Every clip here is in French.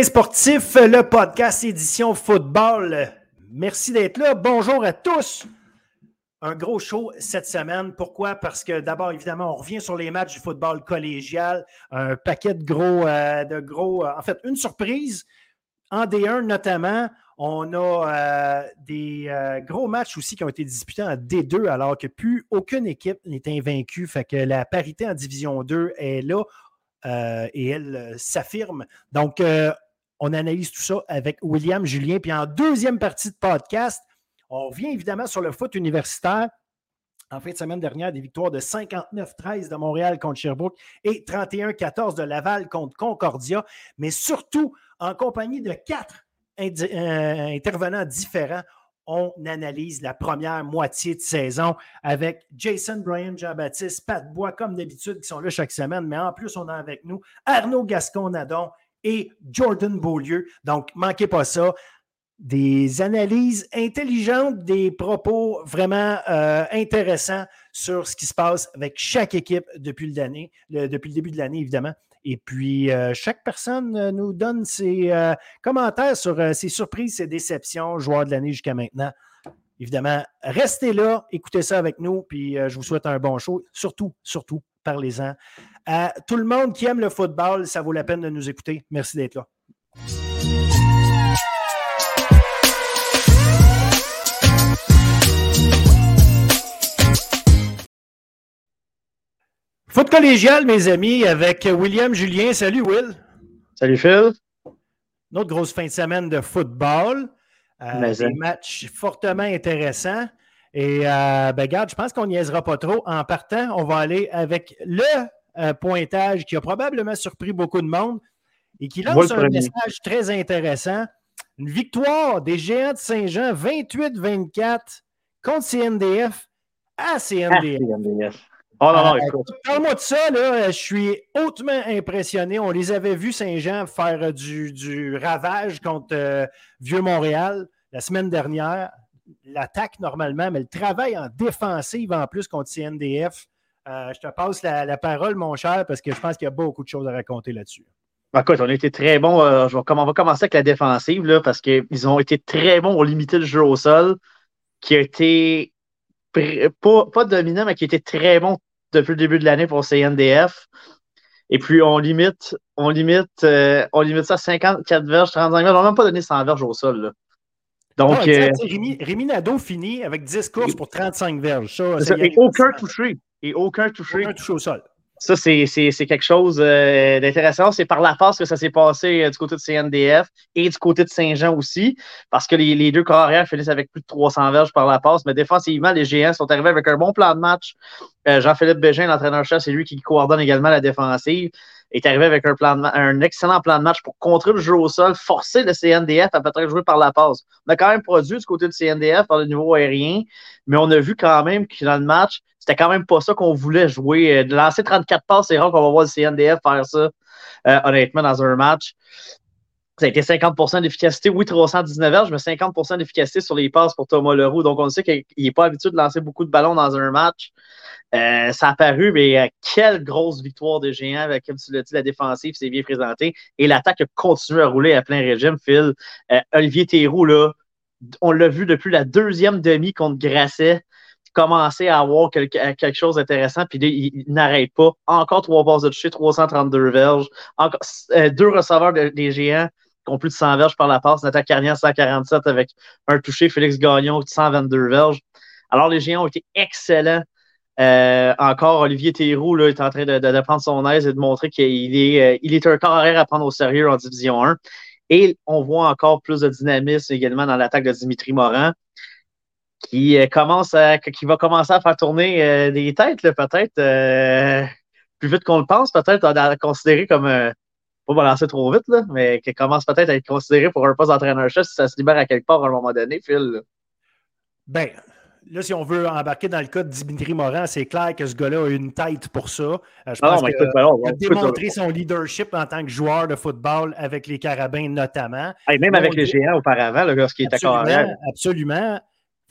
Sportif, le podcast édition football. Merci d'être là. Bonjour à tous. Un gros show cette semaine. Pourquoi? Parce que d'abord, évidemment, on revient sur les matchs du football collégial. Un paquet de gros, euh, de gros, euh, en fait, une surprise. En D1 notamment, on a euh, des gros matchs aussi qui ont été disputés en D2 alors que plus aucune équipe n'est invaincue. Fait que la parité en Division 2 est là. Et elle s'affirme. Donc, on analyse tout ça avec William Julien. Puis en deuxième partie de podcast, on revient évidemment sur le foot universitaire. En fin de semaine dernière, des victoires de 59-13 de Montréal contre Sherbrooke et 31-14 de Laval contre Concordia, mais surtout en compagnie de quatre intervenants différents on analyse la première moitié de saison avec Jason Bryan, Jean-Baptiste, Pat Bois, comme d'habitude, qui sont là chaque semaine. Mais en plus, on a avec nous Arnaud Gascon-Nadon et Jordan Beaulieu. Donc, manquez pas ça. Des analyses intelligentes, des propos vraiment euh, intéressants sur ce qui se passe avec chaque équipe depuis le, début de l'année, évidemment. Et puis, euh, chaque personne euh, nous donne ses commentaires sur ses surprises, ses déceptions, joueurs de l'année jusqu'à maintenant. Évidemment, restez là, écoutez ça avec nous, puis je vous souhaite un bon show. Surtout, surtout, parlez-en. À tout le monde qui aime le football, ça vaut la peine de nous écouter. Merci d'être là. Foot collégial, mes amis, avec William Julien. Salut, Will. Salut, Phil. Une autre grosse fin de semaine de football. Euh, des matchs fortement intéressants. Et, euh, ben, regarde, je pense qu'on niaisera pas trop. En partant, on va aller avec le euh, pointage qui a probablement surpris beaucoup de monde et qui lance un message très intéressant. Une victoire des Géants de Saint-Jean 28-24 contre CNDF à CNDF. Oh non, non, euh, moi de ça, là, je suis hautement impressionné. On les avait vus, Saint-Jean, faire euh, du, ravage contre euh, Vieux-Montréal la semaine dernière. L'attaque normalement, mais le travail en défensive en plus contre CNDF. je te passe la, parole, mon cher, parce que je pense qu'il y a beaucoup de choses à raconter là-dessus. Écoute, on a été très bons. on va commencer avec la défensive, là, parce qu'ils ont été très bons pour limiter le jeu au sol, qui a été pas, pas dominant, mais qui était très bon depuis le début de l'année pour CNDF. Et puis, on limite, on limite, euh, on limite ça à 54 verges, 35 verges. On n'a même pas donné 100 verges au sol. Donc, euh, Rémi, Nadeau finit avec 10 courses pour 35 verges. et aucun touché. Et aucun touché. Aucun touché au sol. Ça, c'est quelque chose euh, d'intéressant. C'est par la passe que ça s'est passé euh, du côté de CNDF et du côté de Saint-Jean aussi, parce que les, deux carrières finissent avec plus de 300 verges par la passe. Mais défensivement, les géants sont arrivés avec un bon plan de match. Jean-Philippe Bégin, l'entraîneur-chef, c'est lui qui coordonne également la défensive est arrivé avec un, plan un excellent plan de match pour contrer le jeu au sol, forcer le CNDF à peut-être jouer par la passe. On a quand même produit du côté du CNDF par le niveau aérien, mais on a vu quand même que dans le match, c'était quand même pas ça qu'on voulait jouer. Euh, de lancer 34 passes, c'est rare qu'on va voir le CNDF faire ça, euh, honnêtement, dans un match. Ça a été 50% d'efficacité. Oui, 319 heures, mais 50% d'efficacité sur les passes pour Thomas Leroux. Donc, on sait qu'il n'est pas habitué de lancer beaucoup de ballons dans un match. Euh, ça a paru, mais euh, quelle grosse victoire de géant, comme tu l'as dit, la défensive s'est bien présentée. Et l'attaque a continué à rouler à plein régime, Phil. Euh, Olivier Théroux, là, on l'a vu depuis la deuxième demi contre Grasset, commencer à avoir quelque, chose d'intéressant, puis il, n'arrête pas. Encore trois passes de toucher, 332 verges. Encore, deux receveurs des géants qui ont plus de 100 verges par la passe. Nathan Carnier, 147 avec un touché. Félix Gagnon, 122 verges. Alors, les géants ont été excellents. Euh, encore, Olivier Théroux est en train de, prendre son aise et de montrer qu'il est, euh, il est un à prendre au sérieux en Division 1. Et on voit encore plus de dynamisme également dans l'attaque de Dimitri Morin, qui, euh, commence à, qui va commencer à faire tourner des têtes, peut-être plus vite qu'on le pense, peut-être à, considérer comme pas balancer trop vite, là, mais qui commence peut-être à être considéré pour un poste d'entraîneur-chef si ça se libère à quelque part à un moment donné, Phil. Ben, là, si on veut embarquer dans le cas de Dimitri Morin, c'est clair que ce gars-là a une tête pour ça. Euh, je pense qu'il a démontré son leadership en tant que joueur de football avec les Carabins notamment. Et même avec les géants auparavant, lorsqu'il était carrière. Absolument.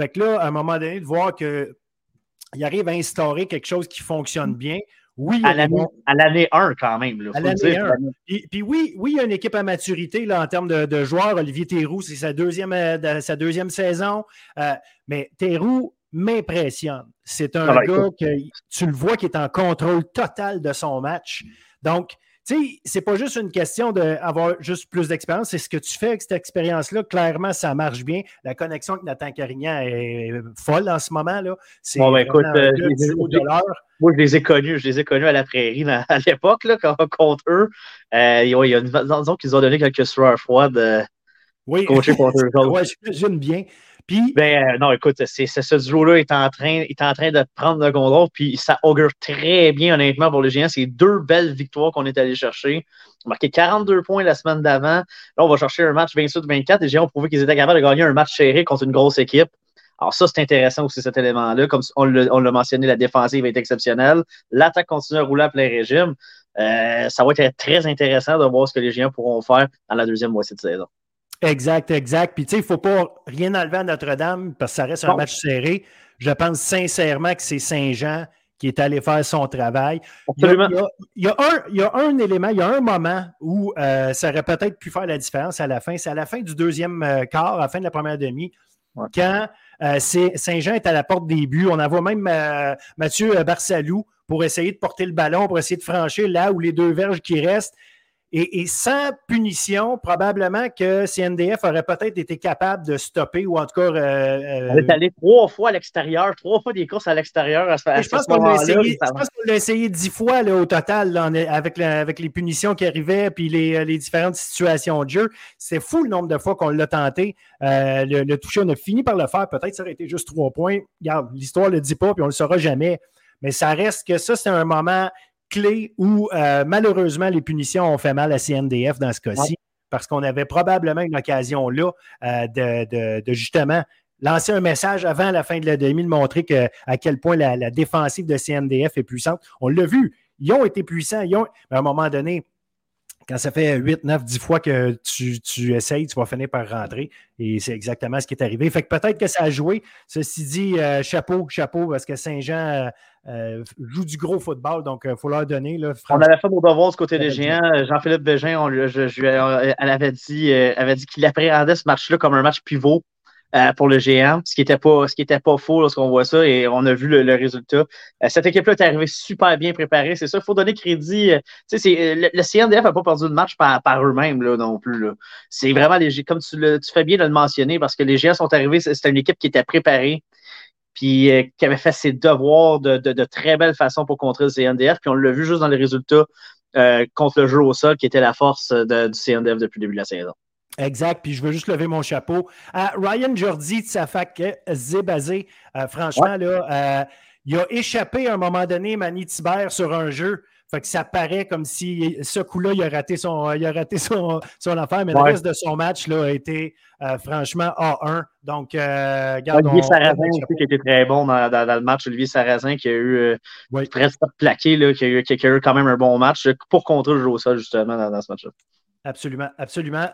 Fait que là, à un moment donné, de voir qu'il arrive à instaurer quelque chose qui fonctionne bien, Oui, à l'année 1 quand même. Là, à l'année 1. Puis, oui, oui, il y a une équipe à maturité là, en termes de, joueurs. Olivier Théroux, c'est sa deuxième, euh, sa deuxième saison. Euh, mais Théroux m'impressionne. C'est un ah, gars que tu le vois qui est en contrôle total de son match. Donc, tu sais, c'est pas juste une question d'avoir juste plus d'expérience, c'est ce que tu fais avec cette expérience-là. Clairement, ça marche bien. La connexion avec Nathan Carignan est folle en ce moment. là. C'est bon, ben, écoute, euh, moi, je les ai connus, je les ai connus à la prairie à l'époque, contre eux. Euh, il y a, disons qu'ils ont donné quelques sueurs froides euh, oui. contre eux. j'imagine bien. Ben, euh, non, écoute, ce duo-là est en, train, est en train de prendre le contrôle, puis ça augure très bien, honnêtement, pour les Géants. C'est deux belles victoires qu'on est allé chercher. On a marqué 42 points la semaine d'avant. Là, on va chercher un match 28-24. Les Géants ont prouvé qu'ils étaient capables de gagner un match serré contre une grosse équipe. Alors, ça, c'est intéressant aussi, cet élément-là. Comme on l'a mentionné, la défensive est exceptionnelle. L'attaque continue à rouler à plein régime. Euh, ça va être très intéressant de voir ce que les Géants pourront faire dans la deuxième moitié de saison. Exact, exact. Puis, tu sais, il ne faut pas rien enlever à Notre-Dame parce que ça reste un match serré. Je pense sincèrement que c'est Saint-Jean qui est allé faire son travail. Absolument. Il y, a, un, il y a un élément, il y a un moment où euh, ça aurait peut-être pu faire la différence à la fin. C'est à la fin du deuxième euh, quart, à la fin de la première demi, quand euh, Saint-Jean est à la porte des buts. On envoie même Mathieu Barsalou pour essayer de porter le ballon, pour essayer de franchir là où les deux verges qui restent. Et, sans punition, probablement que CNDF aurait peut-être été capable de stopper ou en tout cas. Euh, euh On est allé trois fois à l'extérieur, trois fois des courses à l'extérieur à, je, pense qu'on l'a essayé, dix fois au total avec, avec, les punitions qui arrivaient puis les, les différentes situations de jeu. C'est fou le nombre de fois qu'on l'a tenté. Euh, le, toucher, on a fini par le faire. Peut-être ça aurait été juste trois points. Regarde, l'histoire ne le dit pas puis on ne le saura jamais. Mais ça reste que ça, c'est un moment clé où euh, malheureusement les punitions ont fait mal à CNDF dans ce cas-ci, parce qu'on avait probablement une occasion là euh, de, justement lancer un message avant la fin de la demi, de montrer que, à quel point la, défensive de CNDF est puissante. On l'a vu, ils ont été puissants, ils ont, à un moment donné, quand ça fait 8, 9, 10 fois que tu, tu, essayes, tu vas finir par rentrer. Et c'est exactement ce qui est arrivé. Fait que peut-être que ça a joué. Ceci dit, euh, chapeau, chapeau, parce que Saint-Jean euh, joue du gros football, donc il faut leur donner. Là, on avait fait nos devoirs du côté des Géants. Jean-Philippe Bégin, on, elle avait dit, euh, avait dit qu'il appréhendait ce match-là comme un match pivot. Euh, pour le GM, ce qui n'était pas, ce qui était pas faux lorsqu'on voit ça et on a vu le, résultat. Euh, cette équipe-là est arrivée super bien préparée, c'est ça. Il faut donner crédit. Euh, le, le, CNDF n'a pas perdu de match par, par eux-mêmes là, non plus. C'est vraiment les comme tu, le, tu fais bien de le mentionner parce que les GM sont arrivés, c'était une équipe qui était préparée puis qui avait fait ses devoirs de, de, très belle façon pour contrer le CNDF. Puis on l'a vu juste dans les résultats contre le jeu au sol, qui était la force de, du CNDF depuis le début de la saison. Exact. Puis je veux juste lever mon chapeau à Ryan Jordi de sa fac Zébazé. Euh, franchement, là, euh, il a échappé à un moment donné Manny Tibert sur un jeu. Fait que ça paraît comme si ce coup-là, il a raté son, il a raté son, son affaire, mais le reste de son match là, a été euh, franchement A1. Donc, euh, Olivier Sarrazin aussi qui était très bon dans, dans, le match. Olivier Sarrazin qui a eu presque plaqué, là, qui, a eu, qui, a eu, quand même un bon match pour contrer le jeu au sol, justement, dans, dans ce match-là. Absolument, absolument.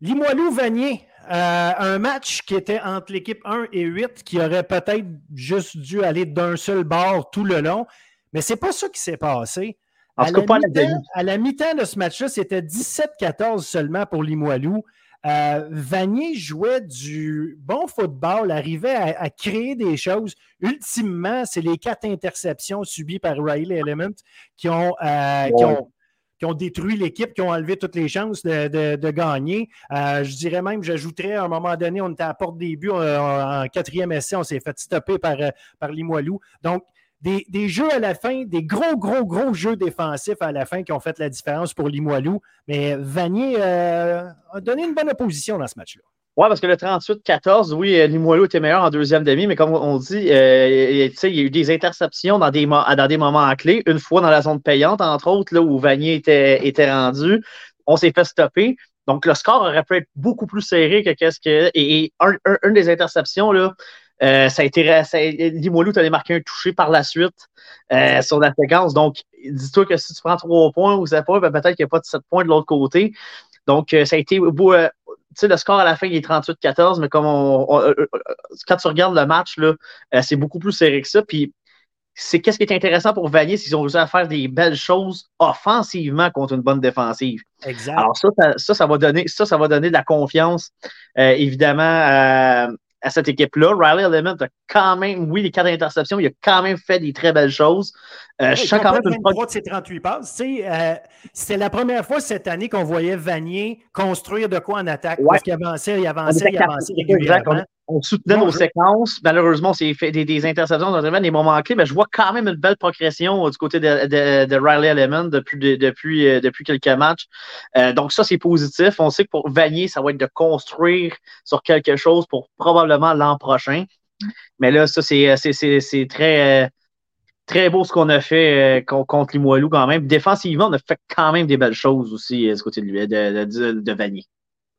Limoilou-Vanier, euh, un match qui était entre l'équipe 1 et 8 qui aurait peut-être juste dû aller d'un seul bord tout le long, mais c'est pas ça qui s'est passé. à, la mi-temps de ce match-là, c'était 17-14 seulement pour Limoilou. Euh, Vanier jouait du bon football, arrivait à, créer des choses. Ultimement, c'est les quatre interceptions subies par Riley Element qui ont, euh, qui ont qui ont détruit l'équipe, qui ont enlevé toutes les chances de, gagner. Euh, je dirais même, j'ajouterais, à un moment donné, on était à porte des buts euh, en, quatrième essai, on s'est fait stopper par, euh, par Limoilou. Donc, des, jeux à la fin, des gros, gros, gros jeux défensifs à la fin qui ont fait la différence pour Limoilou. Mais Vanier a donné une bonne opposition dans ce match-là. Oui, parce que le 38-14, oui, euh, Limoilou était meilleur en deuxième demi, mais comme on dit, euh, il y a eu des interceptions dans des, dans des moments clés. Une fois dans la zone payante, entre autres, là où Vanier était, était rendu, on s'est fait stopper. Donc, le score aurait pu être beaucoup plus serré que qu'est-ce que. Et, une des interceptions, là, euh, ça a été. Limoilou, tu allais marquer un touché par la suite sur la séquence. Donc, dis-toi que si tu prends trois points ou ça pas, ben, peut-être qu'il n'y a pas de sept points de l'autre côté. Donc, ça a été beau, sais, le score à la fin, il est 38-14, mais comme on, euh, euh, quand tu regardes le match, là, euh, c'est beaucoup plus serré que ça. Puis c'est qu'est-ce qui est intéressant pour Vanier, s'ils ont réussi à faire des belles choses offensivement contre une bonne défensive. Exact. Alors ça, ça, ça, va donner, ça, ça va donner de la confiance, euh, évidemment, à, à cette équipe-là. Riley Element a quand même, oui, les quatre interceptions, il a quand même fait des très belles choses. Euh, je sens quand même une... de ses 38 passes. Euh, C'était la première fois cette année qu'on voyait Vanier construire de quoi en attaque. Ouais. Parce qu'il avançait, il avançait, il avançait régulièrement on soutenait nos séquences. Malheureusement, c'est fait des, des, interceptions dans des moments clés, mais je vois quand même une belle progression euh, du côté de, de, de Riley Element depuis, depuis, euh, depuis quelques matchs. Donc, ça, c'est positif. On sait que pour Vanier, ça va être de construire sur quelque chose pour probablement l'an prochain. Mais là, ça, c'est très, très beau ce qu'on a fait contre Limoilou quand même. Défensivement, on a fait quand même des belles choses aussi du côté de, de, de Vanier.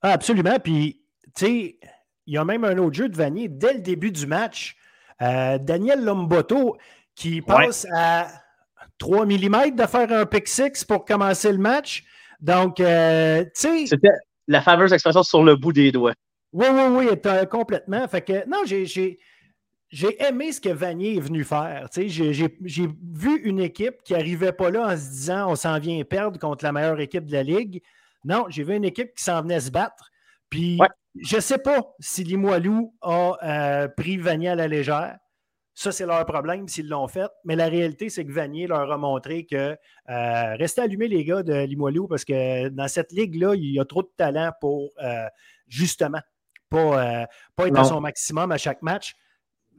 Ah, absolument. Puis, tu sais, il y a même un autre jeu de Vanier dès le début du match. Euh, Daniel Lomboto qui passe à 3 mm de faire un pick six pour commencer le match. Donc, euh, tu sais. C'était la fameuse expression sur le bout des doigts. Oui, oui, oui, complètement. Fait que, non, j'ai. J'ai aimé ce que Vanier est venu faire. J'ai vu une équipe qui n'arrivait pas là en se disant on s'en vient perdre contre la meilleure équipe de la Ligue. Non, j'ai vu une équipe qui s'en venait se battre. Puis je ne sais pas si Limoilou a euh, pris Vanier à la légère. Ça, c'est leur problème s'ils l'ont fait. Mais la réalité, c'est que Vanier leur a montré que euh, restez allumés, les gars de Limoilou, parce que dans cette ligue-là, il y a trop de talent pour euh, justement pas, pas être à son maximum à chaque match.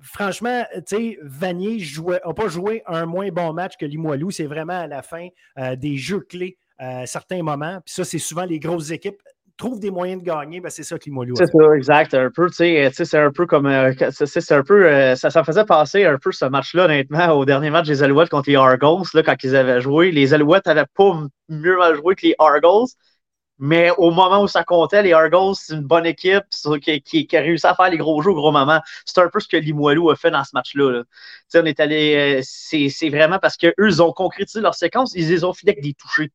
Franchement, tu sais, Vanier n'a pas joué un moins bon match que Limoilou. C'est vraiment à la fin des jeux clés à certains moments. Puis ça, c'est souvent les grosses équipes trouve des moyens de gagner, ben c'est ça que Limoilou C'est ça, exact. Un peu, tu sais, c'est un peu comme. Euh, c'est un peu. Euh, ça, ça faisait passer un peu ce match-là, honnêtement, au dernier match des Alouettes contre les Argos, là, quand ils avaient joué. Les Alouettes n'avaient pas mieux mal joué que les Argos. Mais au moment où ça comptait, les Argos, c'est une bonne équipe qui, qui, a réussi à faire les gros jeux au gros moment. C'est un peu ce que Limoilou a fait dans ce match-là. Là. On est allé. Euh, c'est vraiment parce qu'eux, ils ont concrétisé leur séquence, ils les ont fini avec des touchés.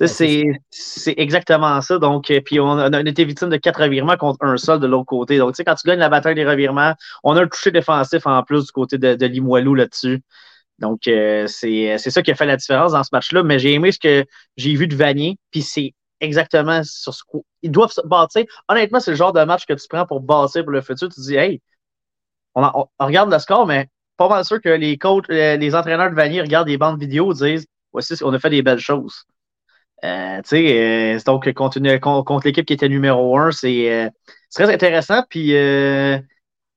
Ben, c'est exactement ça. Donc, euh, puis on a, été victime de quatre revirements contre un seul de l'autre côté. Donc, tu sais, quand tu gagnes la bataille des revirements, on a un toucher défensif en plus du côté de, de Limoilou là-dessus. Donc, euh, c'est ça qui a fait la différence dans ce match-là. Mais j'ai aimé ce que j'ai vu de Vanier, puis c'est exactement sur ce coup. Ils doivent se bâtir. Honnêtement, c'est le genre de match que tu prends pour bâtir pour le futur. Tu dis, hey, on, regarde le score, mais pas mal sûr que les coachs, euh, les entraîneurs de Vanier regardent des bandes vidéo et disent, voici, on a fait des belles choses. Euh, euh, donc, contre, l'équipe qui était numéro un, c'est euh, très intéressant. Puis,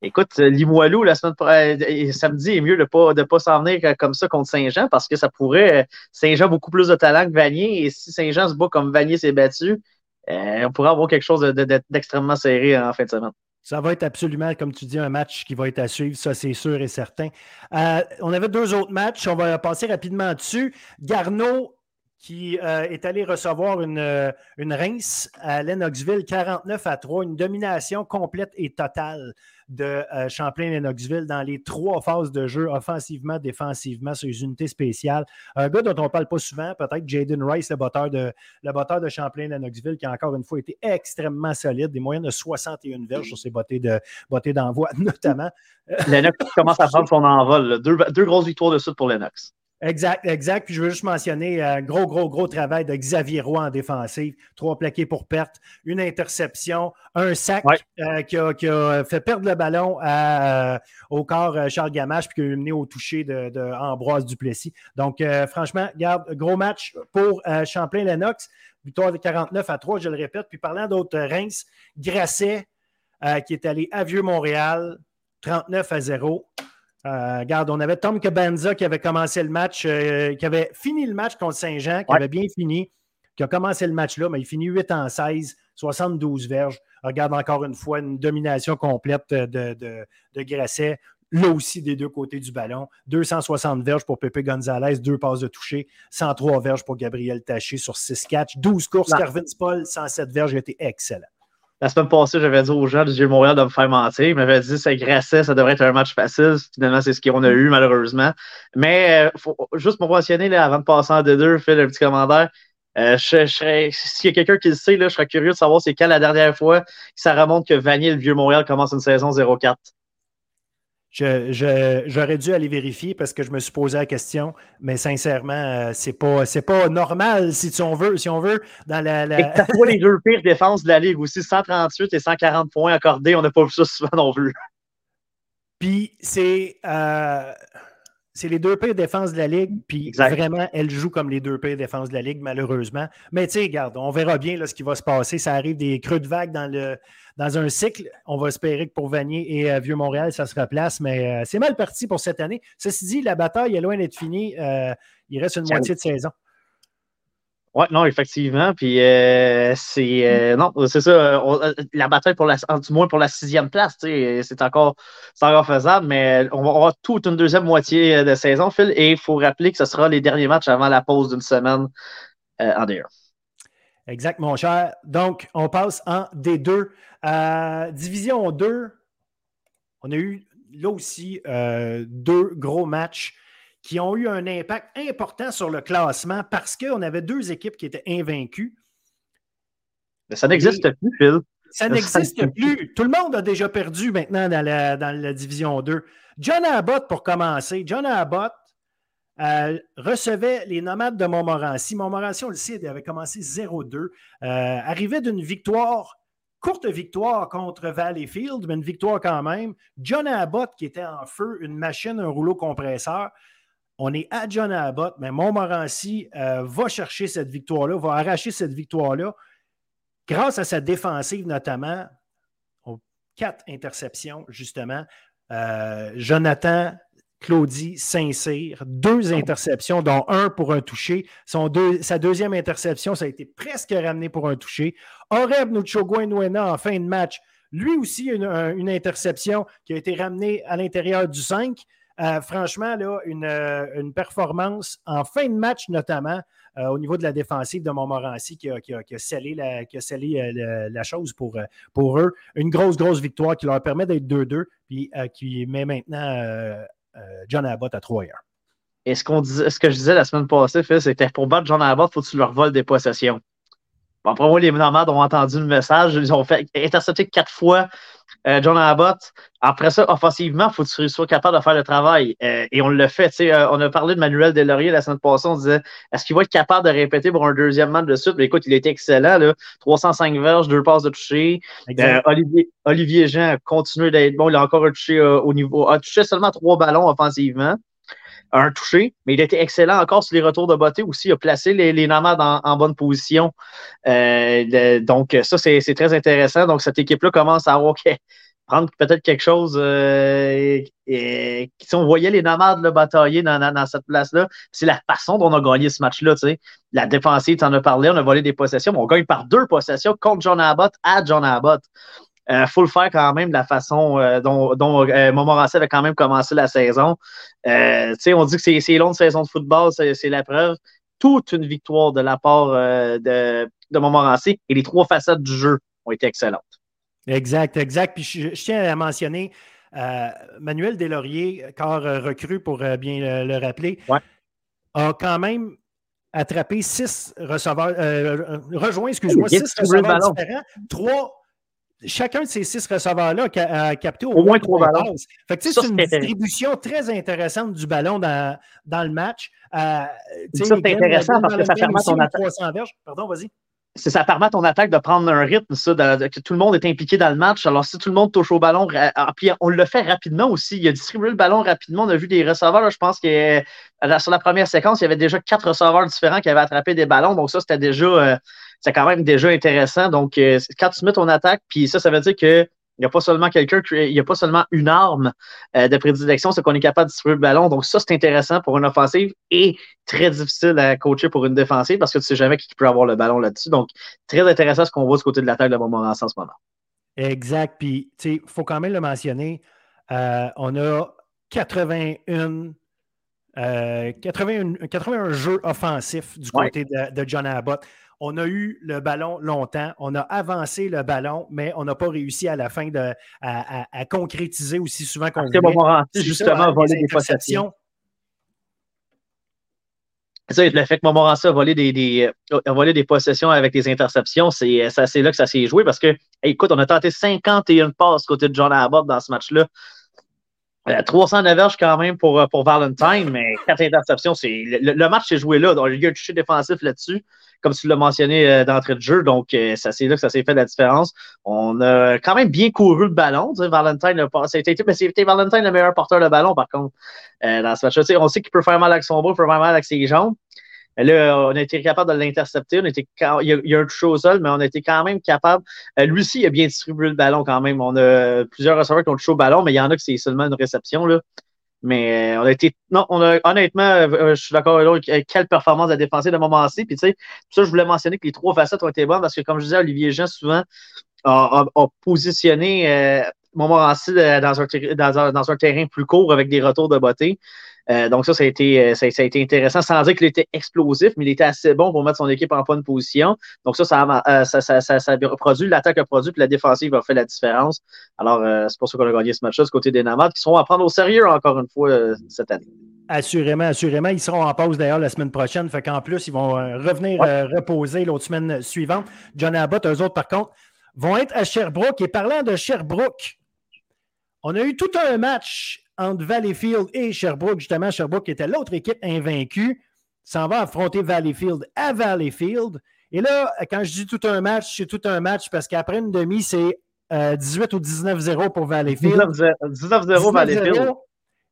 écoute, Limoilou, la semaine samedi, est mieux de ne pas, de pas s'en venir comme ça contre Saint-Jean parce que ça pourrait. Saint-Jean a beaucoup plus de talent que Vanier. Et si Saint-Jean se bat comme Vanier s'est battu, on pourrait avoir quelque chose d'extrêmement serré en fin de semaine. Ça va être absolument, comme tu dis, un match qui va être à suivre, ça c'est sûr et certain. on avait deux autres matchs, on va passer rapidement dessus. Garneau qui euh, est allé recevoir une, euh, une Reims à Lennoxville 49 à 3, une domination complète et totale de euh, Champlain-Lennoxville dans les trois phases de jeu, offensivement, défensivement, sur les unités spéciales. Un gars dont on ne parle pas souvent, peut-être Jaden Rice, le batteur de, le de Champlain-Lennoxville, qui a encore une fois été extrêmement solide, des moyennes de 61 verges sur ses bottées d'envoi, notamment. Lennox commence à prendre son envol. Deux, deux grosses victoires de suite pour Lennox. Exact, exact. Puis je veux juste mentionner un gros, gros, gros travail de Xavier Roy en défensive. Trois plaqués pour perte, une interception, un sac euh, qui, a, fait perdre le ballon à, euh, au corps euh, Charles Gamache puis qui a mené au toucher de, de Ambroise Duplessis. Donc, franchement, garde, gros match pour Champlain-Lennox. Victoire de 49 à 3, je le répète. Puis parlant d'autres Reims, Grasset qui est allé à Vieux-Montréal, 39 à 0. Euh, regarde, on avait Tom Cabanza qui avait commencé le match, euh, qui avait fini le match contre Saint-Jean, qui avait bien fini, qui a commencé le match là, mais il finit 8 en 16, 72 verges. Regarde encore une fois une domination complète de, de, Grasset. Là aussi, des deux côtés du ballon. 260 verges pour Pepe Gonzalez, deux passes de toucher. 103 verges pour Gabriel Taché sur 6 catchs. 12 courses. Carvin Spall, 107 verges. Il a été excellent. La semaine passée, j'avais dit aux gens du Montréal de me faire mentir. Ils m'avaient dit c'est Grasset, ça devrait être un match facile. Finalement, c'est ce qu'on a eu, malheureusement. Mais euh, faut, juste pour mentionner, là, avant de passer en D2, fais le petit commentaire. Euh, je, s'il y a quelqu'un qui le sait, là, je serais curieux de savoir c'est quand la dernière fois que ça remonte que Vanier, le Vieux-Montréal, commence une saison 0-4. J'aurais dû aller vérifier parce que je me suis posé la question, mais sincèrement, euh, c'est pas pas normal si on veut, si on veut dans la. la... Et les deux pires défenses de la Ligue aussi, 138 et 140 points accordés, on n'a pas vu ça souvent non plus. Puis c'est euh, c'est les deux pires défenses de la Ligue, puis vraiment, elle joue comme les deux pires défenses de la Ligue, malheureusement. Mais tu sais, regarde, on verra bien là, ce qui va se passer. Ça arrive des creux de vague dans, le, dans un cycle. On va espérer que pour Vanier et euh, Vieux-Montréal, ça se replace, mais euh, c'est mal parti pour cette année. Ceci dit, la bataille est loin d'être finie. Euh, il reste une moitié de saison. Oui, non, effectivement. Puis euh, c'est euh, non, c'est ça. Euh, la bataille pour la du moins pour la sixième place, c'est encore, encore faisable, mais on va avoir toute une deuxième moitié de saison, Phil, et il faut rappeler que ce sera les derniers matchs avant la pause d'une semaine en D1. Exact, mon cher. Donc, on passe en D2. Division 2, on a eu là aussi deux gros matchs qui ont eu un impact important sur le classement parce qu'on avait deux équipes qui étaient invaincues. Mais ça n'existe plus, Phil. Ça n'existe plus. Tout le monde a déjà perdu maintenant dans la, division 2. John Abbott, pour commencer. John Abbott euh, recevait les nomades de Montmorency. Montmorency, on le sait, avait commencé 0-2. Euh, arrivait d'une victoire, courte victoire contre Valleyfield, mais une victoire quand même. John Abbott, qui était en feu, une machine, un rouleau compresseur. On est à John Abbott, mais Montmorency euh, va chercher cette victoire-là, va arracher cette victoire-là grâce à sa défensive notamment. Quatre interceptions, justement. Euh, Jonathan Claudie Saint-Cyr, deux interceptions, dont un pour un touché. sa deuxième interception, ça a été presque ramené pour un touché. Oreb Nuchogouin-Nuena en fin de match, lui aussi, une, une, interception qui a été ramenée à l'intérieur du 5. Euh, franchement, euh, une, performance en fin de match, notamment euh, au niveau de la défensive de Montmorency qui a, scellé, la, chose pour, eux. Une grosse, grosse victoire qui leur permet d'être 2-2, puis qui met maintenant John Abbott à 3 heures. Et ce, qu'on ce que je disais la semaine passée, c'était pour battre John Abbott, il faut que tu leur voles des possessions. Bon, après moi, les nomades ont entendu le message. Ils ont fait intercepter quatre fois euh, John Abbott. Après ça, offensivement, il faut que tu sois capable de faire le travail. Euh, et on le fait. Euh, on a parlé de Manuel Delaurier la semaine passée. On disait est-ce qu'il va être capable de répéter pour un deuxième match de suite? Mais écoute, il était excellent. Là. 305 verges, deux passes de toucher. Olivier, Olivier Jean a continué d'être bon. Il a encore touché au niveau. a touché seulement trois ballons offensivement un touché, mais il était excellent encore sur les retours de beauté aussi. Il a placé les, les nomades en, bonne position. Euh, donc, ça, c'est très intéressant. Donc, cette équipe-là commence à prendre peut-être quelque chose. Euh, et, si on voyait les nomades le batailler dans, cette place-là, c'est la façon dont on a gagné ce match-là. La défensive, tu en as parlé, on a volé des possessions, mais on gagne par deux possessions contre John Abbott à John Abbott. Il euh, faut le faire quand même de la façon euh, dont, dont euh, Montmorency avait quand même commencé la saison. on dit que c'est long de saison de football, c'est la preuve. Toute une victoire de la part de, de Montmorency et les trois facettes du jeu ont été excellentes. Exact, exact. Puis je, tiens à mentionner Manuel Deslauriers, corps recru pour bien le, rappeler, a quand même attrapé six receveurs, rejoint, excuse-moi, six receveurs différents, trois chacun de ces six receveurs-là a, capté au, moins trois ballons. c'est une distribution très intéressante du ballon dans, dans le match. Euh, ça, c'est intéressant parce que ça permet ton attaque. Pardon, vas-y. Ça permet à ton attaque de prendre un rythme, ça, que tout le monde est impliqué dans le match. Alors, si tout le monde touche au ballon, ah, puis on le fait rapidement aussi. Il a distribué le ballon rapidement. On a vu des receveurs, je pense que sur la première séquence, il y avait déjà quatre receveurs différents qui avaient attrapé des ballons. Donc, ça, c'était déjà. Euh, c'est quand même déjà intéressant. Donc, euh, quand tu mets ton attaque, puis ça, ça veut dire que il n'y a pas seulement quelqu'un, il n'y a pas seulement une arme euh, de prédilection, c'est qu'on est capable de distribuer le ballon. Donc, ça, c'est intéressant pour une offensive et très difficile à coacher pour une défensive parce que tu ne sais jamais qui peut avoir le ballon là-dessus. Donc, très intéressant ce qu'on voit du côté de l'attaque de Montmorency en ce moment. Exact. Puis, tu sais, il faut quand même le mentionner. Euh, on a 81 81, jeux offensifs du côté de, de, John Abbott on a eu le ballon longtemps, on a avancé le ballon, mais on n'a pas réussi à la fin de, à, concrétiser aussi souvent qu'on voulait. justement, hein, voler des possessions. Ça, le fait que Montmorency a volé des, des, des possessions avec des interceptions, c'est là que ça s'est joué parce que, écoute, on a tenté 51 passes côté de John Abbott dans ce match-là. 309 verges quand même pour, pour Valentine, mais quatre interceptions, c'est le, match s'est joué là. Donc, il y a un toucher défensif là-dessus comme tu l'as mentionné euh, d'entrée de jeu. Donc, euh, ça c'est là que ça s'est fait la différence. On a quand même bien couru le ballon. Valentine, c'était, c'était Valentine le meilleur porteur de ballon, par contre, euh, dans ce match-là. On sait qu'il peut faire mal avec son bras, il peut faire mal avec ses jambes. Mais là, on a été capable de l'intercepter. Il, y a, un toucher au sol, mais on a été quand même capable. lui aussi, il a bien distribué le ballon quand même. On a plusieurs receveurs qui ont touché au ballon, mais il y en a que c'est seulement une réception. Là. Mais euh, on a été. Non, on a, honnêtement, euh, je suis d'accord avec. Quelle performance à défenser de moment-ci. Puis, tu sais, ça, je voulais mentionner que les trois facettes ont été bonnes parce que, comme je disais, Olivier Jean, souvent, a, positionné euh, Montmorency euh, un, dans un terrain plus court avec des retours de beauté. Euh, donc, ça, ça a, été, euh, ça, a été intéressant, sans dire qu'il était explosif, mais il était assez bon pour mettre son équipe en bonne position. Donc, ça, ça, a, ça, ça, ça, a produit, l'attaque a produit, puis la défensive a fait la différence. Alors, c'est pour ça qu'on a gagné ce match-là, ce côté des Namades, qui seront à prendre au sérieux encore une fois cette année. Assurément, assurément. Ils seront en pause d'ailleurs la semaine prochaine. Fait qu'en plus, ils vont revenir reposer l'autre semaine suivante. John Abbott, eux autres, par contre, vont être à Sherbrooke. Et parlant de Sherbrooke, on a eu tout un match entre Valleyfield et Sherbrooke. Justement, Sherbrooke était l'autre équipe invaincue. S'en va affronter Valleyfield à Valleyfield. Et là, quand je dis tout un match, c'est tout un match parce qu'après une demi, c'est 18 euh, ou 19-0 pour Valleyfield. 19-0 Valleyfield.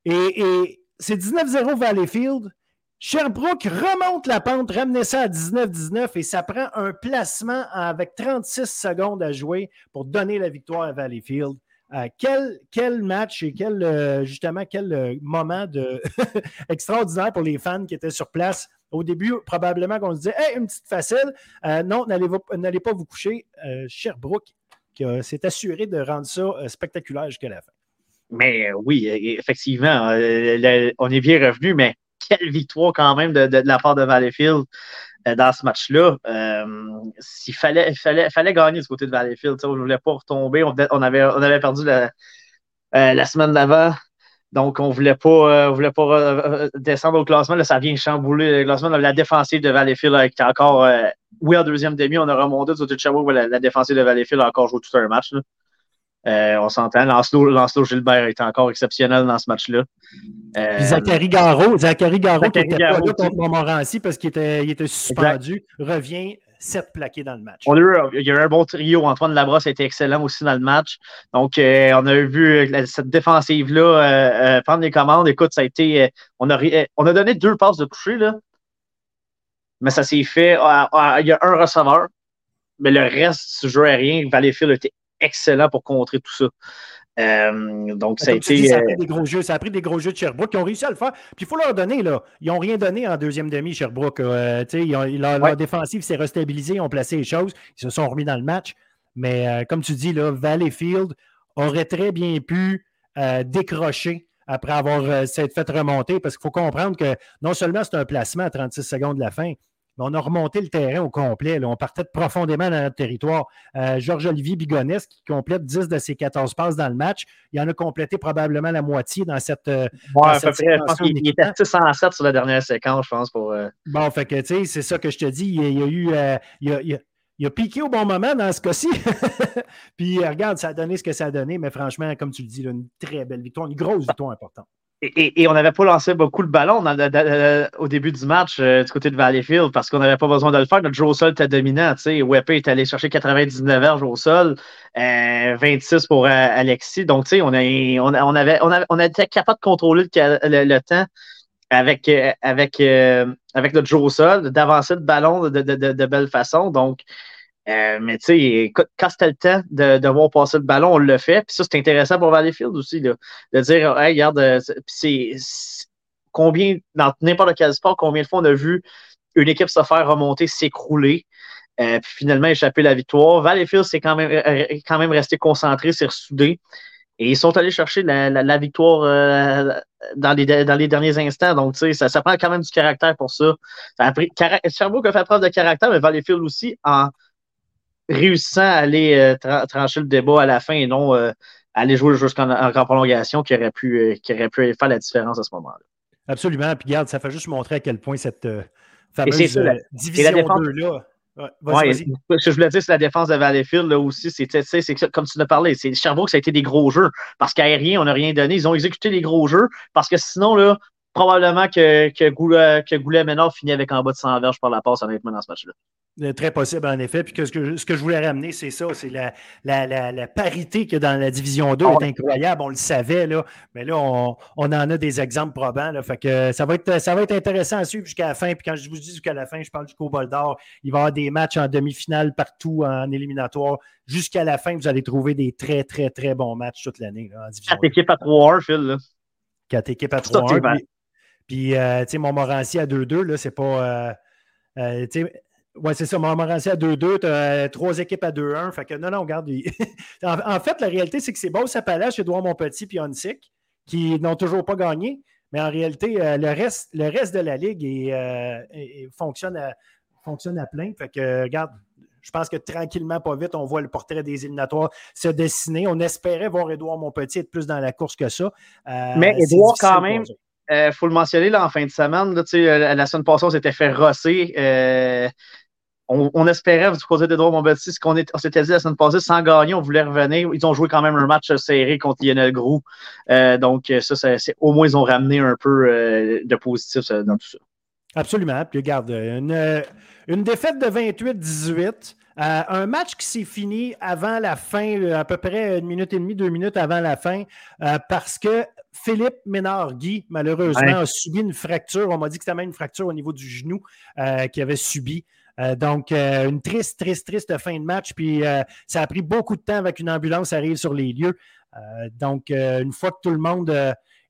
Et, et c'est 19-0 Valleyfield. Sherbrooke remonte la pente, ramener ça à 19-19 et ça prend un placement avec 36 secondes à jouer pour donner la victoire à Valleyfield. Euh, quel, quel, match et quel, euh, justement, quel euh, moment de extraordinaire pour les fans qui étaient sur place? Au début, probablement qu'on se disait hey, une petite facile. non, n'allez pas vous coucher. Sherbrooke s'est assuré de rendre ça spectaculaire jusqu'à la fin. Mais oui, effectivement, on est bien revenu, mais quelle victoire quand même de, de la part de Valleyfield. Euh, dans ce match-là. Euh, s'il fallait, fallait, fallait gagner du côté de Valleyfield, on ne voulait pas retomber. On, avait, on avait perdu la, euh, semaine d'avant. Donc, on ne voulait pas, voulait pas descendre au classement. Là, ça vient chambouler le classement. La défensive de Valleyfield est encore. oui, en deuxième demi, on a remonté du côté de Sherbrooke. La, la, défensive de Valleyfield a encore joué tout un match. Euh, on s'entend. Lancelot, Gilbert était encore exceptionnel dans ce match-là. Euh, Zachary Garot, Zachary Garot, qui était pas là contre Montmorency parce qu'il était, il était suspendu, revient sept plaqués dans le match. On a eu, il y a eu un bon trio. Antoine Labrosse a été excellent aussi dans le match. Donc, euh, on a vu cette défensive-là prendre les commandes. Écoute, ça a été. on, a, on a donné deux passes de toucher, là. Mais ça s'est fait. il y a un receveur. Mais le reste du jeu aérien, Valleyfield était excellent pour contrer tout ça. Euh, donc, ça a été. ça, a pris des gros jeux, ça a pris des gros jeux de Sherbrooke. Ils ont réussi à le faire. Puis il faut leur donner, là. Ils n'ont rien donné en deuxième demi, Sherbrooke. Euh, ils ont, leur, défensive s'est restabilisée, ils ont placé les choses. Ils se sont remis dans le match. Mais euh, comme tu dis, là, Valleyfield aurait très bien pu décrocher après avoir s'être fait remonter. Parce qu'il faut comprendre que non seulement c'est un placement à 36 secondes de la fin, on a remonté le terrain au complet. On partait profondément dans notre territoire. Euh, Georges-Olivier Bigonès, qui complète 10 de ses 14 passes dans le match, il en a complété probablement la moitié dans cette. Euh, ouais, à peu près. Je pense qu'il était 607 sur la dernière séquence, je pense. Pour, euh, Bon, fait que, tu sais, c'est ça que je te dis. Il, y a eu. il, a, piqué au bon moment dans ce cas-ci. Puis regarde, ça a donné ce que ça a donné, mais franchement, comme tu le dis, une très belle victoire, une grosse victoire importante. Et, on n'avait pas lancé beaucoup le ballon au début du match euh, du côté de Valleyfield parce qu'on n'avait pas besoin de le faire. Notre jeu au sol était dominant. Wepe est allé chercher 99 verges au sol, 26 euh, pour euh, Alexis. Donc, on, avait, on, avait, on était capable de contrôler le, temps avec, avec, avec notre jeu sol, d'avancer le ballon de, de belle façon. Donc, euh, mais tu sais, quand c'était le temps de, de, voir passer le ballon, on le fait. Puis ça, c'est intéressant pour Valleyfield aussi, de dire, hey, regarde, euh, c'est combien, dans n'importe quel sport, combien de fois on a vu une équipe se faire remonter, s'écrouler, euh, puis finalement échapper la victoire. Valleyfield, c'est quand même, quand même resté concentré, c'est ressoudé. Et ils sont allés chercher la, la, victoire dans, les, dans les derniers instants. Donc, tu sais, ça, prend quand même du caractère pour ça. ça a pris, a fait preuve de caractère, mais Valleyfield aussi en réussissant à aller euh, trancher le débat à la fin et non euh, aller jouer jusqu'en en, prolongation qui aurait, pu, euh, qui aurait pu faire la différence à ce moment-là. Absolument. Puis, regarde, ça fait juste montrer à quel point cette fameuse division 2-là. Ouais, ce que je voulais dire, c'est la défense de Valleyfield là aussi. C'est comme tu l'as parlé, c'est Sherbrooke, ça a été des gros jeux. Parce qu'aérien, on n'a rien donné. Ils ont exécuté les gros jeux. Parce que sinon, là, probablement que, que, Goulet, que Goulet Ménard finit avec en bas de 100 verges par la passe, honnêtement, dans ce match-là. Euh, très possible, en effet. Puis que ce, que je, ce que je voulais ramener, c'est ça, c'est la, la, la, parité que dans la Division 2 est incroyable. On le savait, là, mais là, on, on en a des exemples probants. Là, fait que ça va, être, ça va être intéressant à suivre jusqu'à la fin. Puis quand je vous dis jusqu'à la fin, je parle jusqu'au bol d'or. Il va y avoir des matchs en demi-finale partout en éliminatoire. Jusqu'à la fin, vous allez trouver des très, très, très bons matchs toute l'année Quatre équipes à 3-1, Phil. Là. Quatre équipes à 3-1. Puis, euh, tu sais, Montmorency à 2-2, là, c'est pas. Euh, euh, oui, c'est ça. Montmorency à 2-2, tu as trois équipes à 2-1. Fait que non, non, regarde. en, fait, la réalité, c'est que c'est Beau Sapalache, Edouard Montpetit puis Onsic qui n'ont toujours pas gagné. Mais en réalité, euh, le, reste, le reste de la ligue euh, fonctionne, à, fonctionne à plein. Fait que, regarde, je pense que tranquillement, pas vite, on voit le portrait des éliminatoires se dessiner. On espérait voir Edouard Montpetit être plus dans la course que ça. Euh, mais Edouard, quand même, il faut le mentionner là, en fin de semaine. Là, la semaine passée, on s'était fait rosser on, espérait du côté d'Edouard Montpetit, ce qu'on s'était dit la semaine passée, sans gagner, on voulait revenir. Ils ont joué quand même un match serré contre Lionel Grou. Euh, donc, ça, c'est, au moins, ils ont ramené un peu euh, de positif dans tout ça. Absolument. Puis, regarde, une, une défaite de 28-18. Euh, un match qui s'est fini avant la fin, à peu près une minute et demie, deux minutes avant la fin, parce que Philippe Ménard-Guy, malheureusement, a subi une fracture. On m'a dit que c'était même une fracture au niveau du genou qu'il avait subi. Euh, donc, euh, une triste, triste, triste fin de match. Puis, euh, ça a pris beaucoup de temps avec une ambulance arrive sur les lieux. donc, une fois que tout le monde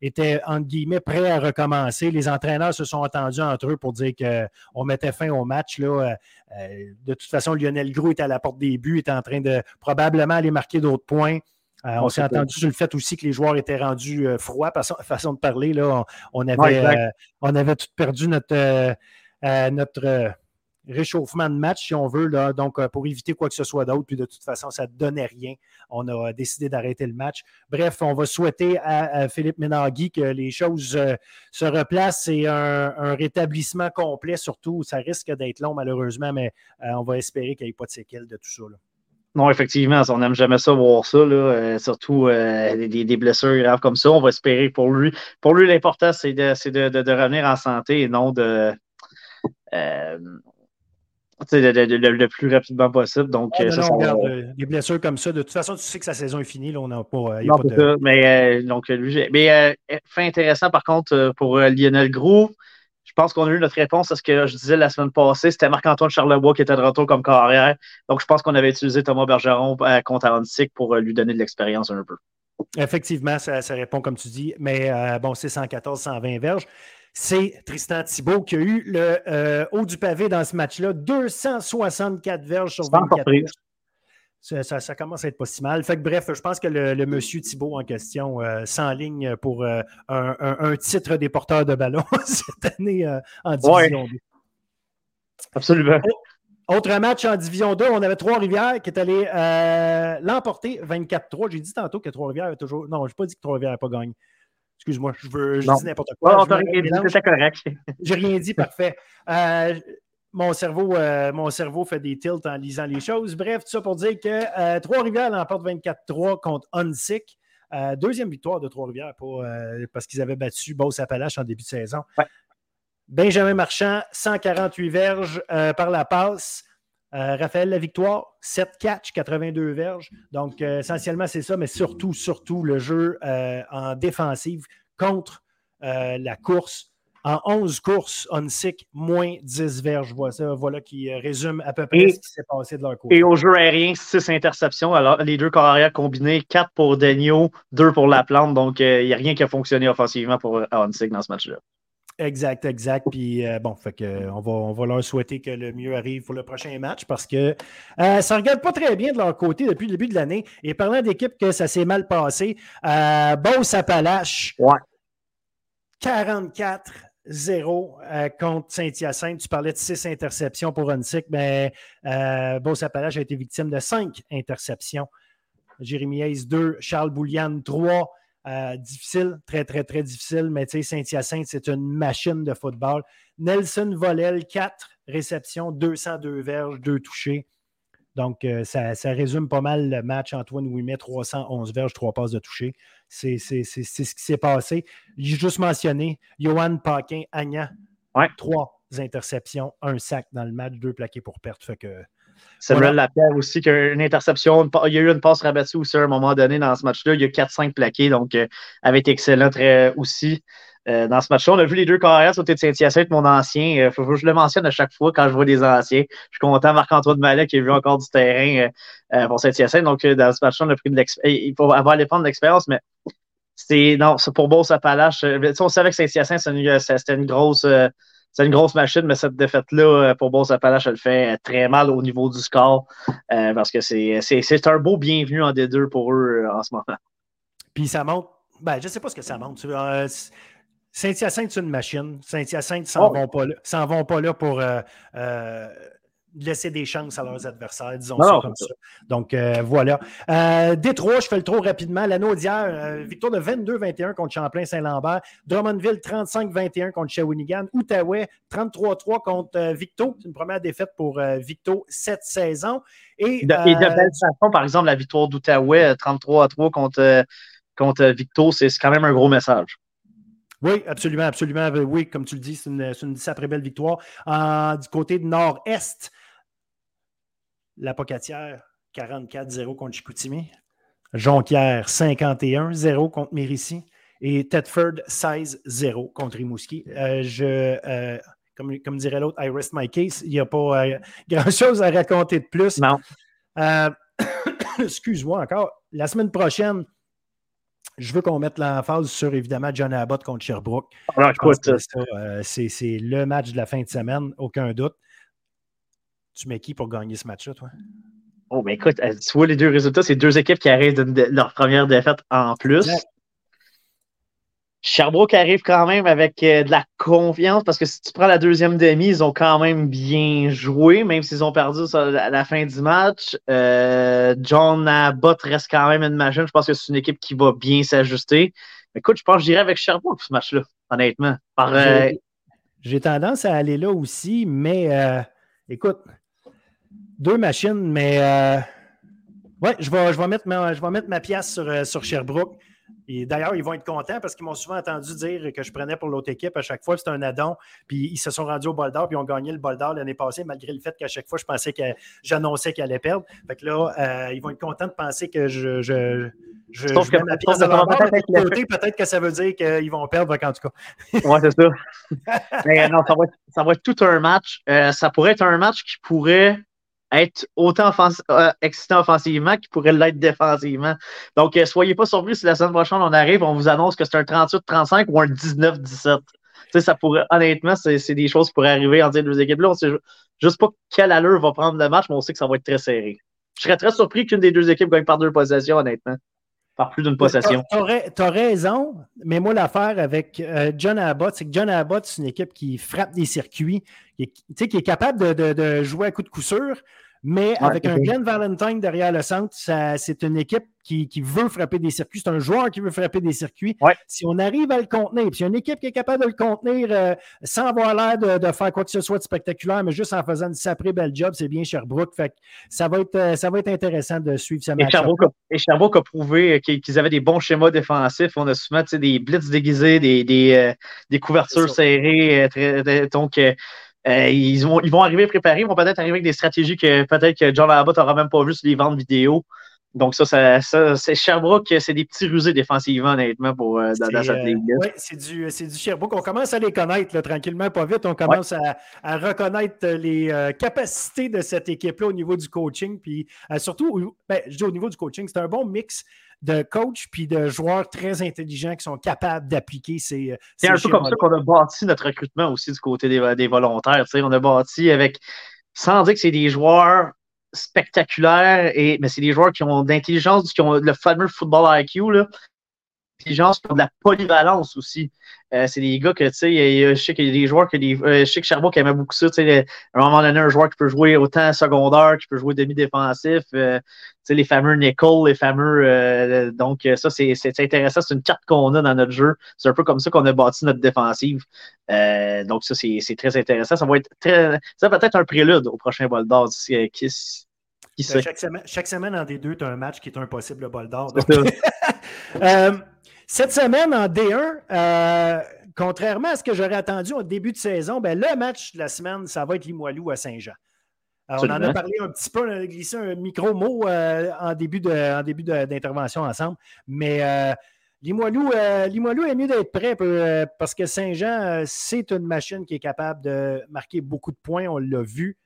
était, entre guillemets, prêt à recommencer, les entraîneurs se sont entendus entre eux pour dire qu'on mettait fin au match. Là. de toute façon, Lionel Gros était à la porte des buts, était en train de probablement aller marquer d'autres points. On s'est entendu sur le fait aussi que les joueurs étaient rendus froids, façon, façon de parler. Là. On, avait, on avait tout perdu notre, notre réchauffement de match, si on veut, là, donc euh, pour éviter quoi que ce soit d'autre. Puis de toute façon, ça ne donnait rien. On a décidé d'arrêter le match. Bref, on va souhaiter à, Philippe Ménagui que les choses euh, se replacent et un, rétablissement complet, surtout. Ça risque d'être long, malheureusement, mais euh, on va espérer qu'il n'y ait pas de séquelles de tout ça. Non, effectivement, on n'aime jamais ça voir ça, surtout des, blessures graves comme ça. On va espérer pour lui. Pour lui, l'important, c'est de, de, revenir en santé et non de, le, plus rapidement possible. Donc, euh, des blessures comme ça, de toute façon, tu sais que sa saison est finie. Là, on n'a pas, euh, non, de... mais, euh, donc, lui, mais fait intéressant, par contre, pour Lionel Gros, pense qu'on a eu notre réponse à ce que je disais la semaine passée. C'était Marc-Antoine Charlebois qui était de retour comme carrière. Donc, je pense qu'on avait utilisé Thomas Bergeron contre Aronsic pour lui donner de l'expérience un peu. Effectivement, ça, ça, répond comme tu dis, mais bon, c'est 114, 120 verges c'est Tristan Thibault qui a eu le euh, haut du pavé dans ce match-là. 264 verges sur 24 ça, ça, commence à être pas si mal. Fait que, bref, je pense que le, monsieur Thibault en question euh, s'enligne pour euh, un, titre des porteurs de ballon cette année en Division 2. Absolument. Autre match en Division 2, on avait Trois-Rivières qui est allé l'emporter 24-3. J'ai dit tantôt que Trois-Rivières avait toujours. Non, je n'ai pas dit que Trois-Rivières n'a pas gagné. Excuse-moi, je veux je dis n'importe quoi. C'est correct. J'ai rien dit, parfait. Euh, mon, cerveau, euh, mon cerveau fait des tilts en lisant les choses. Bref, tout ça pour dire que euh, Trois-Rivières l'emporte 24-3 contre Unsick. deuxième victoire de Trois-Rivières parce qu'ils avaient battu Beauce-Appalaches en début de saison. Benjamin Marchand, 148 verges par la passe. Raphaël La Victoire, 7 catch, 82 verges. Donc, essentiellement, c'est ça, mais surtout, surtout le jeu en défensive contre la course. En 11 courses, Onsic, moins 10 verges. Voilà, voilà qui résume à peu près ce qui s'est passé de leur côté. Et au jeu aérien, 6 interceptions. Alors, les deux carrières combinés, 4 pour Daniel, 2 pour La Plante. Donc, il n'y a rien qui a fonctionné offensivement pour Onsic dans ce match-là. Exact, exact. Puis euh, bon, fait que, on, va, on va leur souhaiter que le mieux arrive pour le prochain match parce que euh, ça ne regarde pas très bien de leur côté depuis le début de l'année. Et parlant d'équipe que ça s'est mal passé, euh, Beauce Appalache. Ouais. 44 0 euh, contre Saint-Hyacinthe. Tu parlais de 6 interceptions pour Unsick, mais euh, Beauce a été victime de 5 interceptions. Jérémy Hayes 2, Charles Boulian 3, euh, difficile, très, très, très difficile, mais Saint-Hyacinthe, c'est une machine de football. Nelson Volel, 4. réceptions, 202 verges, 2 touchés. Donc, euh, ça, résume pas mal le match. Antoine Ouimet, 311 verges, 3 passes de toucher. C'est ce qui s'est passé. J'ai juste mentionné Johan Paquin, Agna, ouais. 3 interceptions, un sac dans le match, 2 plaqués pour perte. Fait que Samuel voilà. Lapierre aussi, qui a une interception. Il y a eu une passe rabattue aussi à un moment donné dans ce match-là. Il y a 4-5 plaqués, donc euh, avait été excellent très, aussi. Euh, dans ce match-là, on a vu les deux carrières sauter de Saint-Hyacinthe, mon ancien. Euh, faut, que je le mentionne à chaque fois quand je vois des anciens. Je suis content, Marc-Antoine Mallet qui a vu encore du terrain pour Saint-Hyacinthe. Donc, dans ce match-là, on a pris de l'expérience. Il faut avoir les de l'expérience, mais c'est non, pour Beauce Appalache. On savait que Saint-Hyacinthe, c'était une grosse une grosse machine, mais cette défaite-là, euh, pour Boss Appalache, elle fait très mal au niveau du score euh, parce que c'est un beau bienvenu en D2 pour eux euh, en ce moment. Puis ça monte, ben, je ne sais pas ce que ça monte. Saint-Hyacinthe, c'est une machine. Saint-Hyacinthe, ils s'en oh. vont pas là. vont pas là pour laisser des chances à leurs adversaires, disons ça comme ça. Donc euh, voilà. Euh, Détroit, je fais le tour rapidement. L'anneau d'hier, euh, victoire de 22-21 contre Champlain-Saint-Lambert. Drummondville, 35-21 contre Shawinigan. Outaouais, 33-3 contre Victo. C'est une première défaite pour Victo cette saison. Et, de, belle façon, par exemple, la victoire d'Outaouais, 33-3 contre, contre Victo, c'est quand même un gros message. Oui, absolument, absolument. Oui, comme tu le dis, c'est une, une sacrée belle victoire. du côté de nord-est, la Pocatière, 44-0 contre Chicoutimi. Jonquière, 51-0 contre Mérissi. Et Tedford, 16-0 contre Rimouski. Euh, je, euh, comme, comme, dirait l'autre, I rest my case. Il n'y a pas euh, grand-chose à raconter de plus. Non. Excuse-moi encore. La semaine prochaine, je veux qu'on mette l'emphase sur évidemment John Abbott contre Sherbrooke. Alors, c'est le match de la fin de semaine, aucun doute. Tu mets qui pour gagner ce match-là, toi? Oh, ben écoute, euh, tu vois les deux résultats, c'est deux équipes qui arrivent de, leur première défaite en plus. Sherbrooke arrive quand même avec euh, de la confiance parce que si tu prends la deuxième demi, ils ont quand même bien joué, même s'ils ont perdu à la fin du match. Euh, John Abbott reste quand même une machine. Je pense que c'est une équipe qui va bien s'ajuster. Écoute, je pense que j'irai avec Sherbrooke pour ce match-là, honnêtement. J'ai tendance à aller là aussi, mais écoute, deux machines, mais euh, ouais, je vais, je, vais mettre ma, je vais mettre ma pièce sur, euh, sur Sherbrooke. Et d'ailleurs, ils vont être contents parce qu'ils m'ont souvent entendu dire que je prenais pour l'autre équipe à chaque fois. C'était un addon. Puis ils se sont rendus au bol d'or puis ils ont gagné le bol d'or l'année passée, malgré le fait qu'à chaque fois, je pensais que j'annonçais qu'ils allaient perdre. Fait que là, euh, ils vont être contents de penser que je, je, je, je mets ma pièce de leur. Peut-être que ça veut dire qu'ils vont perdre, en tout cas. oui, c'est ça. Mais non, ça va, être, ça va, être, tout un match. ça pourrait être un match qui pourrait être autant euh, excitant offensivement qu'il pourrait l'être défensivement. Donc, euh, soyez pas surpris si la semaine prochaine on arrive, on vous annonce que c'est un 38-35 ou un 19-17. ça pourrait, honnêtement, c'est des choses qui pourraient arriver entre ces deux équipes-là. On sait juste pas quelle allure va prendre le match, mais on sait que ça va être très serré. Je serais très surpris qu'une des deux équipes gagne par deux possessions, honnêtement. Par plus d'une possession. Tu as, raison, mais moi, l'affaire avec euh, John Abbott, c'est que John Abbott, c'est une équipe qui frappe des circuits, qui est, qui est capable de, de, jouer à coup de coup sûr, mais avec un Glenn Valentine derrière le centre, c'est une équipe qui, qui, veut frapper des circuits. C'est un joueur qui veut frapper des circuits. Si on arrive à le contenir, puis une équipe qui est capable de le contenir euh, sans avoir l'air de, de, faire quoi que ce soit de spectaculaire, mais juste en faisant une sacrée belle job, c'est bien Sherbrooke. Fait ça, va être, euh, ça va être intéressant de suivre ce match. Et Sherbrooke, a, prouvé qu'ils avaient des bons schémas défensifs. On a souvent des blitz déguisés, des, des, euh, des couvertures serrées. Très, donc, euh, ils, vont, ils vont arriver préparés, ils vont peut-être arriver avec des stratégies que peut-être que John Abbott n'aura même pas vu sur les ventes vidéo. Donc, ça, ça, c'est Sherbrooke, c'est des petits rusés défensivement, honnêtement, pour, euh, dans, cette euh, ligue Oui, c'est du, du, Sherbrooke. On commence à les connaître tranquillement, pas vite. On commence à, reconnaître les capacités de cette équipe-là au niveau du coaching. Puis surtout, ben, je dis au niveau du coaching, c'est un bon mix de coachs puis de joueurs très intelligents qui sont capables d'appliquer ces. Euh, c'est un peu comme ça qu'on a bâti notre recrutement aussi du côté des, des volontaires. On a bâti avec, sans dire que c'est des joueurs spectaculaires, et, mais c'est des joueurs qui ont d'intelligence, qui ont le fameux football IQ. Là. L'intelligence, de la polyvalence aussi. Euh, c'est des gars que, tu sais, je sais qu'il y a des joueurs que des. Euh, je sais que Sherbrooke aimait beaucoup ça, tu sais, à un moment donné, un joueur qui peut jouer autant secondaire, qui peut jouer demi-défensif, euh, tu sais, les fameux nickel, les fameux. donc, ça, c'est intéressant. C'est une carte qu'on a dans notre jeu. C'est un peu comme ça qu'on a bâti notre défensive. donc, ça, c'est très intéressant. Ça va être très. Ça peut être un prélude au prochain bol d'or. Qui, qui chaque, semaine, chaque semaine, en D2, tu as un match qui est un possible bol d'or. Cette semaine, en D1, euh, contrairement à ce que j'aurais attendu au début de saison, ben, le match de la semaine, ça va être Limoilou à Saint-Jean. on en a parlé un petit peu, on a glissé un micro-mot euh, en début d'intervention ensemble, mais euh, Limoilou, Limoilou, est mieux d'être prêt parce que Saint-Jean, c'est une machine qui est capable de marquer beaucoup de points, on l'a vu.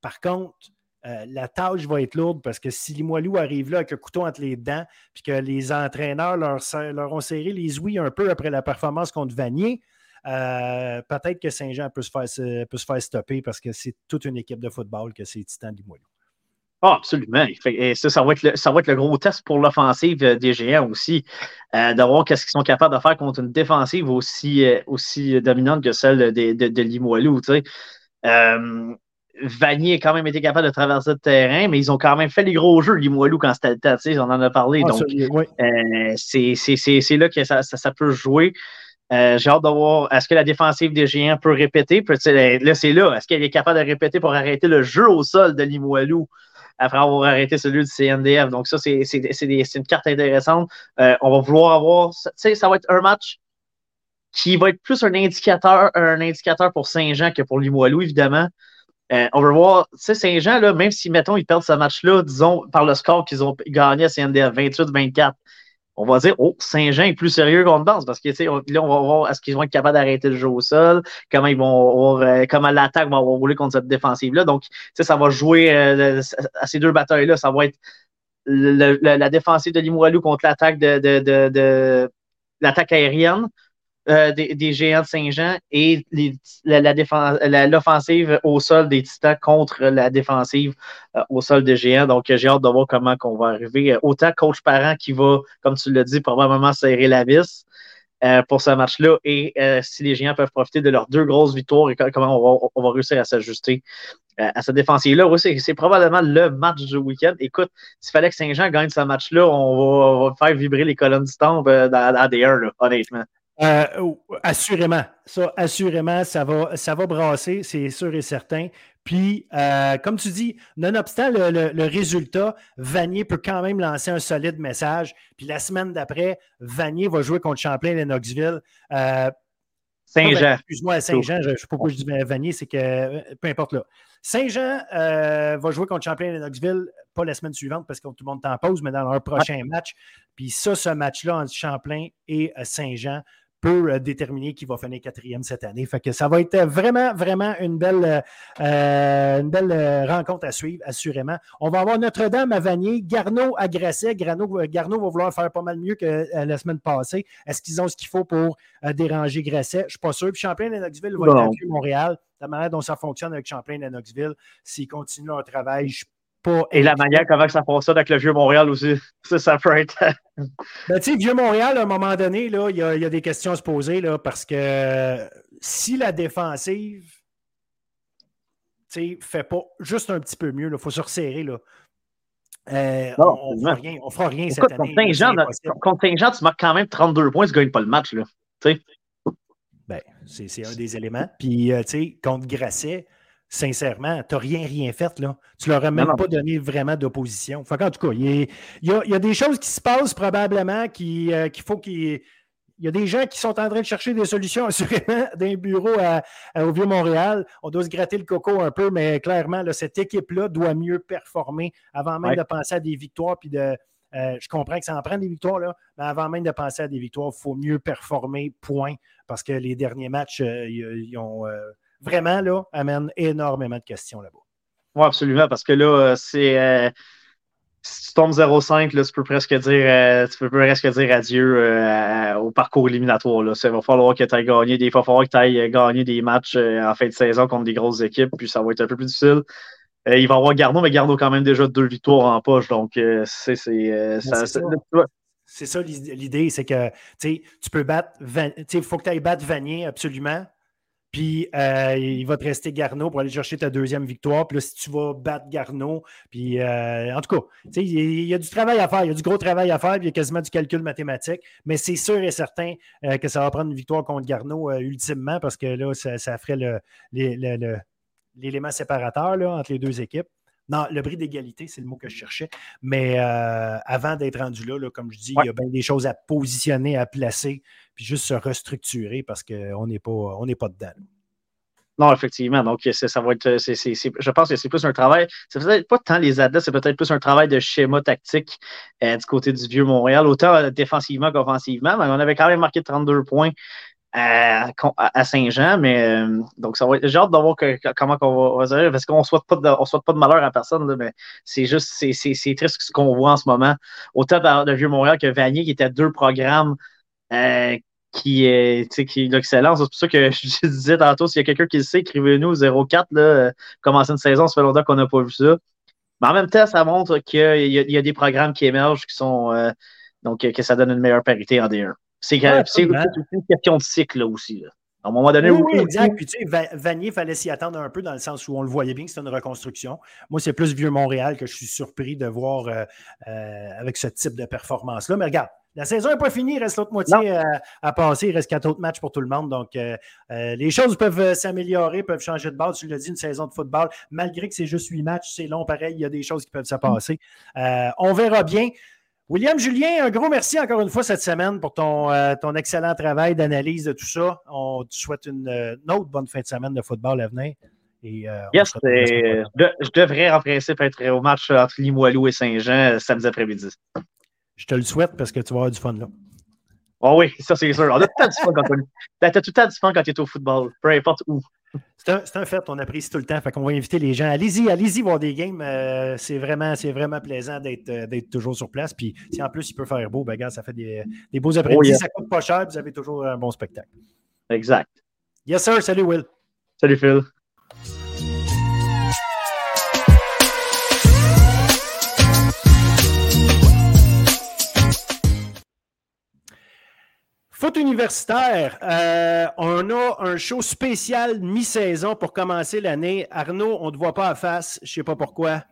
Par contre, euh, la tâche va être lourde parce que si Limoilou arrive là avec un couteau entre les dents, puis que les entraîneurs leur, ont serré les ouïes un peu après la performance contre Vanier, euh, peut-être que Saint-Jean peut, se faire, stopper parce que c'est toute une équipe de football que c'est Titan Limoilou. Ah, absolument. Et ça, ça va, être le, gros test pour l'offensive des géants aussi, euh, de voir qu'est-ce qu'ils sont capables de faire contre une défensive aussi, dominante que celle de, de, Limoilou. Vanier a quand même été capable de traverser le terrain, mais ils ont quand même fait les gros jeux, Limoilou, quand c'était le temps. On en a parlé. Ah, donc, euh, c'est là que ça, ça, peut jouer. Euh, j'ai hâte de voir, est-ce que la défensive des Géants peut répéter? Peut là, c'est là. Est-ce qu'elle est capable de répéter pour arrêter le jeu au sol de Limoilou après avoir arrêté celui du CNDF? Donc, ça, c'est une carte intéressante. Euh, on va vouloir avoir, tu sais, ça va être un match qui va être plus un indicateur, un indicateur pour Saint-Jean que pour Limoilou, évidemment. Euh, on va voir, tu sais, Saint-Jean, même si, mettons, ils perdent ce match-là, disons, par le score qu'ils ont gagné à CNDF 28-24, on va dire, oh, Saint-Jean est plus sérieux qu'on pense parce que, tu sais, là, on va voir est-ce qu'ils vont être capables d'arrêter le jeu au sol, comment ils vont euh, comment l'attaque va rouler contre cette défensive-là. Donc, tu sais, ça va jouer euh, à ces deux batailles-là. Ça va être la défensive de Limoilou contre l'attaque de l'attaque aérienne. Euh, des, géants de Saint-Jean et l'offensive au sol des Titans contre la défensive euh, au sol des géants. Donc, j'ai hâte de voir comment on va arriver. Autant coach parent qui va, comme tu l'as dit, probablement serrer la vis. Euh, pour ce match-là et si les Géants peuvent profiter de leurs deux grosses victoires et comment on va, réussir à s'ajuster à cette défensive-là. c'est probablement le match du week-end. Écoute, s'il fallait que Saint-Jean gagne ce match-là, on va, faire vibrer les colonnes du temple dans, dans D1, honnêtement. Euh, assurément. Ça, assurément, ça va, ça va brasser, c'est sûr et certain. Puis, euh, comme tu dis, nonobstant le, résultat, Vanier peut quand même lancer un solide message. Puis la semaine d'après, Vanier va jouer contre Champlain et Knoxville. Euh, Saint-Jean. Excuse-moi, Saint-Jean, je ne sais pas pourquoi je dis Vanier, c'est que peu importe là. Saint-Jean va jouer contre Champlain et Knoxville, pas la semaine suivante parce que tout le monde t'en pose, mais dans leur prochain match. Puis ça, ce match-là entre Champlain et Saint-Jean peut euh, déterminer qui va finir quatrième cette année. Fait que ça va être vraiment, vraiment une belle, euh, une belle rencontre à suivre, assurément. On va avoir Notre-Dame à Vanier, Garneau à Grasset. Garneau, Garneau va vouloir faire pas mal mieux que euh, la semaine passée. Est-ce qu'ils ont ce qu'il faut pour déranger Grasset? Je ne suis pas sûr. Puis Champlain et Knoxville va être à Montréal. La manière dont ça fonctionne avec Champlain et Knoxville, s'ils continuent leur travail, je et la manière comment ça fonctionne avec le Vieux-Montréal aussi. Ça, ça peut être. ben, tu sais, Vieux-Montréal, à un moment donné, il y, a des questions à se poser là, parce que si la défensive ne fait pas juste un petit peu mieux, il faut se resserrer. Là. Euh, on ne fera rien, on fera rien cette année. Contre Saint-Jean, tu marques quand même 32 points, tu ne gagnes pas le match. Là. Ben, c'est un des éléments. Puis, euh, tu sais, contre Grasset, sincèrement, tu n'as rien, rien fait. Là. Tu leur as même pas donné vraiment d'opposition. en tout cas, il y, a, des choses qui se passent probablement qu'il euh, faut qu'il. Il y a des gens qui sont en train de chercher des solutions, assurément, d'un bureau au Vieux-Montréal. On doit se gratter le coco un peu, mais clairement, cette équipe-là doit mieux performer avant même de penser à des victoires. Puis de, euh, je comprends que ça en prend des victoires, là, mais avant même de penser à des victoires, il faut mieux performer, point. Parce que les derniers matchs, euh, ils ont vraiment, là, amène énormément de questions là-bas. Oui, absolument, parce que là, euh, c'est. Euh, si tu tombes 0-5, tu peux presque dire euh, tu peux presque dire adieu au parcours éliminatoire. Là. Il va falloir que tu ailles gagner des. Il va falloir que tu ailles gagner des matchs en fin de saison contre des grosses équipes, puis ça va être un peu plus difficile. il va y avoir Garneau, mais Garneau quand même déjà deux victoires en poche. Donc, c'est. c'est ça l'idée, c'est que tu peux battre, il faut que tu ailles battre Vanier absolument. Puis euh, il va te rester Garneau pour aller chercher ta deuxième victoire. Puis là, si tu vas battre Garneau, puis euh, en tout cas, il y, a du travail à faire, il y a du gros travail à faire, puis il y a quasiment du calcul mathématique. Mais c'est sûr et certain euh, que ça va prendre une victoire contre Garneau ultimement parce que là, ça, ferait l'élément séparateur là, entre les deux équipes. Non, le bris d'égalité, c'est le mot que je cherchais. Mais avant d'être rendu là, comme je dis, il y a bien des choses à positionner, à placer puis juste se restructurer parce qu'on n'est pas, pas dedans. Non, effectivement. Donc, ça va être. je pense que c'est plus un travail. C'est peut-être pas tant les adeptes, c'est peut-être plus un travail de schéma tactique euh, du côté du vieux Montréal, autant euh, défensivement qu'offensivement. Mais on avait quand même marqué 32 points à, Saint-Jean. Mais euh, donc, ça va être. J'ai hâte de voir comment on va, dire, parce qu'on ne souhaite, pas de, souhaite pas de malheur à personne, mais c'est juste c'est triste ce qu'on voit en ce moment. Autant dans le vieux Montréal que Vanier, qui était à deux programmes euh, qui est, qui l'excellence. C'est pour ça que je disais tantôt, s'il y a quelqu'un qui le sait, écrivez-nous 04, là, euh, commencer une saison, ça fait longtemps qu'on n'a pas vu ça. Mais en même temps, ça montre qu'il y, y, a des programmes qui émergent qui sont euh, donc que ça donne une meilleure parité en D1. C'est une question de cycle là, aussi. À un moment donné, oui, oui exact. Puis, tu sais, Vanier, il fallait s'y attendre un peu dans le sens où on le voyait bien que c'était une reconstruction. Moi, c'est plus Vieux-Montréal que je suis surpris de voir avec ce type de performance-là. Mais regarde, la saison n'est pas finie, il reste l'autre moitié à, passer. Il reste quatre autres matchs pour tout le monde. Donc, euh, euh, les choses peuvent euh, s'améliorer, peuvent changer de base. Tu l'as dit, une saison de football, malgré que c'est juste huit matchs, c'est long pareil, il y a des choses qui peuvent se passer. on verra bien. William Julien, un gros merci encore une fois cette semaine pour ton, ton excellent travail d'analyse de tout ça. On te souhaite une, autre bonne fin de semaine de football à venir. Et, yes, je devrais en principe être au match entre Limoilou et Saint-Jean samedi après-midi. Je te le souhaite parce que tu vas avoir du fun là. Oh oui, ça c'est sûr. On a tout le temps du fun quand tu as tout le temps du fun quand tu es au football, peu importe où. C'est un, un, fait, on apprécie tout le temps. Fait qu'on va inviter les gens. Allez-y, allez-y voir des games. Euh, c'est vraiment, vraiment plaisant euh, d'être, toujours sur place. Puis si en plus il peut faire beau, ben, gars, ça fait des, des beaux après-midi. Oh, ça coûte pas cher, vous avez toujours un bon spectacle. Exact. Yes, sir. Salut, Will. Salut, Phil. Foot universitaire, euh, on a un show spécial mi-saison pour commencer l'année. Arnaud, on ne te voit pas à face, je ne sais pas pourquoi.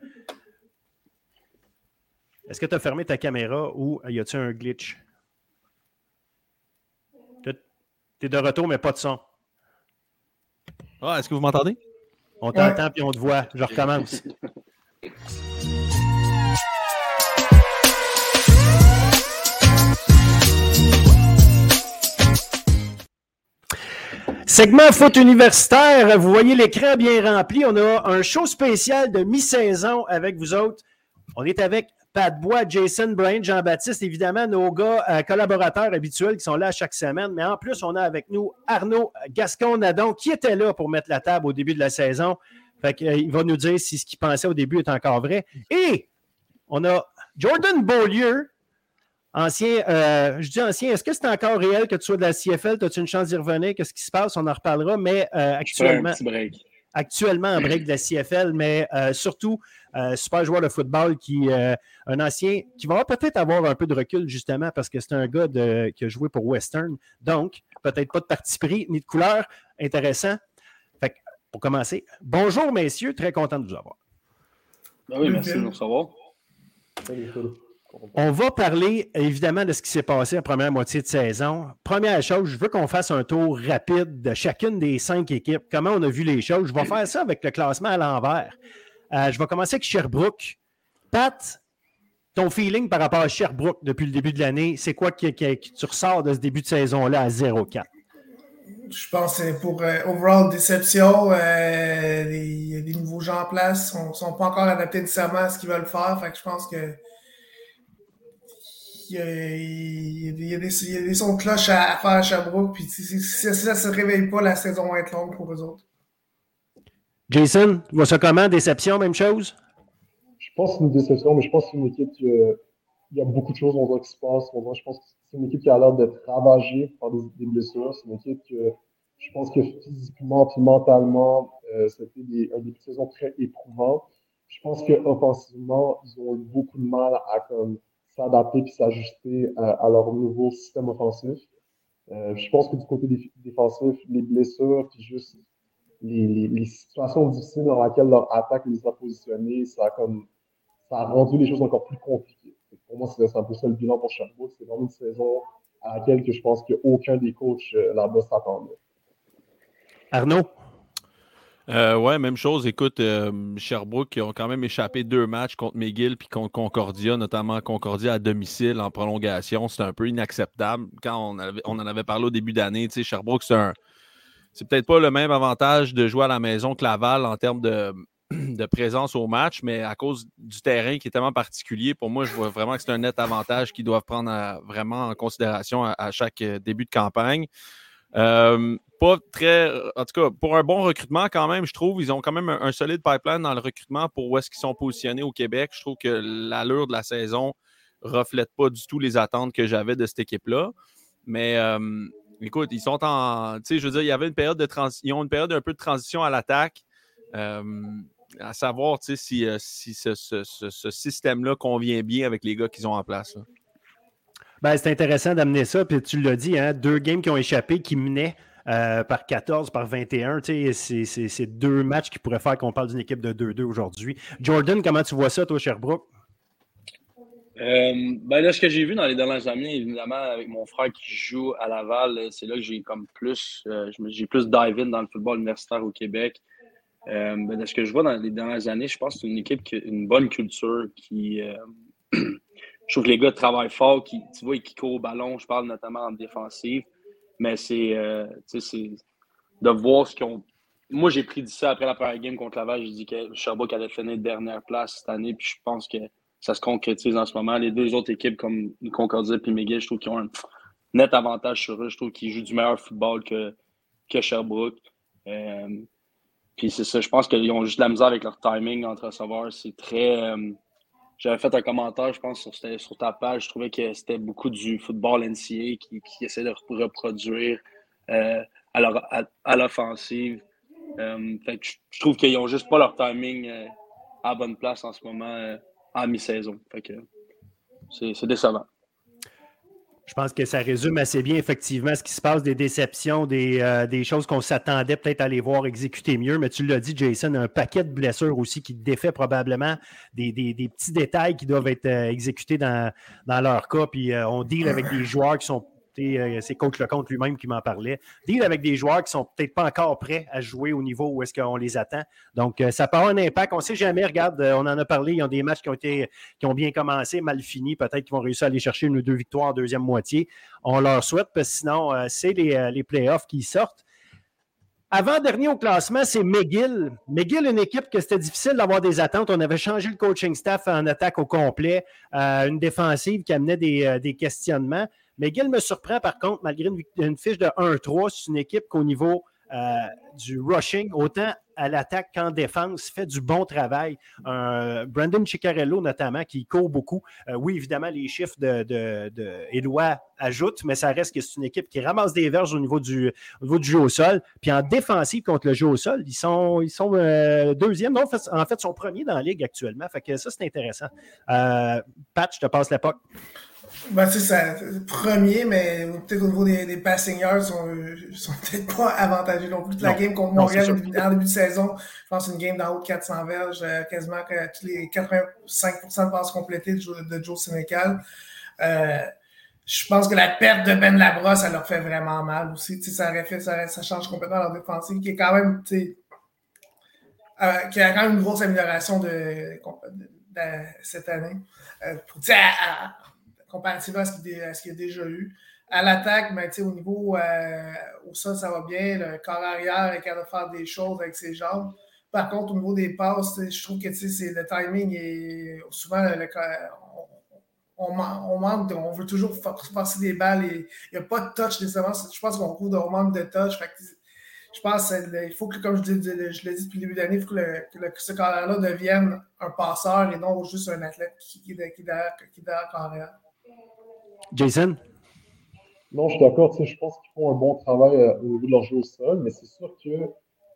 Est-ce que tu as fermé ta caméra ou y a-t-il un glitch? Tu es de retour, mais pas de son. Ah, est-ce que vous m'entendez? On t'entend puis on te voit. Je recommence. Segment foot universitaire, vous voyez l'écran bien rempli. On a un show spécial de mi-saison avec vous autres. On est avec Pat Bois, Jason Brain, Jean-Baptiste, évidemment, nos gars euh, collaborateurs habituels qui sont là chaque semaine. Mais en plus, on a avec nous Arnaud Gascon-Nadon qui était là pour mettre la table au début de la saison. Fait euh, il va nous dire si ce qu'il pensait au début est encore vrai. Et on a Jordan Beaulieu, Ancien, euh, je dis ancien, est-ce que c'est encore réel que tu sois de la CFL? As-tu une chance d'y revenir? Qu'est-ce qui se passe? On en reparlera, mais euh, actuellement. Un break. Actuellement, un break de la CFL, mais euh, surtout, super joueur de football qui, un ancien, qui va peut-être avoir un peu de recul, justement, parce que c'est un gars qui a joué pour Western. Donc, peut-être pas de parti pris ni de couleur. Intéressant. Fait pour commencer, bonjour, messieurs. Très content de vous avoir. Ben oui, merci de nous recevoir. Salut, on va parler évidemment de ce qui s'est passé en première moitié de saison. Première chose, je veux qu'on fasse un tour rapide de chacune des cinq équipes, comment on a vu les choses? Je vais faire ça avec le classement à l'envers. Euh, je vais commencer avec Sherbrooke. Pat, ton feeling par rapport à Sherbrooke depuis le début de l'année, c'est quoi que, tu ressors de ce début de saison-là à 0-4? Je pense que pour euh, overall déception. Euh, les, les, nouveaux gens en place ne sont, pas encore adaptés nécessairement à ce qu'ils veulent faire. Je pense que il y, a, des, sons de cloche à, faire à Sherbrooke. Puis si, ça ne se réveille pas, la saison va être longue pour eux autres. Jason, vois ça comment? Déception, même chose? Je pense que c'est une déception, mais je pense que c'est une équipe qui. il y a beaucoup de choses on voit qui se passent. je pense que c'est une équipe qui a l'air d'être ravagée par des, blessures. C'est une équipe que je pense que physiquement et mentalement, euh, c'était des, un début de saison très éprouvant. Je pense qu'offensivement, ils ont eu beaucoup de mal à comme s'adapter et s'ajuster à, leur nouveau système offensif. Euh, je pense que du côté défensif, les blessures, puis juste les, situations difficiles dans lesquelles leur attaque les a positionnés, ça a, comme, ça a rendu les choses encore plus compliquées. pour moi, c'est un peu ça le bilan pour Sherbrooke. C'est vraiment une saison à laquelle que je pense qu'aucun des coachs euh, là-bas s'attendait. Arnaud? Euh, ouais, même chose. Écoute, euh, Sherbrooke qui ont quand même échappé deux matchs contre McGill puis contre Concordia, notamment Concordia à domicile en prolongation. C'est un peu inacceptable. Quand on, en avait parlé au début d'année, tu sais, Sherbrooke, c'est un. C'est peut-être pas le même avantage de jouer à la maison que Laval en termes de, de présence au match, mais à cause du terrain qui est tellement particulier, pour moi, je vois vraiment que c'est un net avantage qu'ils doivent prendre vraiment en considération à, chaque euh, début de campagne. Euh, pas très. En tout cas, pour un bon recrutement, quand même, je trouve, ils ont quand même un, solide pipeline dans le recrutement pour où est-ce qu'ils sont positionnés au Québec. Je trouve que l'allure de la saison reflète pas du tout les attentes que j'avais de cette équipe-là. Mais euh, écoute, ils sont en. Tu sais, je veux dire, il y avait une période de transition. Ils ont une période un peu de transition à l'attaque. Euh, à savoir si, si ce, ce système-là convient bien avec les gars qu'ils ont en place. Ben, c'est intéressant d'amener ça. Puis tu l'as dit, hein, deux games qui ont échappé, qui menaient euh, par 14, par 21. C'est deux matchs qui pourraient faire qu'on parle d'une équipe de 2-2 aujourd'hui. Jordan, comment tu vois ça, toi, Sherbrooke? Euh, ben là, ce que j'ai vu dans les dernières années, évidemment, avec mon frère qui joue à Laval, c'est là que j'ai comme plus, euh, j'ai plus dive in dans le football universitaire au Québec. Ben, de ce que je vois dans les dernières années, je pense que c'est une équipe qui a une bonne culture, qui, je trouve que les gars travaillent fort, qui, tu vois, qui courent au ballon. Je parle notamment en défensive. Mais c'est euh, de voir ce qu'ils ont. Moi, j'ai pris ça après la première game contre Laval. J'ai dit que Sherbrooke allait finir dernière place cette année. Puis je pense que ça se concrétise en ce moment. Les deux autres équipes comme Concordia et McGill, je trouve qu'ils ont un net avantage sur eux. Je trouve qu'ils jouent du meilleur football que, que Sherbrooke. Euh, puis c'est ça, je pense qu'ils ont juste de la misère avec leur timing entre recevoir. C'est très. Euh, j'avais fait un commentaire, je pense, sur, ta page. Je trouvais que c'était beaucoup du football NCA qui, qui de reproduire euh, à l'offensive. Euh, je, trouve qu'ils n'ont juste pas leur timing euh, à bonne place en ce moment en mi-saison. C'est décevant. Je pense que ça résume assez bien effectivement ce qui se passe, des déceptions, des, euh, choses qu'on s'attendait peut-être à les voir exécuter mieux. Mais tu l'as dit, Jason, un paquet de blessures aussi qui défait probablement des, petits détails qui doivent être euh, exécutés dans, dans, leur cas. Puis euh, on deal avec des joueurs qui sont euh, c'est Coach Lecomte lui-même qui m'en parlait. Deal avec des joueurs qui sont peut-être pas encore prêts à jouer au niveau où est-ce qu'on les attend. Donc, euh, ça peut avoir un impact. On ne sait jamais. Regarde, euh, on en a parlé. Ils ont des matchs qui ont, été, qui ont bien commencé, mal fini. Peut-être qu'ils vont réussir à aller chercher une ou deux victoires en deuxième moitié. On leur souhaite, parce que sinon, c'est les, les playoffs qui sortent. Avant-dernier au classement, c'est McGill. McGill, une équipe que c'était difficile d'avoir des attentes. On avait changé le coaching staff en attaque au complet, une défensive qui amenait des, des questionnements. McGill me surprend par contre, malgré une, fiche de 1-3, c'est une équipe qu'au niveau euh, du rushing, autant à l'attaque qu'en défense, fait du bon travail. Brandon Ciccarello, notamment, qui court beaucoup. Euh, oui, évidemment, les chiffres de, ajoutent, mais ça reste que c'est une équipe qui ramasse des verges au niveau du, jeu au sol. Puis en défensive contre le jeu au sol, ils sont, ils euh, deuxième. Non, en fait, ils sont premiers dans la ligue actuellement. Fait que ça, c'est intéressant. Pat, je te passe l'époque. Ben, c'est ça. Premier, mais peut-être au niveau des, des passing yards, ils sont, sont peut-être pas avantagés non plus. La game contre Montréal en début de saison, je pense une game d'en haut de 400 verges, euh, quasiment que tous les 85% de passes complétées de, Joe Sénécal. Euh, je pense que la perte de Ben Labrosse, ça leur fait vraiment mal aussi. Ça, fait, ça, ça, change complètement leur défensive, qui est quand même, euh, qui a quand même une grosse amélioration de, de, cette année. Euh, pour, à, comparativement à ce qu'il a déjà eu. À l'attaque, ben, au niveau euh, au sol, ça va bien. Le corps arrière est capable de faire des choses avec ses jambes. Par contre, au niveau des passes, je trouve que le timing est souvent on, on, manque, on veut toujours passer des balles et il n'y a pas de touch nécessairement. Je pense qu'on trouve un manque de touch. je pense qu'il faut que, comme je, dis, je l'ai dit depuis le début d'année, il faut que, ce carrière-là devienne un passeur et non juste un athlète qui, qui, qui, qui, qui est derrière. Jason? Non, je suis d'accord. Je pense qu'ils font un bon travail euh, au niveau de leur jeu au sol, mais c'est sûr que,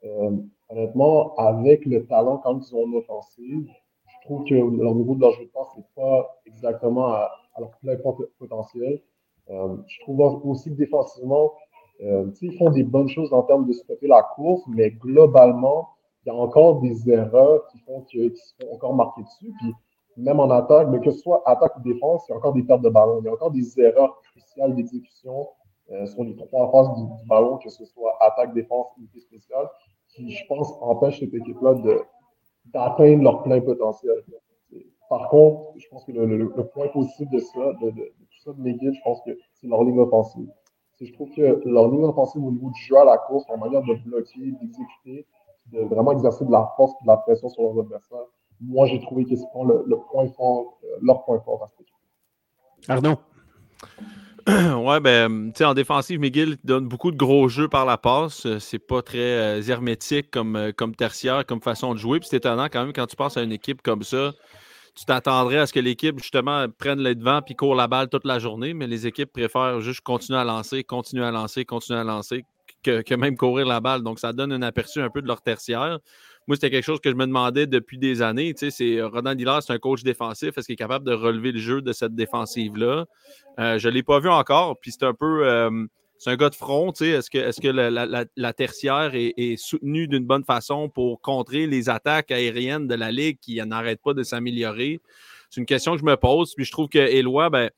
euh, honnêtement, avec le talent quand ils ont en offensive, je trouve que leur niveau de leur jeu de passe n'est pas exactement à, leur plein potentiel. je trouve aussi que défensivement, ils font des bonnes choses en termes de stopper la course, mais globalement, il y a encore des erreurs qui font qu'ils se font encore marquer dessus. Puis même en attaque, mais que ce soit attaque ou défense, il y a encore des pertes de ballon. Il y a encore des erreurs cruciales d'exécution euh, sur les trois phases du, ballon, que ce soit attaque, défense, unité spéciale, qui, je pense, empêchent cette équipe-là d'atteindre leur plein potentiel. Par contre, je pense que le, point positif de ça, de, tout ça de McGill, je pense que c'est leur ligne offensive. Je trouve que leur ligne offensive au niveau du jeu à la course, en manière de bloquer, d'exécuter, de vraiment exercer de la force et de la pression sur leurs adversaires, moi, j'ai trouvé que c'est le, le point fort, euh, leur point fort à cette équipe. Arnaud? Ouais, ben, tu sais, en défensive, McGill donne beaucoup de gros jeux par la passe. Euh, c'est pas très euh, hermétique comme, comme tertiaire, comme façon de jouer. Puis c'est étonnant quand même quand tu passes à une équipe comme ça. Tu t'attendrais à ce que l'équipe, justement, prenne le devant puis court la balle toute la journée, mais les équipes préfèrent juste continuer à lancer, continuer à lancer, continuer à lancer, que, que même courir la balle. Donc, ça donne un aperçu un peu de leur tertiaire. Moi, c'était quelque chose que je me demandais depuis des années. Tu sais, c'est, euh, Ronan Dillard, c'est un coach défensif. Est-ce qu'il est capable de relever le jeu de cette défensive-là? Euh, je ne l'ai pas vu encore. Puis c'est un peu. Euh, c'est un gars de front. Est-ce que, est que la, tertiaire est, soutenue d'une bonne façon pour contrer les attaques aériennes de la Ligue qui n'arrêtent pas de s'améliorer? C'est une question que je me pose. Puis je trouve que Éloi, ben,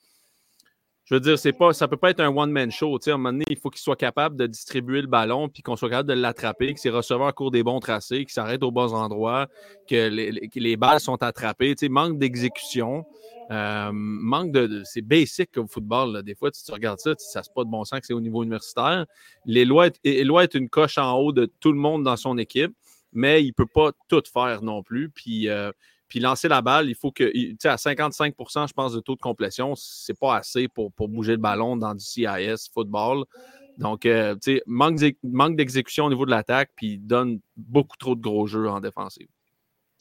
je veux dire, c'est pas, ça peut pas être un one-man show. à un moment donné, il faut qu'il soit capable de distribuer le ballon, puis qu'on soit capable de l'attraper, que ses receveurs courent des bons tracés, qu'il s'arrête aux bons endroits, que les, balles sont attrapées. manque d'exécution, euh, manque de. c'est basic comme football. Des fois, tu, regardes ça, ça se pas de bon sens que c'est au niveau universitaire. Les lois, est une coche en haut de tout le monde dans son équipe, mais il ne peut pas tout faire non plus. Puis. Euh, puis lancer la balle, il faut que, tu sais, à 55% je pense, de taux de complétion, c'est pas assez pour, pour, bouger le ballon dans du CIS football. Donc, euh, tu sais, manque d'exécution au niveau de l'attaque, puis donne beaucoup trop de gros jeux en défensive.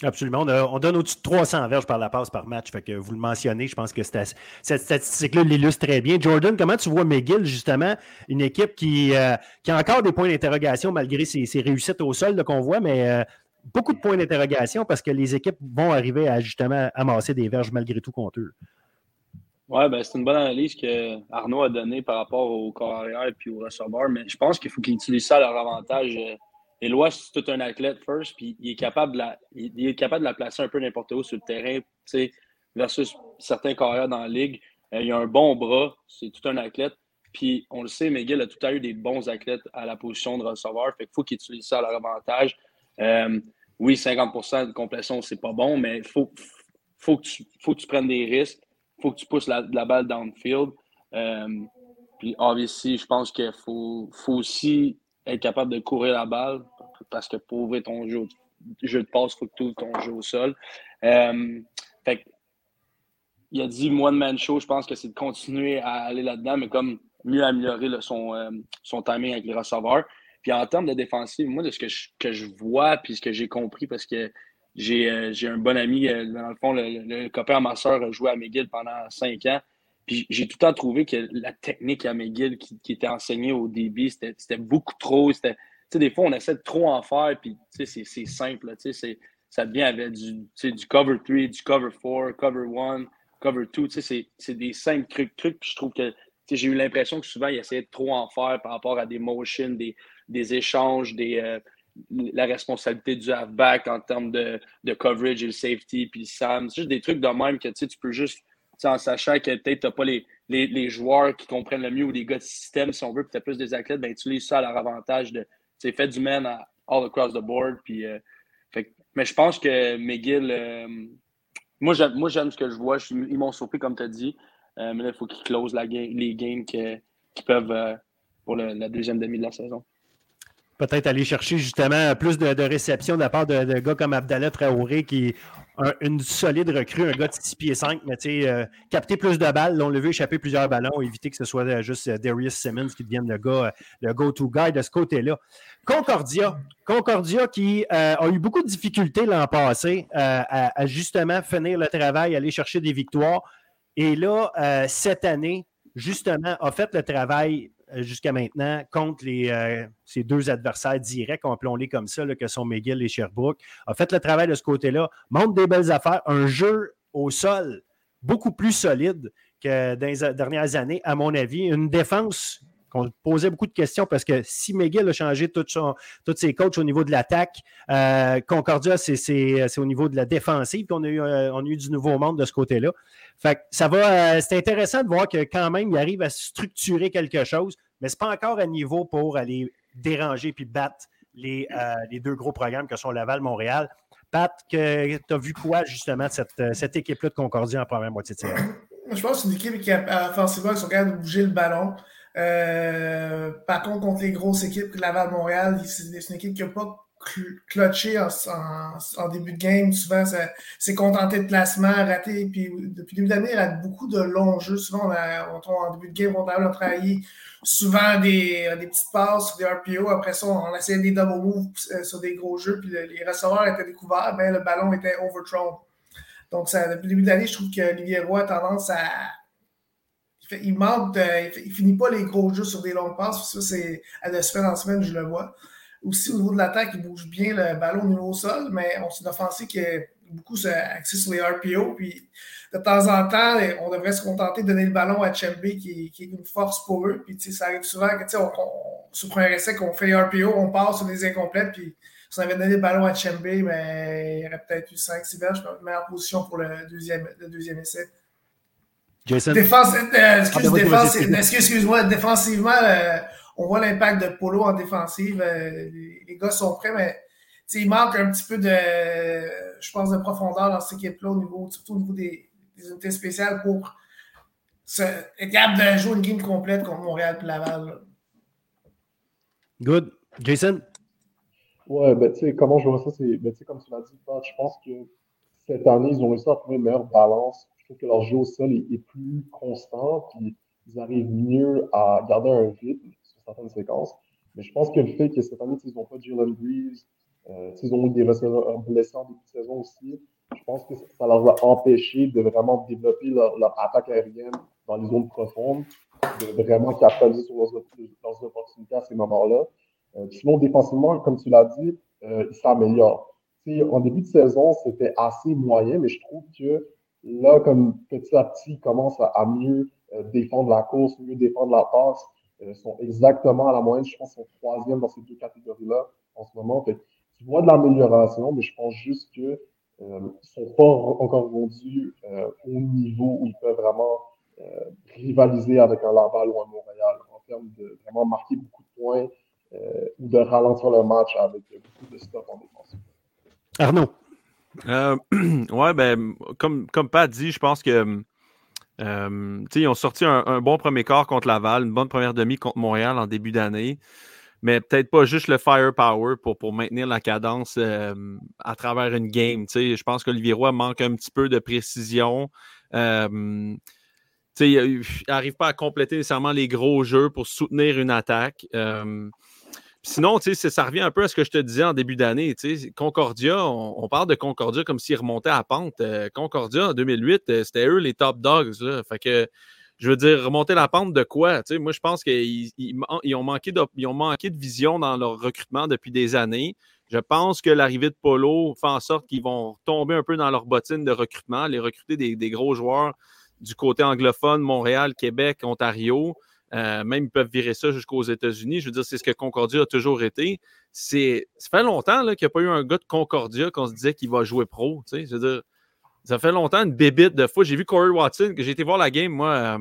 Absolument. On, donne au-dessus de 300 verges par la passe par match. Fait que vous le mentionnez, je pense que cette statistique-là l'illustre très bien. Jordan, comment tu vois McGill, justement, une équipe qui, euh, qui a encore des points d'interrogation malgré ses, réussites au sol qu'on voit, mais euh, beaucoup de points d'interrogation parce que les équipes vont arriver à justement amasser des verges malgré tout contre eux. Oui, ben, c'est une bonne analyse que Arnaud a donnée par rapport au corps arrière et au receveur, mais je pense qu'il faut qu'ils utilisent ça à leur avantage. Eloi, c'est tout un athlète first, puis il est capable de la, il est capable de la placer un peu n'importe où sur le terrain, versus certains carrières dans la ligue. Euh, il a un bon bras, c'est tout un athlète. Puis on le sait, Miguel a tout à eu des bons athlètes à la position de receveur. Fait qu'il faut qu'il utilise ça à leur avantage. Euh, oui, 50% de complétion, c'est pas bon, mais il faut, faut, que tu, faut que tu prennes des risques. Il faut que tu pousses la, la balle downfield. Euh, puis, obviously, je pense qu'il faut, faut aussi être capable de courir la balle parce que pour ouvrir ton jeu, de passe, il faut que tu ouvres ton jeu au sol. Euh, fait il a dit one man show, je pense que c'est de continuer à aller là-dedans, mais comme mieux améliorer son, euh, son timing avec les receveurs. Puis en termes de défensive, moi, de ce que je, que je vois, puis ce que j'ai compris, parce que j'ai euh, un bon ami, euh, dans le fond, le, copain à ma soeur a joué à McGill pendant cinq ans. Puis j'ai tout le temps trouvé que la technique à McGill qui, qui était enseignée au début, c'était beaucoup trop. Tu sais, des fois, on essaie de trop en faire, puis c'est simple. Tu sais, ça devient avec du, du cover 3, du cover 4, cover 1, cover 2. Tu sais, c'est des simples trucs, trucs. Puis je trouve que j'ai eu l'impression que souvent, il essayait de trop en faire par rapport à des motions, des, des échanges, des, euh, la responsabilité du halfback en termes de, de, coverage et le safety, puis Sam. C'est juste des trucs de même que tu peux juste, en sachant que peut-être tu n'as pas les, les, les, joueurs qui comprennent le mieux ou les gars de système, si on veut, puis tu as plus des athlètes, ben, utilise ça à leur avantage de fait du man all across the board. Euh, mais je pense que McGill, euh, moi j'aime ce que je vois. ils m'ont surpris, comme tu as dit. Mais là, il faut qu'ils closent les games qu'ils peuvent pour la deuxième demi de la saison peut-être aller chercher justement plus de, réception de la part de, gars comme Abdallah Traoré, qui est une solide recrue, un gars de 6 pieds 5, mais tu sais, euh, capter plus de balles. on l'a vu échapper plusieurs ballons, éviter que ce soit euh, juste euh, Darius Simmons qui devienne le gars, le go-to guy de ce côté-là. Concordia, Concordia qui a eu beaucoup de difficultés l'an passé à, justement finir le travail, aller chercher des victoires. Et là, cette année, justement, a fait le travail euh, jusqu'à maintenant contre les, euh, deux adversaires directs, appelons-les comme ça, que sont McGill et Sherbrooke, a fait le travail de ce côté-là, montre des belles affaires, un jeu au sol beaucoup plus solide que dans les dernières années, à mon avis. Une défense qu'on posait beaucoup de questions parce que si McGill a changé tous ses coachs au niveau de l'attaque, euh, Concordia, c'est au niveau de la défensive qu'on a, eu, euh, du nouveau monde de ce côté-là. Fait ça va, euh, c'est intéressant de voir que quand même, il arrive à structurer quelque chose, mais ce n'est pas encore à niveau pour aller déranger puis battre les, les deux gros programmes que sont Laval-Montréal. Pat, tu as vu quoi justement cette, cette équipe-là de Concordia en première moitié de série? Je pense que c'est une équipe qui a offensivement qui sont capables de bouger le ballon. Euh, par contre, contre les grosses équipes, Laval-Montréal, c'est une équipe qui n'a pas clutché en, début de game. Souvent, c'est contenté de placement, raté. Puis depuis le début d'année, il a beaucoup de longs jeux. Souvent, on en début de game, on a travaillé souvent des, petites passes, des RPO. Après ça, on essayait des double moves euh, sur des gros jeux. Puis les receveurs étaient découverts, mais le ballon était overthrown. Donc, ça, depuis le début de l'année, je trouve que Olivier Roy a tendance à. Il, manque de, il, finit pas les gros jeux sur des longues passes. Ça, c'est à de semaine en semaine, je le vois. Aussi, au niveau de l'attaque, il bouge bien le ballon au niveau au sol, mais on s'est offensé qui est beaucoup axé sur les RPO. Puis de temps en temps, on devrait se contenter de donner le ballon à Chembe, qui, est une force pour eux. Puis ça arrive souvent que on, on, sur un essai qu'on fait RPO, on passe sur des incomplètes, puis si on avait donné le ballon à Chembe, mais il y aurait peut-être eu 5-6 verges, meilleure position pour le deuxième, le deuxième essai. Jason? Défense, euh, excuse, défense, excuse-moi, défensivement, euh, on voit l'impact de Polo en défensive. Euh, les, gars sont prêts, mais il manque un petit peu de, je pense, de profondeur dans cette équipe-là, au niveau, surtout au niveau des, unités spéciales pour être capable de jouer une game complète contre Montréal et Laval. Good. Jason? Ouais, ben, tu sais, comment je vois ça, c'est, ben, tu sais, comme tu l'as dit, je pense que cette année, ils ont réussi à trouver une meilleure balance. Que leur jeu au sol est, plus constant, puis ils arrivent mieux à garder un rythme sur certaines séquences. Mais je pense que le fait que cette année, ils n'ont pas Jalen Breeze, euh, ils ont eu des receveurs blessés en début de saison aussi, je pense que ça leur a empêché de vraiment développer leur, attaque aérienne dans les zones profondes, de vraiment capitaliser sur leurs, leurs opportunités à ces moments-là. Euh, sinon, défensivement, comme tu l'as dit, euh, il s'améliore. En début de saison, c'était assez moyen, mais je trouve que là, comme petit à petit, il commence à, mieux euh, défendre la course, mieux défendre la passe. Ils sont exactement à la moyenne. Je pense sont troisième dans ces deux catégories-là en ce moment. Fait, tu vois de l'amélioration, mais je pense juste qu'ils ne sont pas encore rendus au niveau où ils peuvent vraiment rivaliser avec un Laval ou un Montréal en termes de vraiment marquer beaucoup de points, euh, ou de ralentir le match avec beaucoup de stop en défense. Arnaud. Euh, ouais, ben, comme, comme Pat dit, je pense que euh, ils ont sorti un, bon premier quart contre Laval, une bonne première demi contre Montréal en début d'année, mais peut-être pas juste le firepower pour, pour maintenir la cadence à travers une game. Je pense qu'Olivier Roy manque un petit peu de précision. il n'arrive pas à compléter nécessairement les gros jeux pour soutenir une attaque. Sinon, ça revient un peu à ce que je te disais en début d'année. Concordia, on, parle de Concordia comme s'ils remontaient à pente. Euh, Concordia, en 2008, euh, c'était eux les top dogs. Je veux dire, remonter la pente de quoi? moi, je pense qu'ils ont manqué de vision dans leur recrutement depuis des années. Je pense que l'arrivée de Polo fait en sorte qu'ils vont tomber un peu dans leur bottine de recrutement, les recruter des gros joueurs du côté anglophone, Montréal, Québec, Ontario. Euh, même ils peuvent virer ça jusqu'aux États-Unis. Je veux dire, c'est ce que Concordia a toujours été. C'est, ça fait longtemps qu'il n'y a pas eu un gars de Concordia qu'on se disait qu'il va jouer pro. Je veux dire, ça fait longtemps une bébite de fois. J'ai vu Corey Watson, que j'ai été voir la game. Moi, euh,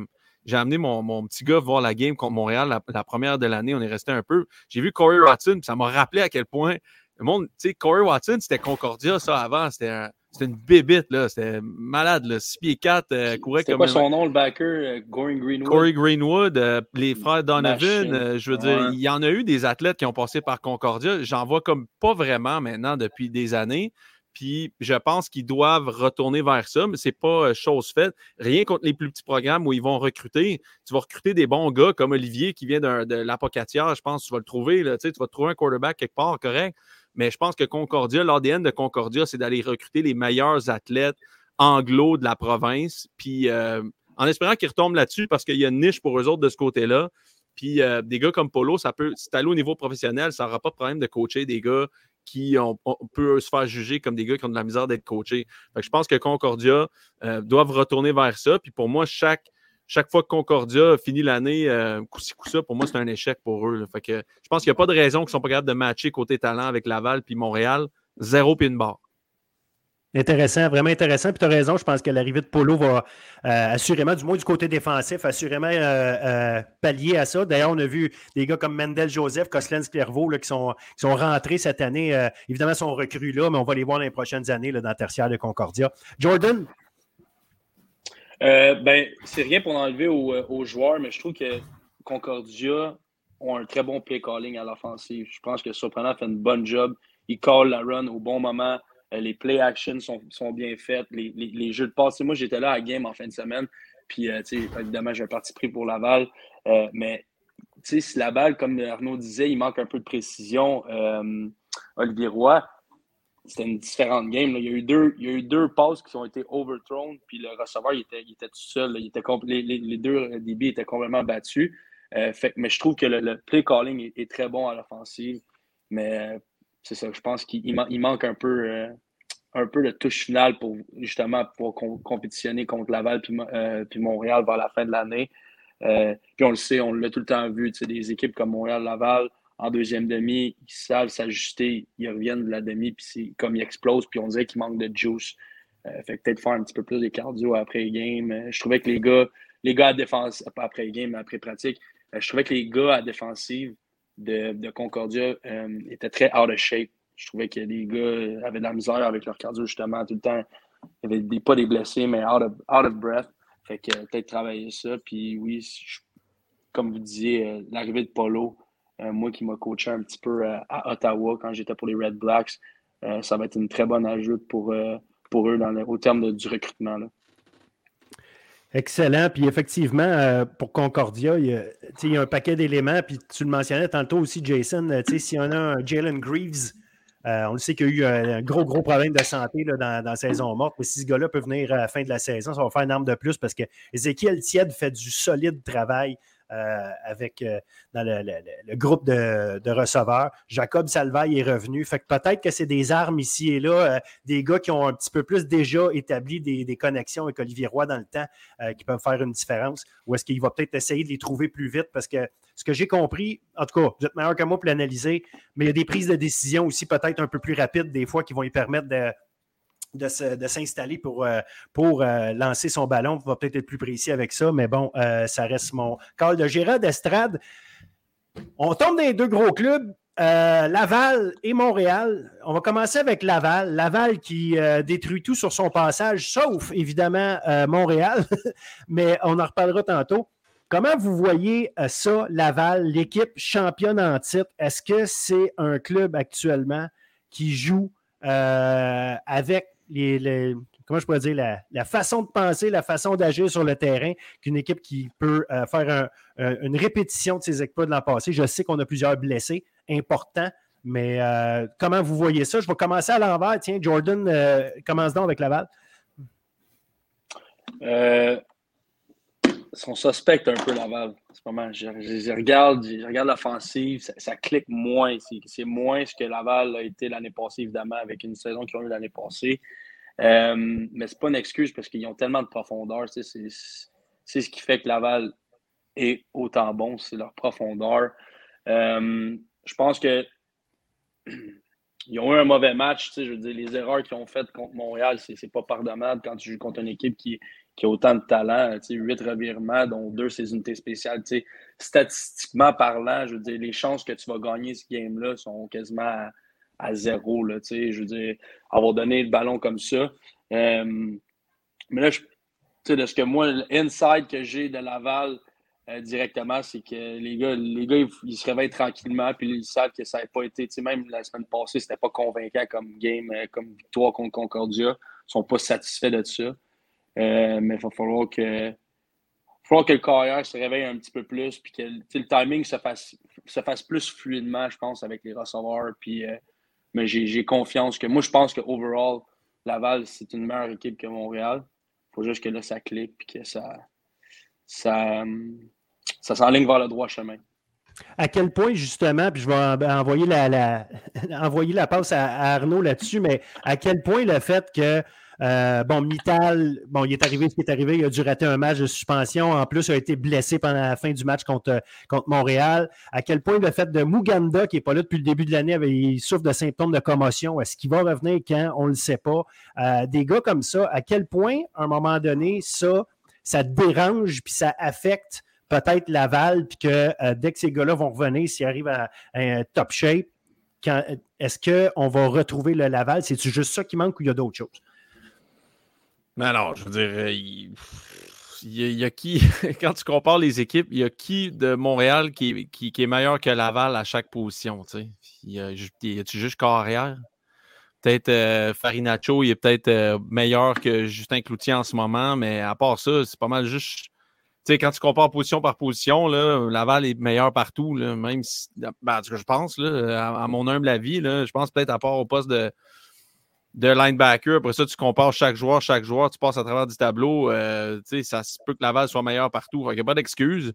j'ai amené mon, petit gars voir la game contre Montréal, la, première de l'année. On est resté un peu. J'ai vu Corey Watson, ça m'a rappelé à quel point le monde, tu sais, Corey Watson, c'était Concordia, ça, avant. C'était un, c'était une bébite, là. C'était malade, là. 6 pieds 4, euh, courait comme. C'est quoi son nom, le backer? Euh, Corey Greenwood? Corey Greenwood, euh, les frères Donovan. je veux dire, il y en a eu des athlètes qui ont passé par Concordia. J'en vois comme pas vraiment maintenant depuis des années. Puis je pense qu'ils doivent retourner vers ça, mais c'est pas chose faite. Rien contre les plus petits programmes où ils vont recruter. Tu vas recruter des bons gars comme Olivier qui vient de l'Apocatière, je pense que tu vas le trouver. Là, tu vas trouver un quarterback quelque part, correct. Mais je pense que Concordia, l'ADN de Concordia, c'est d'aller recruter les meilleurs athlètes anglo de la province. Puis euh, en espérant qu'ils retombent là-dessus parce qu'il y a une niche pour eux autres de ce côté-là. Puis euh, des gars comme Polo, ça peut, c'est allé au niveau professionnel, ça n'aura pas de problème de coacher des gars qui ont, on peut se faire juger comme des gars qui ont de la misère d'être coachés. je pense que Concordia euh, doivent retourner vers ça. Puis pour moi, chaque, chaque fois que Concordia finit l'année, euh, coup-ci, coup-ça, pour moi, c'est un échec pour eux. Je pense qu'il n'y a pas de raison qu'ils ne sont pas capables de matcher côté talent avec Laval puis Montréal. Zéro puis une barre. Intéressant, vraiment intéressant. Puis tu as raison, je pense que l'arrivée de Polo va euh, assurément, du moins du côté défensif, assurément euh, euh, pallier à ça. D'ailleurs, on a vu des gars comme Mendel Joseph, Coslens Clairvaux qui, sont, qui rentrés cette année. évidemment, sont recrues là, mais on va les voir dans les prochaines années dans le tertiaire de Concordia. Jordan? Ben, c'est rien pour enlever aux, joueurs, mais je trouve que Concordia ont un très bon play calling à l'offensive. Je pense que Surprenant fait une bonne job. Il call la run au bon moment euh, les play actions sont, sont bien faites. Les, les, jeux de passe. Moi, j'étais là à game en fin de semaine. Puis, euh, évidemment, j'ai un parti pris pour Laval. Euh, mais si Laval, comme Arnaud disait, il manque un peu de précision, Olivier Roy, c'était une différente game. Il, y a eu deux, il y a eu deux passes qui ont été overthrown, puis le receveur, était, était tout seul. Il était les, les, deux DB étaient complètement battus. fait, mais je trouve que le, play calling est, très bon à l'offensive. Mais c'est ça. Je pense qu'il il manque un peu, euh, un peu de touche finale pour justement pour compétitionner contre Laval puis, euh, puis, Montréal vers la fin de l'année. Euh, puis on le sait, on l'a tout le temps vu, des équipes comme Montréal-Laval, en deuxième demi, ils savent s'ajuster, ils reviennent de la demi, puis comme ils explosent, puis on dirait qu'il manque de juice. fait peut-être faire un petit peu plus de cardio après game. je trouvais que les gars, les gars à défense, pas après game, mais après pratique, je trouvais que les gars à défensive de, Concordia euh, était très out of shape. Je trouvais que les gars avaient de la misère avec leur cardio, justement, tout le temps. Il n'y avait des, pas des blessés, mais out of, out of breath. Fait que peut-être travailler ça. Puis oui, comme vous disiez, euh, l'arrivée de Polo, euh, moi qui m'a coaché un petit peu à Ottawa quand j'étais pour les Red Blacks, ça va être une très bonne ajoute pour, pour eux dans au terme du recrutement. Là. Excellent. Puis effectivement, euh, pour Concordia, il y, a, un paquet d'éléments. Puis tu le mentionnais tantôt aussi, Jason, euh, s'il y en a un Jalen Greaves, euh, on le sait qu'il y a eu un gros, gros problème de santé là, dans, la saison morte. Mais si ce gars-là peut venir à la fin de la saison, ça va faire une arme de plus parce que Ezekiel Tied fait du solide travail euh, avec euh, dans le, groupe de, receveurs. Jacob Salvaille est revenu. Fait que peut-être que c'est des armes ici et là, euh, des gars qui ont un petit peu plus déjà établi des, connexions avec Olivier Roy dans le temps qui peuvent faire une différence. Ou est-ce qu'il va peut-être essayer de les trouver plus vite? Parce que ce que j'ai compris, en tout cas, vous êtes meilleur que moi pour l'analyser, mais il y a des prises de décision aussi peut-être un peu plus rapides des fois qui vont lui permettre de de, s'installer pour, euh, euh, lancer son ballon. On va peut-être être plus précis avec ça, mais bon, euh, ça reste mon call de Gérard d'Estrade. On tombe dans les deux gros clubs. Laval et Montréal. On va commencer avec Laval. Laval qui détruit tout sur son passage, sauf évidemment Montréal, mais on en reparlera tantôt. Comment vous voyez ça, Laval, l'équipe championne en titre? Est-ce que c'est un club actuellement qui joue avec comment je pourrais dire, la, façon de penser, la façon d'agir sur le terrain qu'une équipe qui peut euh, faire une répétition de ses exploits de l'an passé. Je sais qu'on a plusieurs blessés importants, mais euh, comment vous voyez ça? Je vais commencer à l'envers. Tiens, Jordan, euh, commence donc avec Laval. Son suspect un peu Laval. Je, regarde, je regarde l'offensive, ça, clique moins. C'est moins ce que Laval a été l'année passée, évidemment, avec une saison qu'ils ont eu l'année passée. Euh, mais c'est pas une excuse parce qu'ils ont tellement de profondeur. C'est ce qui fait que Laval est autant bon, c'est leur profondeur. Euh, je pense que ils ont eu un mauvais match. Je veux dire, les erreurs qu'ils ont faites contre Montréal, c'est pas pardonnable quand tu joues contre une équipe qui, qui a autant de talent, huit revirements, dont deux ses unités spéciales. Statistiquement parlant, je veux dire, les chances que tu vas gagner ce game-là sont quasiment à, zéro. Là, je veux dire, avoir donné le ballon comme ça. Euh, mais là, de ce que moi, l'inside que j'ai de Laval euh, directement, c'est que les gars, les gars ils, se réveillent tranquillement, puis ils savent que ça n'a pas été, même la semaine passée, c'était pas convaincant comme game, euh, comme victoire contre Concordia. Ils sont pas satisfaits de ça. Euh, mais il va falloir que, falloir que le carrière se réveille un petit peu plus, puis que le timing se fasse, se fasse plus fluidement, je pense, avec les receveurs. Puis, euh, mais j'ai confiance que moi, je pense que overall, Laval, c'est une meilleure équipe que Montréal. Il faut juste que là, ça clique, puis que ça, ça, ça s'enligne vers le droit chemin. À quel point, justement, puis je vais envoyer la, envoyer la passe à Arnaud là-dessus, mais à quel point le fait que Euh, bon, Mittal, bon, il est arrivé ce qui est arrivé. Il a dû rater un match de suspension. En plus, il a été blessé pendant la fin du match contre, contre Montréal. À quel point le fait de Muganda, qui n'est pas là depuis le début de l'année, il souffre de symptômes de commotion. Est-ce qu'il va revenir quand? On ne le sait pas. Euh, des gars comme ça, à quel point, à un moment donné, ça, ça dérange puis ça affecte peut-être Laval, puis que euh, dès que ces gars-là vont revenir, s'ils arrivent à, un top shape, est-ce qu'on va retrouver le Laval? C'est-tu juste ça qui manque ou il y a d'autres choses? Mais non, je veux dire, euh, il, y, a, qui, quand tu compares les équipes, il y a qui de Montréal qui, qui, est meilleur que Laval à chaque position? Tu Il y a-tu juste carrière? Peut-être euh, Farinacho, il est peut-être meilleur que Justin Cloutier en ce moment, mais à part ça, c'est pas mal juste quand tu compares position par position, là, Laval est meilleur partout, là, même si, ben, je pense, là, à, mon humble avis, là, je pense peut-être à part au poste de, de linebacker. Après ça, tu compares chaque joueur, chaque joueur, tu passes à travers du tableau. Euh, ça se peut que Laval soit meilleur partout. Il n'y a pas d'excuse.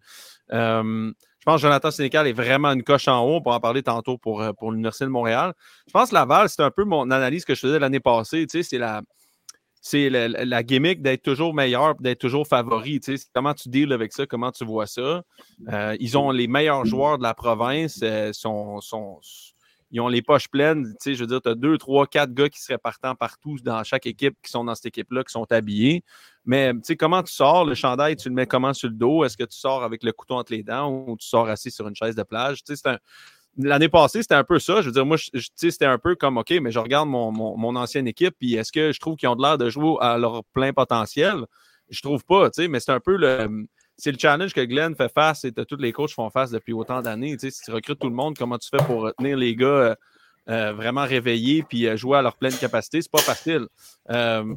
Je pense que Jonathan Sénécal est vraiment une coche en haut. On pourra en parler tantôt pour, euh, pour l'Université de Montréal. Je pense que Laval, c'est un peu mon analyse que je faisais l'année passée. C'est la c'est la, gimmick d'être toujours meilleur, d'être toujours favori. Comment tu deals avec ça? Comment tu vois ça? Euh, ils ont les meilleurs joueurs de la province. Sont, ils ont les poches pleines. Je veux dire, tu as deux, trois, quatre gars qui seraient partants partout dans chaque équipe qui sont dans cette équipe-là, qui sont habillés. Mais comment tu sors? Le chandail, tu le mets comment sur le dos? Est-ce que tu sors avec le couteau entre les dents ou tu sors assis sur une chaise de plage? C'est un, L'année passée, c'était un peu ça. Je veux dire, moi, c'était un peu comme OK, mais je regarde mon, ancienne équipe, puis est-ce que je trouve qu'ils ont de l'air de jouer à leur plein potentiel? Je trouve pas, tu sais, mais c'est un peu le. C'est le challenge que Glenn fait face et que tous les coachs font face depuis autant d'années. Tu si tu recrutes tout le monde, comment tu fais pour tenir les gars euh, euh, vraiment réveillés puis euh, jouer à leur pleine capacité? C'est pas facile.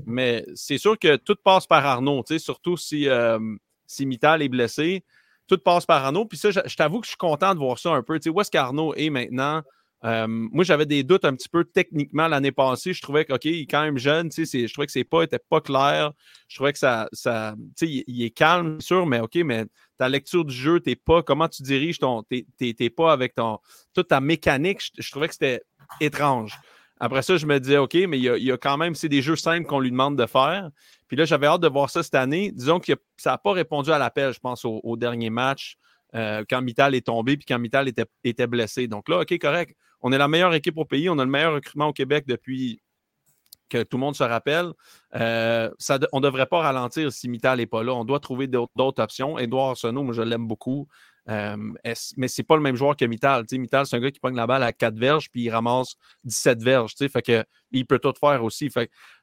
mais c'est sûr que tout passe par Arnaud, surtout si, Mittal est blessé tout passe par Arnaud. Puis ça, je, t'avoue que je suis content de voir ça un peu. Tu où est-ce qu'Arnaud est maintenant? Euh, moi, j'avais des doutes un petit peu techniquement l'année passée. Je trouvais qu'il est quand même jeune. Je trouvais que ses pas n'étaient pas clairs. Je trouvais que ça. sais, il, est calme, sûr, mais OK, mais ta lecture du jeu, t'es pas. Comment tu diriges ton. T'es pas avec ton. Toute ta mécanique, je trouvais que c'était étrange. Après ça, je me disais, OK, mais il y a, quand même, c'est des jeux simples qu'on lui demande de faire. Puis là, j'avais hâte de voir ça cette année. Disons que ça n'a pas répondu à l'appel, je pense, au, dernier match, euh, quand Mittal est tombé, puis quand Mittal était blessé. Donc là, OK, correct. On est la meilleure équipe au pays. On a le meilleur recrutement au Québec depuis que tout le monde se rappelle. Euh, on ne devrait pas ralentir si Mittal n'est pas là. On doit trouver d'autres options. Edouard Arsenault, moi, je l'aime beaucoup. Euh, mais c'est pas le même joueur que Mittal. Mittal, c'est un gars qui pogne la balle à 4 verges puis il ramasse 17 verges. Fait il peut tout faire aussi.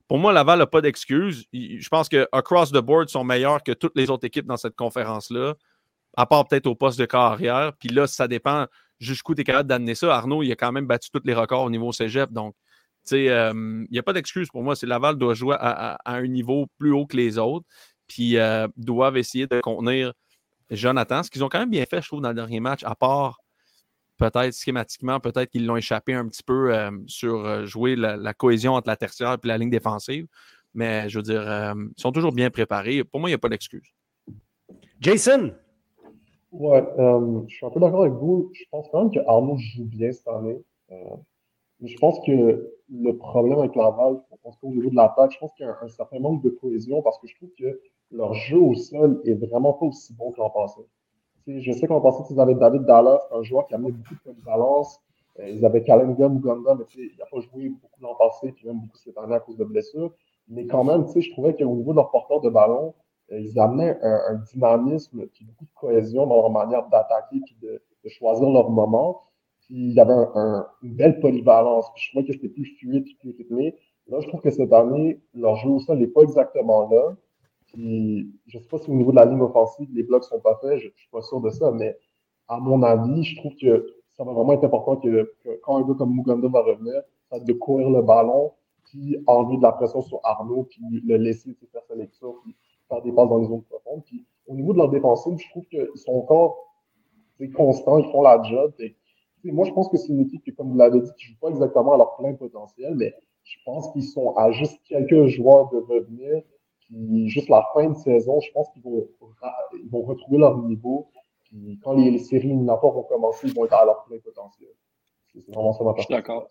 Pour moi, Laval n'a pas d'excuses. Je pense que across the board sont meilleurs que toutes les autres équipes dans cette conférence-là, à part peut-être au poste de carrière. Puis là, ça dépend jusqu'où tu es capable d'amener ça. Arnaud, il a quand même battu tous les records au niveau cégep. Donc, euh, il n'y a pas d'excuse pour moi. C'est Laval doit jouer à, un niveau plus haut que les autres. Puis euh, doivent essayer de contenir Jonathan, ce qu'ils ont quand même bien fait, je trouve, dans le dernier match, à part peut-être schématiquement, peut-être qu'ils l'ont échappé un petit peu euh, sur euh, jouer la, cohésion entre la tertiaire et la ligne défensive. Mais je veux dire, ils sont toujours bien préparés. Pour moi, il n'y a pas d'excuse. Jason! Ouais, je suis un peu d'accord avec vous. Je pense quand même que Arnaud joue bien cette année. mais je pense que le problème avec Laval, au niveau de l'attaque, je pense qu'il y a un, certain manque de cohésion parce que je trouve que leur jeu au sol est vraiment pas aussi bon que l'an passé. je sais qu'en passé, ils avaient David Dallas, un joueur qui a mis beaucoup de polyvalence. Euh, ils avaient Kalenga Muganda, mais il n'a pas joué beaucoup l'an passé, puis même beaucoup cette année à cause de blessures. Mais quand même, je trouvais qu'au niveau de leur porteur de ballon, euh, ils amenaient un, dynamisme, puis beaucoup de cohésion dans leur manière d'attaquer, puis de, choisir leur moment. Puis il y avait une belle polyvalence. Puis je trouvais que c'était plus fluide, plus rythmé. Là, je trouve que cette année, leur jeu au sol n'est pas exactement là. Puis, je ne sais pas si au niveau de la ligne offensive, les blocs sont pas faits, je ne suis pas sûr de ça, mais à mon avis, je trouve que ça va vraiment être important que, quand un gars comme Muganda va revenir, ça de courir le ballon, puis enlever de la pression sur Arnaud, puis le laisser faire sa lecture, puis faire des passes dans les zones profondes. Puis au niveau de leur défensive, je trouve qu'ils sont encore constants, ils font la job. Et, moi, je pense que c'est une équipe qui, comme vous l'avez dit, qui ne joue pas exactement à leur plein potentiel, mais je pense qu'ils sont à juste quelques joueurs de revenir puis juste la fin de saison, je pense qu'ils vont, ils vont retrouver leur niveau. Puis quand les, séries éliminatoires vont commencer, ils vont être à leur plein potentiel. C'est vraiment ça ma Je suis d'accord.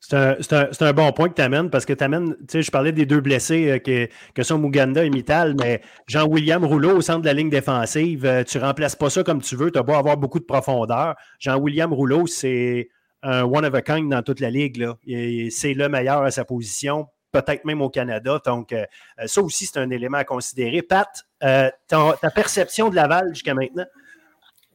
C'est un, un, bon point que tu amènes parce que tu amènes, tu sais, je parlais des deux blessés euh, que, que, sont Muganda et Mittal, mais Jean-William Rouleau au centre de la ligne défensive, euh, tu remplaces pas ça comme tu veux, tu as beau avoir beaucoup de profondeur. Jean-William Rouleau, c'est un one of a kind dans toute la ligue. C'est le meilleur à sa position, peut-être même au Canada. Donc, euh, ça aussi, c'est un élément à considérer. Pat, ta perception de Laval jusqu'à maintenant?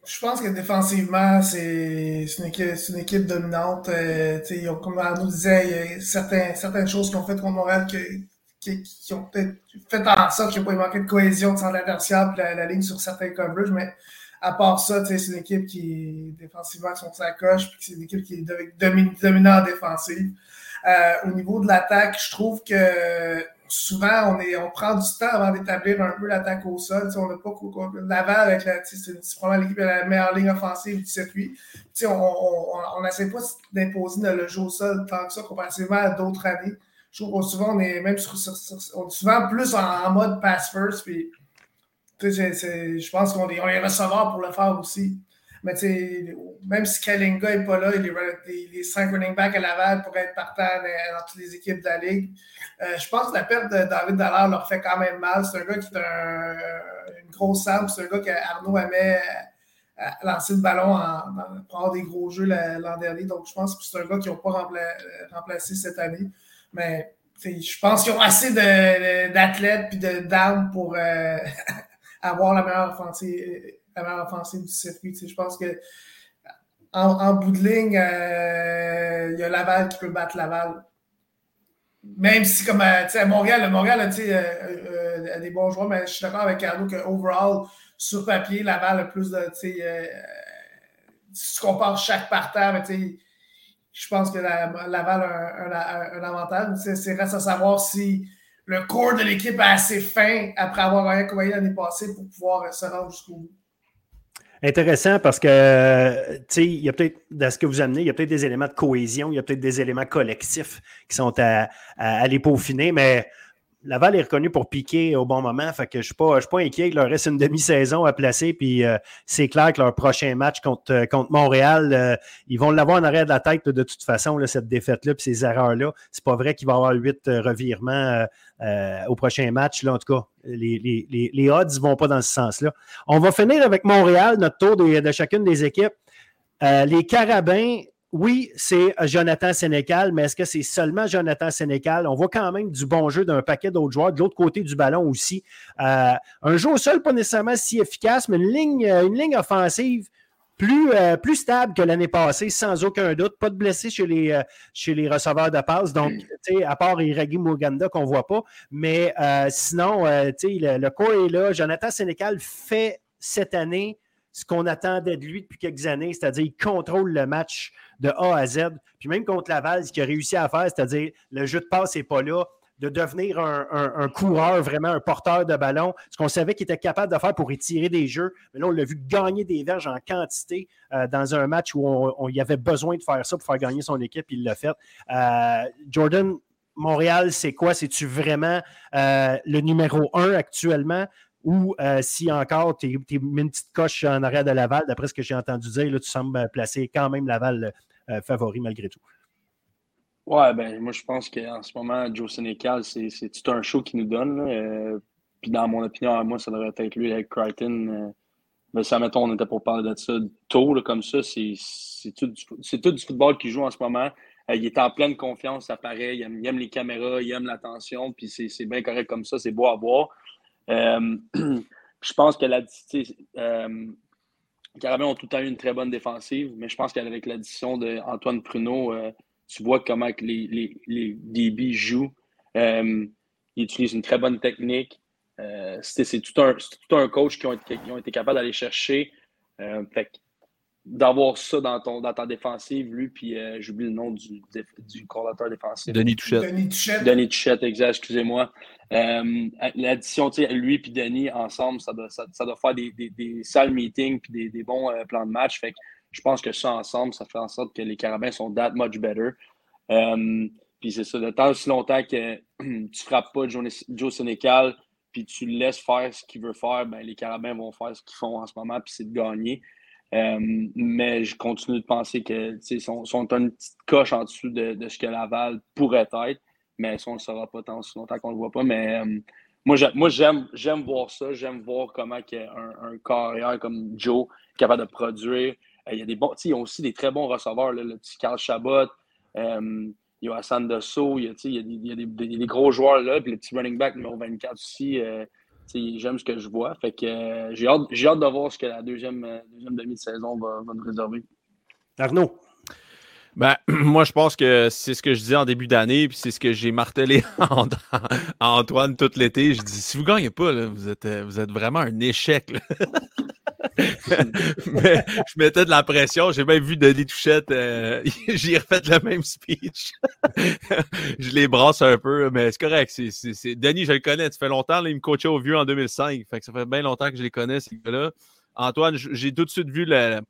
Je pense que défensivement, c'est une, une, équipe dominante. Euh, comme Arnaud disait, il y a certains, certaines choses qu'ils ont faites contre Montréal qui, qui, qui ont peut-être fait en sorte qu'il n'y a pas manqué de cohésion de centre adversaire et la, la, ligne sur certains coverages, mais à part ça, c'est une équipe qui défensivement sont sa coche, puis c'est une équipe qui est dominante en défensive. Euh, au niveau de l'attaque, je trouve que souvent, on, est, on prend du temps avant d'établir un peu l'attaque au sol. on n'a pas Laval avec la, c'est probablement l'équipe la meilleure ligne offensive du circuit. on n'essaie pas d'imposer le jeu au sol tant que ça comparativement à d'autres années. Je trouve souvent, on est même sur, on est souvent plus en, mode pass first. Puis, je pense qu'on est, on est receveur pour le faire aussi. Mais même si Kalinga n'est pas là, les, les, cinq running backs à Laval pourraient être partants dans, toutes les équipes de la Ligue. Euh, je pense que la perte de David Dallaire leur fait quand même mal. C'est un gars qui est un, une grosse arme. C'est un gars qu'Arnaud aimait euh, lancer le ballon en, pour avoir des gros jeux l'an dernier. Donc, je pense que c'est un gars qui n'ont pas remplacé cette année. Mais je pense qu'ils ont assez d'athlètes et d'armes pour euh, avoir la meilleure offensive la meilleure offensive du circuit. je pense que en, bout de ligne, euh, il y a Laval qui peut battre Laval. Même si, comme euh, à Montréal, le Montréal euh, a des bons joueurs, mais je suis d'accord avec Carlo que overall, sur papier, Laval a plus de. si tu compares chaque parterre, je pense que Laval a un, avantage. C'est reste à savoir si le corps de l'équipe est assez fin après avoir gagné comme l'année passée pour pouvoir se rendre jusqu'au bout. Intéressant parce que, tu sais, il y a peut-être, dans ce que vous amenez, il y a peut-être des éléments de cohésion, il y a peut-être des éléments collectifs qui sont à, à, à les peaufiner, mais Laval est reconnu pour piquer au bon moment. Fait que je ne suis, pas, pas inquiet. Il leur reste une demi-saison à placer. Puis euh, c'est clair que leur prochain match contre, euh, contre Montréal, euh, ils vont l'avoir en arrière de la tête de toute façon, là, cette défaite-là puis ces erreurs-là. C'est pas vrai qu'il va y avoir huit revirements au prochain match. Là, en tout cas, les, les, les, odds ne vont pas dans ce sens-là. On va finir avec Montréal, notre tour de, de chacune des équipes. les Carabins, oui, c'est euh, Jonathan Sénécal, mais est-ce que c'est seulement Jonathan Sénécal? On voit quand même du bon jeu d'un paquet d'autres joueurs, de l'autre côté du ballon aussi. Euh, un jeu au sol, pas nécessairement si efficace, mais une ligne, euh, une ligne offensive plus, plus stable que l'année passée, sans aucun doute. Pas de blessés chez les, chez les receveurs de passe. Donc, sais, à part Iragi Muganda qu'on ne voit pas. Mais sinon, le, le corps est là. Jonathan Sénécal fait cette année ce qu'on attendait de lui depuis quelques années, c'est-à-dire il contrôle le match de A à Z. Puis même contre Laval, ce qu'il a réussi à faire, c'est-à-dire le jeu de passe n'est pas là, de devenir un, coureur, vraiment un porteur de ballon, ce qu'on savait qu'il était capable de faire pour étirer des jeux. Mais là, on l'a vu gagner des verges en quantité euh, dans un match où on, y avait besoin de faire ça pour faire gagner son équipe, il l'a fait. Euh, Jordan, Montréal, c'est quoi? C'est-tu vraiment euh, le numéro un actuellement? Ou euh, si encore tu es, mis une petite coche en arrière de Laval, d'après ce que j'ai entendu dire, là, tu sembles placer quand même Laval euh, favori malgré tout. Ouais, ben moi je pense qu'en ce moment, Joe Sénécal, c'est tout un show qui nous donne. Euh, puis dans mon opinion, moi, ça devrait être lui avec Crichton. mais ça, mettons, on était pour parler de ça tôt, comme ça. C'est tout, tout, du football qu'il joue en ce moment. il est en pleine confiance, ça paraît. Il aime, il aime les caméras, il aime l'attention, puis c'est bien correct comme ça, c'est beau à voir. Euh, je pense que la, euh, Carabin ont tout le temps eu une très bonne défensive, mais je pense qu'avec l'addition d'Antoine Pruneau, euh, tu vois comment les, les, les jouent. ils utilisent une très bonne technique. c'est tout un, tout un coach qui ont été, qui ont été capables d'aller chercher. fait d'avoir ça dans, ton, dans ta défensive, lui, puis euh, j'oublie le nom du, du coordinateur défensif. Denis Touchette. Denis Touchette. Denis Touchette, exact, excusez-moi. Euh, L'addition, lui puis Denis, ensemble, ça doit, ça, doit faire des, des, des sales meetings puis des, des bons euh, plans de match. Fait que je pense que ça, ensemble, ça fait en sorte que les Carabins sont that much better. Euh, puis c'est ça, de temps aussi longtemps que tu frappes pas Joe Sénécal puis tu le laisses faire ce qu'il veut faire, ben, les Carabins vont faire ce qu'ils font en ce moment, puis c'est de gagner. Mais je continue de penser que sont, sont une petite coche en dessous de, ce que Laval pourrait être. Mais ça, on ne le saura pas tant longtemps qu'on ne le voit pas. Mais moi, j'aime, voir ça. J'aime voir comment un, un carrière comme Joe est capable de produire. il y a des bons, ils ont aussi des très bons receveurs. le petit Carl Chabot, il y a Hassan Desso, il y a, il y a, des, gros joueurs là. Puis le petit running back numéro 24 aussi. J'aime ce que je vois. Fait que j'ai, hâte, j'ai hâte de voir ce que la deuxième, deuxième demi de saison va, va nous réserver. Arnaud? Ben, moi, je pense que c'est ce que je dis en début d'année, puis c'est ce que j'ai martelé à Antoine tout l'été. Je dis, si vous ne gagnez pas, vous, êtes, euh, vous êtes vraiment un échec. je mettais de la pression. J'ai même vu Denis Touchette. Euh, J'ai refait le même speech. je les brasse un peu, mais c'est correct. Denis, je le connais. Ça fait longtemps. il me coachait au vieux en 2005. Fait que ça fait bien longtemps que je les connais, ces gars-là. Antoine, j'ai tout de suite vu le,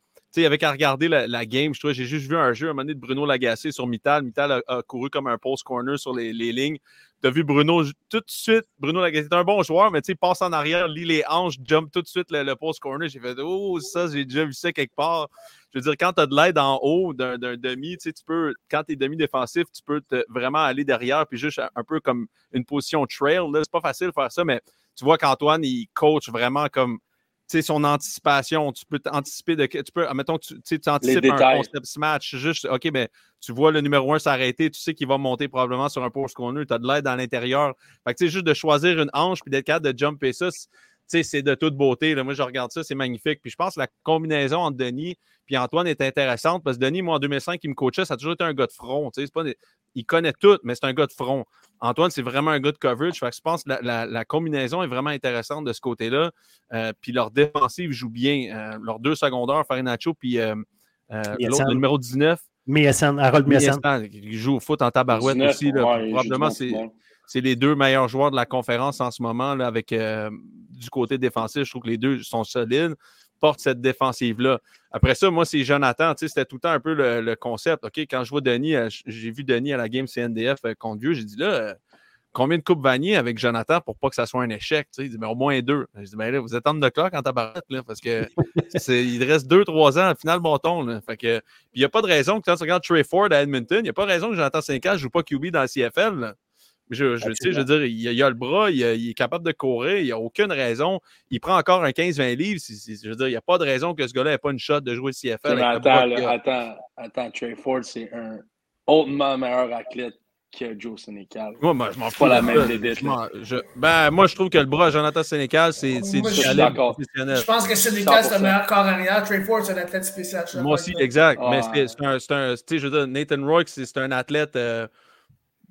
avec à regarder la, game, je j'ai juste vu un jeu à un moment donné de Bruno Lagacé sur Mittal. Mittal a, couru comme un post corner sur les, lignes. Tu as vu Bruno tout de suite. Bruno Lagacé est un bon joueur, mais tu sais, passe en arrière, lit les hanches, jump tout de suite le, post corner. J'ai fait Oh, ça, j'ai déjà vu ça quelque part. Je veux dire, quand tu as de l'aide en haut d'un demi, tu peux, quand tu es demi-défensif, tu peux vraiment aller derrière, puis juste un peu comme une position trail. C'est pas facile de faire ça, mais tu vois qu'Antoine, il coach vraiment comme son anticipation, tu peux anticiper de. Tu peux, admettons que tu, tu anticipes un concept smash, juste, OK, mais ben, tu vois le numéro 1 s'arrêter, tu sais qu'il va monter probablement sur un post corner, tu as de l'aide à l'intérieur. Fait que, juste de choisir une hanche puis d'être capable de jumper ça, c'est de toute beauté. Là. Moi, je regarde ça, c'est magnifique. Puis je pense que la combinaison entre Denis et Antoine est intéressante parce que Denis, moi, en 2005, il me coachait, ça a toujours été un gars de front. Pas Il connaît tout, mais c'est un gars de front. Antoine, c'est vraiment un gars de coverage. Fait que je pense que la, combinaison est vraiment intéressante de ce côté-là. Euh, puis leur défensive joue bien. Euh, leurs deux secondaires, Farinacho, puis euh, l'autre, numéro 19. Miassen, Harold. Il joue au foot en tabarouette aussi. probablement, c'est les deux meilleurs joueurs de la conférence en ce moment avec du côté défensif. Je trouve que les deux sont solides porte cette défensive-là. Après ça, moi, c'est Jonathan. C'était tout le temps un peu le, concept. OK, quand je vois Denis, euh, j'ai vu Denis à la game CNDF euh, contre Vieux, j'ai dit là, euh, combien de coupes Vanier avec Jonathan pour pas que ça soit un échec? Il dit, mais au moins deux. Je dis, ben là, vous êtes en de clock en tabaret, là, parce que il reste deux, trois ans, au final, bon ton. Fait que, il n'y a pas de raison que quand tu regardes Trey Ford à Edmonton, il n'y a pas de raison que Jonathan 5 ne joue pas QB dans le CFL. Je, je, je, veux dire, il a, a le bras, il, est capable de courir, il n'y a aucune raison. Il prend encore un 15-20 livres. je veux dire, il n'y a pas de raison que ce gars-là n'ait pas une shot de jouer CFL. Mais attends, attends, attends, Trey Ford, c'est un hautement meilleur athlète que Joe Sénécal. Moi, moi je m'en fous. pas la même débite. Ben, moi, je trouve que le bras à Jonathan Sénécal, c'est du calibre Je pense que Sénécal, c'est le meilleur corps arrière. Trey Ford, c'est un athlète spécial. Moi aussi, exact. Mais c'est un, un, tu sais, je veux dire, Nathan Roy, c'est un athlète. Euh,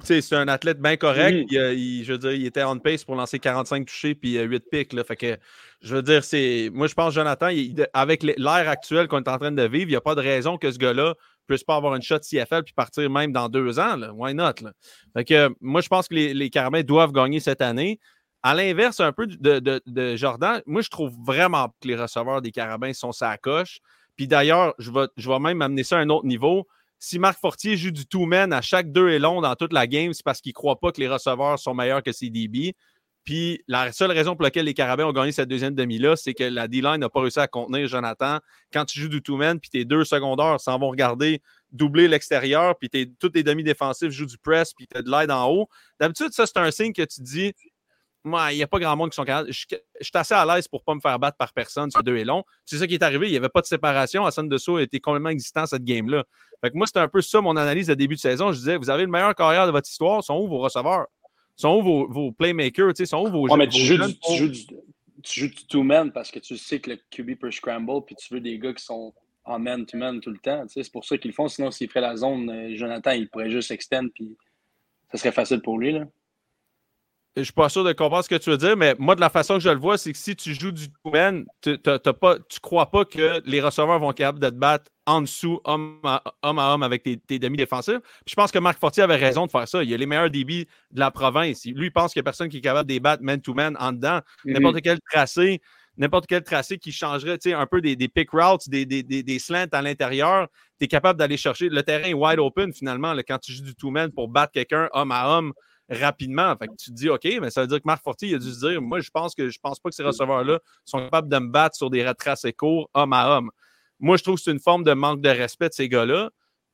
c'est un athlète bien correct. Il, je veux dire, il était on pace pour lancer 45 touchés puis 8 euh, pics. Là, fait que, je veux dire, c'est. Moi, je pense, Jonathan, avec l'air actuel qu'on est en train de vivre, il n'y a pas de raison que ce gars-là puisse pas avoir une shot CFL puis partir même dans deux ans. Là. Why not? Là? Fait que, moi, je pense que les, les Carabins doivent gagner cette année. À l'inverse, un peu de, Jordan, moi, je trouve vraiment que les receveurs des Carabins sont sa coche. Puis d'ailleurs, je vais, je vais même amener ça à un autre niveau si Marc Fortier joue du two-man à chaque deux et long dans toute la game, c'est parce qu'il ne croit pas que les receveurs sont meilleurs que CDB. Puis la seule raison pour laquelle les Carabins ont gagné cette deuxième demi-là, c'est que la D-line n'a pas réussi à contenir Jonathan. Quand tu joues du two-man, puis tes deux secondaires s'en vont regarder doubler l'extérieur, puis tous tes demi-défensifs jouent du press, puis tu de l'aide en haut. D'habitude, ça, c'est un signe que tu dis il n'y a pas grand monde qui sont capables. Je, suis assez à l'aise pour ne pas me faire battre par personne sur deux et long. C'est ça qui est arrivé. Il n'y avait pas de séparation. Hassan Dessau était complètement existant cette game-là. Fait que moi, c'était un peu ça mon analyse de début de saison. Je disais, vous avez le meilleur carrière de votre histoire. Sont où vos receveurs? Sont où vos, vos playmakers? Sont où vos, ouais, mais tu, joues du, tu, joues du, tu joues du two-man parce que tu sais que le QB peut scramble puis tu veux des gars qui sont en man-to-man tout le temps. C'est pour ça qu'ils le font. Sinon, s'il ferait la zone, euh, Jonathan, il pourrait juste extend puis ça serait facile pour lui. Là je suis pas sûr de comprendre ce que tu veux dire, mais moi, de la façon que je le vois, c'est que si tu joues du man, tu ne crois pas que les receveurs vont être capables de te battre en dessous, homme à homme, avec tes, demi-défensifs. Je pense que Marc Fortier avait raison de faire ça. Il a les meilleurs débits de la province. Lui, il pense qu'il n'y a personne qui est capable de battre man-to-man en dedans. Mm-hmm. N'importe quel tracé, n'importe quel tracé qui changerait un peu des, pick routes, des, des, slants à l'intérieur, tu es capable d'aller chercher. Le terrain est wide open finalement quand tu joues du two-man pour battre quelqu'un homme à homme rapidement. Fait que tu te dis, OK, mais ça veut dire que Marc Fortier il a dû se dire, moi, je pense que je pense pas que ces receveurs-là sont capables de me battre sur des retraces courts, homme à homme. moi, je trouve que c'est une forme de manque de respect de ces gars-là.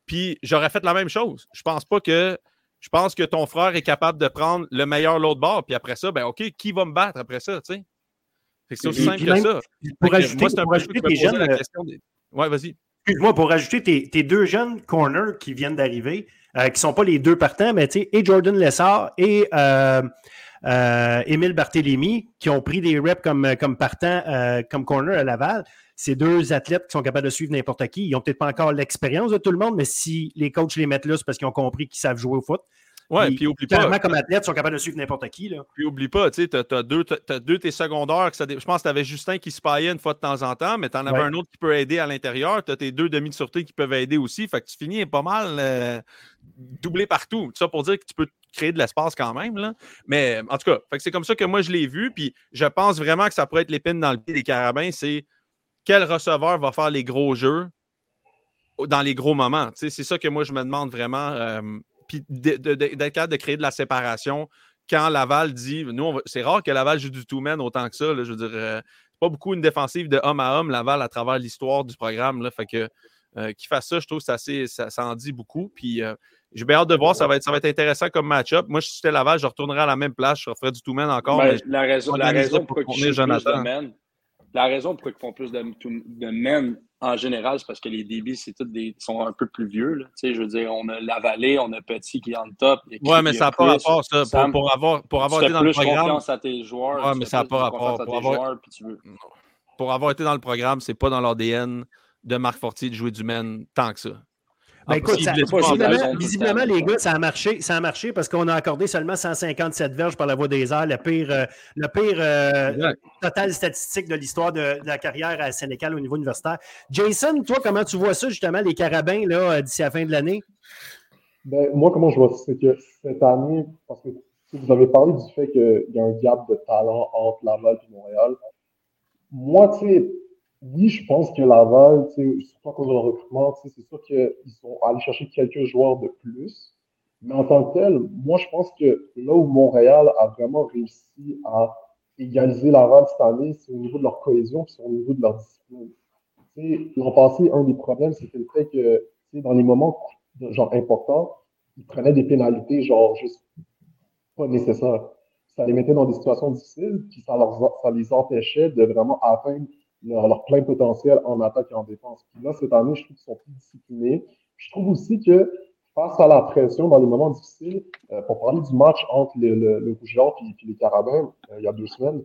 Puis j'aurais fait la même chose. Je pense pas que. Je pense que ton frère est capable de prendre le meilleur l'autre bord. Puis après ça, ben OK, qui va me battre après ça, tu sais? C'est aussi simple que ça. Pour ajouter, moi, c'est un peu tes jeunes, la question des... Ouais, vas-y. Excuse-moi, pour rajouter tes, deux jeunes corners qui viennent d'arriver, euh, qui ne sont pas les deux partants, mais tu sais, et Jordan Lessard et euh, euh, Émile Barthélémy, qui ont pris des reps comme, comme partant, comme corner à Laval. C'est deux athlètes qui sont capables de suivre n'importe qui. Ils n'ont peut-être pas encore l'expérience de tout le monde, mais si les coachs les mettent là, c'est parce qu'ils ont compris qu'ils savent jouer au foot. Oui, puis oublie pas. comme athlète, ils sont capables de suivre n'importe qui. Là. Puis oublie pas, tu sais, tu as, deux, as deux tes secondaires. Que ça, je pense que tu avais Justin qui se paillait une fois de temps en temps, mais tu en avais un autre qui peut aider à l'intérieur. Tu as tes deux demi de sûreté qui peuvent aider aussi. Fait que tu finis pas mal euh, doublé partout. Tout ça pour dire que tu peux créer de l'espace quand même. Là. Mais en tout cas, c'est comme ça que moi je l'ai vu. Puis je pense vraiment que ça pourrait être l'épine dans le pied des carabins. C'est quel receveur va faire les gros jeux dans les gros moments. C'est ça que moi je me demande vraiment. Euh, puis d'être capable de créer de la séparation quand Laval dit, nous, c'est rare que Laval joue du two-man autant que ça. je veux dire, euh, pas beaucoup une défensive de homme à homme, Laval, à travers l'histoire du programme. Là, fait que euh, qu'il fasse ça, je trouve que ça, ça, en dit beaucoup. Puis euh, j'ai bien hâte de voir, ça va, être, ça va être intéressant comme match-up. Moi, si j'étais Laval, je retournerais à la même place, je ferais du two-man encore. Ben, la raison, la raison pour que Jonathan. la raison pourquoi ils font plus de, de men en général, c'est parce que les débits, c'est tous des sont un peu plus vieux. Là. Je veux dire, on a la vallée, on a Petit qui est en top. Oui, mais ça n'a pas rapport, ça. Pour, avoir, pour avoir été dans le programme. confiance à tes joueurs. Oui, mais ça n'a pas rapport. Pour avoir... Joueurs, pour avoir été dans le programme, c'est pas dans l'ADN de Marc Fortier de jouer du men tant que ça. Ben écoute, visiblement, les gars, ça a marché, ça a marché parce qu'on a accordé seulement 157 verges par la voie des airs, le pire, euh, le pire euh, total statistique de l'histoire de, la carrière à Sénécal au niveau universitaire. Jason, toi, comment tu vois ça, justement, les carabins, là, euh, d'ici la fin de l'année? Ben, moi, comment je vois ça, c'est que cette année, parce que vous avez parlé du fait qu'il y a un gap de talent entre Laval et Montréal. Moi, tu sais, oui, je pense que Laval, surtout à cause de leur recrutement, c'est sûr qu'ils sont allés chercher quelques joueurs de plus. Mais en tant que tel, moi, je pense que là où Montréal a vraiment réussi à égaliser Laval cette année, c'est au niveau de leur cohésion et au niveau de leur discipline. L'an passé, un des problèmes, c'était le fait que dans les moments genre importants, ils prenaient des pénalités genre juste pas nécessaires. Ça les mettait dans des situations difficiles, puis ça, leur, ça les empêchait de vraiment atteindre leur, plein potentiel en attaque et en défense. Puis là, cette année, je trouve qu'ils sont plus disciplinés. Je trouve aussi que face à la pression dans les moments difficiles, euh, pour parler du match entre le, le, le et, les Carabins euh, il y a deux semaines,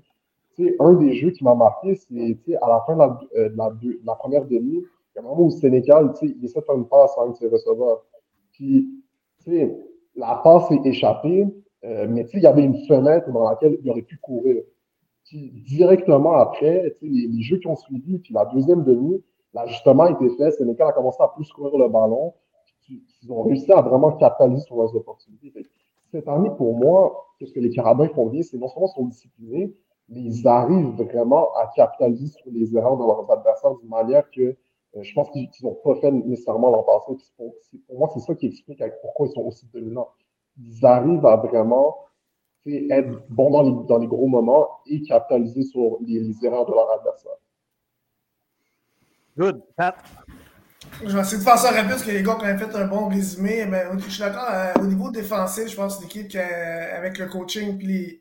un des jeux qui m'a marqué, c'est à la fin de la, euh, de la première demi, il y a un moment où le Sénégal, il essaie de faire une passe à un de ses receveurs. Puis, la passe est échappée, mais il y avait une fenêtre dans laquelle il aurait pu courir. Puis directement après, les, les, jeux qui ont suivi, puis la deuxième demi, l'ajustement a été fait. Sénégal a commencé à plus courir le ballon. Puis, ils ont réussi à vraiment capitaliser sur leurs opportunités. cette année, pour moi, ce que les Carabins font bien, c'est non seulement sont disciplinés, mais ils arrivent vraiment à capitaliser sur les erreurs de leurs adversaires d'une manière que euh, je pense qu'ils n'ont pas fait nécessairement l'an passé. Pour, moi, c'est ça qui explique pourquoi ils sont aussi dominants. Ils arrivent à vraiment être bon dans les, dans les, gros moments et capitaliser sur les, erreurs de leur adversaire. Good. Pat? Je vais essayer de faire ça rapide parce que les gars ont quand même fait un bon résumé. Mais je suis d'accord. Euh, au niveau défensif, je pense que c'est une équipe qui, avec le coaching et les,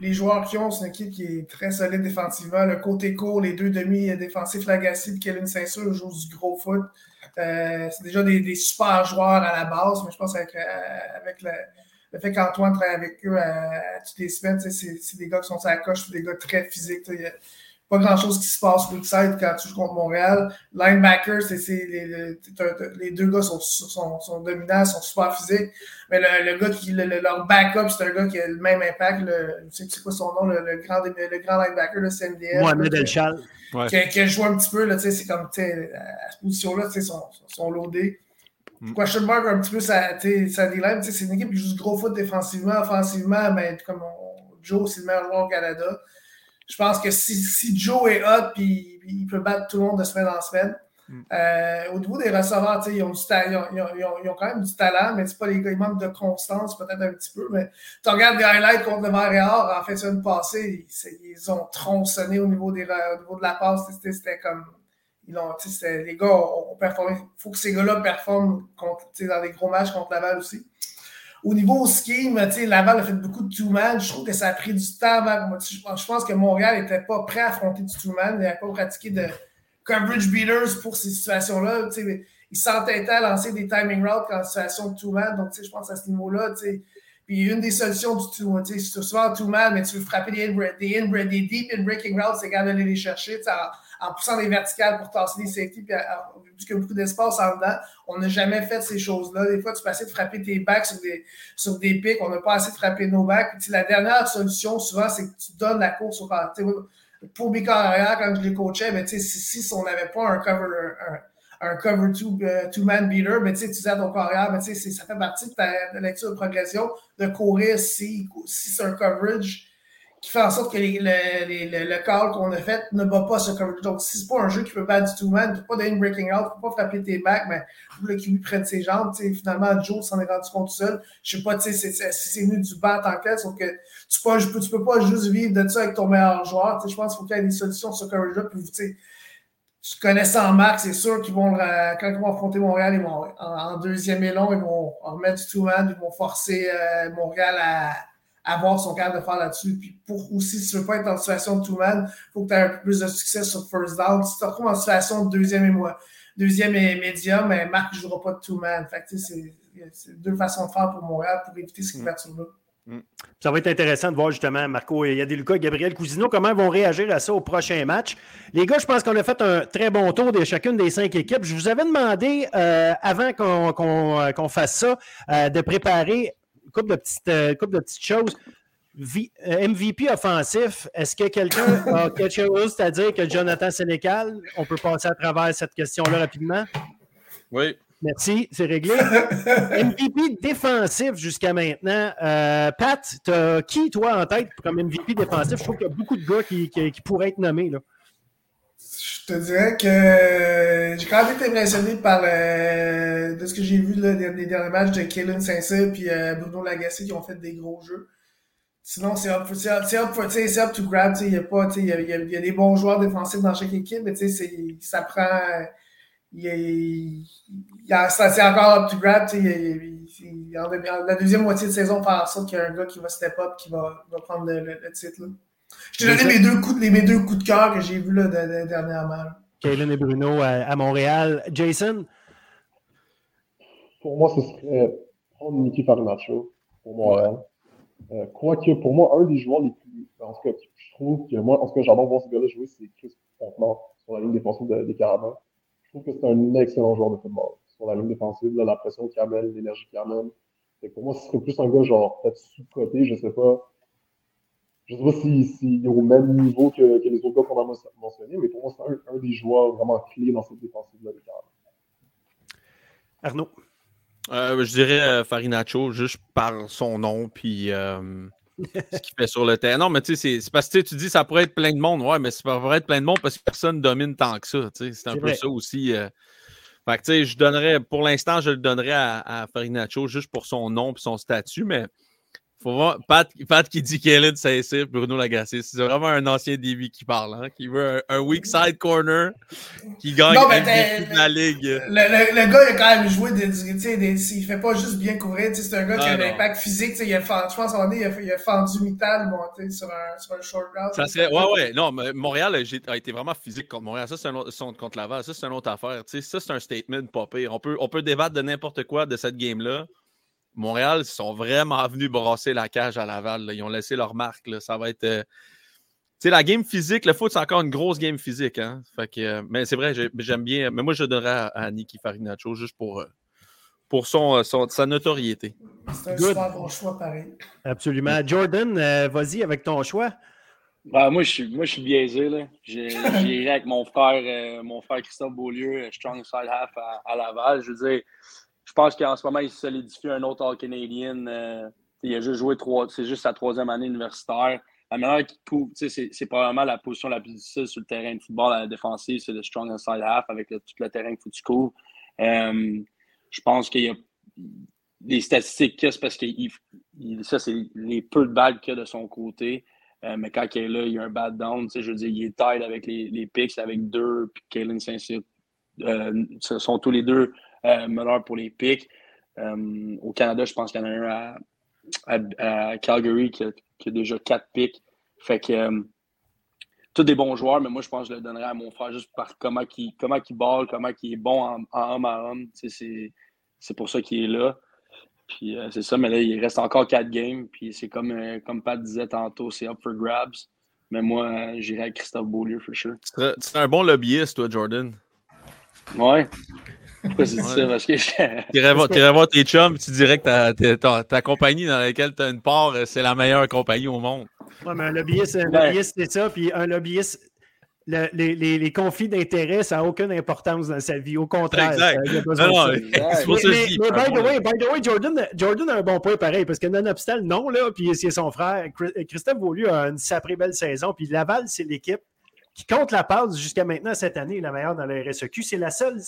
les, joueurs qui ont, c'est une équipe qui est très solide défensivement. Le côté court, les deux demi défensifs, Lagassi et Kevin Saint-Sûr jouent du gros foot. Euh, c'est déjà des, des, super joueurs à la base, mais je pense avec, euh, avec le, le fait qu'Antoine travaille avec eux à, toutes les semaines, c'est des gars qui sont à la coche, des gars très physiques. Il n'y a pas grand-chose qui se passe outside quand tu joues contre Montréal. Linebacker, c'est les, les, deux gars sont, sont, sont, dominants, sont super physiques. Mais le, gars qui, leur backup, c'est un gars qui a le même impact. Le, je sais quoi son nom, le, grand, le grand linebacker, le CNDF. Mohamed Elchal. Qui, qui, a joué un petit peu, c'est comme à cette position-là, ils sont, sont loadés. Mm. Question mark un petit peu ça, ça dilemme. C'est une équipe qui joue du gros foot défensivement, offensivement, mais comme Joe, c'est le meilleur joueur au Canada. Je pense que si, si Joe est hot, puis, il peut battre tout le monde de semaine en semaine. Mm. Euh, au niveau des receveurs, ils ont, ils, ont, ils, ont, quand même du talent, mais c'est pas les gars, ils manquent de constance peut-être un petit peu. Mais tu regardes les highlights contre le Montréal en fait, semaine passée, ils, ils, ont tronçonné au niveau, des, au niveau de la passe. C'était comme ils ont, les gars ont, performé. Il faut que ces gars-là performent contre, dans des gros matchs contre Laval aussi. Au niveau scheme, Laval a fait beaucoup de two-man. Je trouve que ça a pris du temps avant. Je pense que Montréal n'était pas prêt à affronter du two-man. Il n'avait pas pratiqué de coverage beaters pour ces situations-là. Il s'entêtait à lancer des timing routes en situation de two-man. Donc, je pense à ce niveau-là. Puis une des solutions du two, tu sais, souvent two-man, mais tu veux frapper des, in, des, des deep in breaking routes, c'est quand d'aller les chercher en, poussant des verticales pour tasser les safety. Puis, vu qu'il y a beaucoup d'espace en dedans, on n'a jamais fait ces choses-là. Des fois, tu peux essayer de frapper tes backs sur des, sur des pics. On n'a pas assez de frapper nos backs. Puis, la dernière solution, souvent, c'est que tu donnes la course au Pour mes carrières, quand je les coachais, mais si, si on n'avait pas un cover, un cover two-man two beater, mais tu disais à ton carrière, mais ça fait partie de ta lecture de progression de courir si, si c'est un coverage qui fait en sorte que les, le call qu'on a fait ne bat pas ce coverage. Donc, si c'est pas un jeu qui peut battre du two-man, tu peux pas donner breaking out, tu peux pas frapper tes backs, mais faut le QB prenne ses jambes. finalement, Joe s'en est rendu compte tout seul. Je sais pas si c'est venu du bas en tant que tel, sauf que tu peux, tu peux pas juste vivre de ça avec ton meilleur joueur. Je pense qu'il faut qu'il y ait des solutions sur ce coverage-là. Puis, tu connais ça en max, c'est sûr qu'ils vont, quand ils vont affronter Montréal, ils vont, en, deuxième élan, ils vont remettre du two-man, ils vont forcer euh, Montréal à avoir son cadre de faire là-dessus. Puis pour aussi, si tu ne veux pas être en situation de two-man, il faut que tu aies un peu plus de succès sur first down. Si tu te retrouves en situation de deuxième et moi, deuxième et médium, mais Marc ne jouera pas de two-man. Fait que c'est deux façons de faire pour Montréal pour éviter cette. Mm. Ça va être intéressant de voir justement, Marco et Yadeluca et Gabriel Cousineau, comment ils vont réagir à ça au prochain match. Les gars, je pense qu'on a fait un très bon tour de chacune des cinq équipes. Je vous avais demandé, euh, avant euh, qu'on fasse ça, euh, de préparer couple de petites, euh, couple de petites choses. MVP offensif, est-ce que quelqu'un a quelque chose à dire que Jonathan Sénécal? On peut passer à travers cette question-là rapidement? Oui. Merci, c'est réglé. MVP défensif jusqu'à maintenant. Euh, Pat, tu as qui, toi, en tête comme MVP défensif? Je trouve qu'il y a beaucoup de gars qui, qui pourraient être nommés. Là. Je te dirais que j'ai quand même été impressionné par de ce que j'ai vu là, des, derniers matchs de Kellen Saint-Cyr et euh, Bruno Lagacé qui ont fait des gros jeux. Sinon, c'est up, up, up, to grab. Il y, a pas, il, y a, il y a des bons joueurs défensifs dans chaque équipe, mais ça prend. Il c'est encore up to grab. la deuxième moitié de saison, par en sorte qu'il y a un gars qui va step up, qui va, va prendre le, le, titre. Là. Je t'ai donné mes deux, coups, mes deux coups de cœur que j'ai vus là, dernièrement. Kaylin et Bruno à, Montréal. Jason? Pour moi, ce serait prendre Nicky Farnacho pour Montréal. Euh, quoique, pour moi, un des joueurs les plus. En tout cas, je trouve que moi, en tout cas, j'adore voir ce gars-là jouer, c'est Chris Fontenot sur la ligne défensive des Carabins. Je trouve que c'est un excellent joueur de football. Sur la ligne défensive, là, la pression qu'il amène, l'énergie qu'il amène. pour moi, ce serait plus un gars, genre, peut-être sous-côté, je sais pas je ne sais pas s'il si, est au même niveau que, que les autres gars qu'on a mentionnés, mais pour moi, c'est un, un, des joueurs vraiment clés dans cette défensive-là des Arnaud? Euh, je dirais euh, Farinacho, juste par son nom, puis euh, ce qu'il fait sur le terrain. Non, mais tu sais, c'est parce que tu dis ça pourrait être plein de monde. Ouais, mais ça pourrait être plein de monde parce que personne domine tant que ça. C'est un peu ça aussi. Fait que, tu sais, je donnerais, pour l'instant, je le donnerais à, à Farinacho juste pour son nom et son statut, mais faut voir, Pat, Pat qui dit de Saint-Cyr, Bruno Lagacé. C'est vraiment un ancien DB qui parle, hein, qui veut un, weak side corner qui gagne non, la ligue. Le, le, gars, il a quand même joué des. des il fait pas juste bien courir. C'est un gars qui a un impact physique. Il a, je pense il, a, il a fendu Mittal bon, sur, un, sur un short route. Ça serait, ouais, ouais. Non, mais Montréal a, été vraiment physique contre Montréal. Ça, c'est un autre, contre Laval. Ça, c'est une autre affaire. ça, c'est un statement pas pire. On peut, on peut débattre de n'importe quoi de cette game-là. Montréal, ils sont vraiment venus brasser la cage à Laval. Ils ont laissé leur marque. Ça va être. Euh, tu sais, la game physique, le foot, c'est encore une grosse game physique. Hein? Fait que, euh, mais c'est vrai, j'aime bien. Mais moi, je donnerais à, à Nicky Farinaccio juste pour, euh, pour son, sa notoriété. C'est un super bon choix, pareil. Absolument. Jordan, vas-y avec ton choix. Bah, moi, je suis, moi, je suis biaisé. J'irai avec mon frère, mon frère Christophe Beaulieu, Strong Side Half à, à Laval. Je veux dire, pense qu'en ce moment, il solidifie un autre All-Canadian. Euh, il a juste joué trois, c'est juste sa troisième année universitaire. La manière qu'il couvre, c'est probablement la position la plus difficile sur le terrain de football à la défensive, c'est le strong inside half avec tout le terrain que tu couvres. Euh, je pense qu'il y a des statistiques qu'il parce que ça, c'est les peu de balles qu'il a de son côté. mais quand il est là, il y a un bad down. Je veux dire, il est tied avec les, les picks, avec deux, puis Kalen Saint-Cyr. ce sont tous les deux meneurs pour les picks. au Canada, je pense qu'il y en a un à, Calgary qui a, qui a, déjà quatre picks. Fait que tous des bons joueurs, mais moi, je pense que je le donnerais à mon frère juste par comment il, comment il balle, comment il est bon en, homme à homme. C'est pour ça qu'il est là. Puis euh, c'est ça, mais là, il reste encore quatre games. Puis c'est comme, euh, comme Pat disait tantôt, c'est up for grabs. Mais moi, euh, j'irai avec Christophe Beaulieu, for sure. Tu es un bon lobbyiste, toi, Jordan. Ouais. Pourquoi c'est ça? Parce que tu irais voir tes chums tu dirais que ta, ta compagnie dans laquelle tu as une part, c'est la meilleure compagnie au monde. Oui, mais un lobbyiste, un lobbyiste c'est ça. Puis un lobbyiste, les, les, les, conflits d'intérêt, ça n'a aucune importance dans sa vie. Au contraire, exact. il y a besoin non, de ça. mais, mais, by, the way, by the way, Jordan, Jordan a un bon point pareil, parce que Nonobstal, non, là, puis c'est son frère. Christophe Beaulieu a une sacrée belle saison, puis Laval, c'est l'équipe qui compte la passe jusqu'à maintenant cette année, la meilleure dans le RSEQ. C'est la seule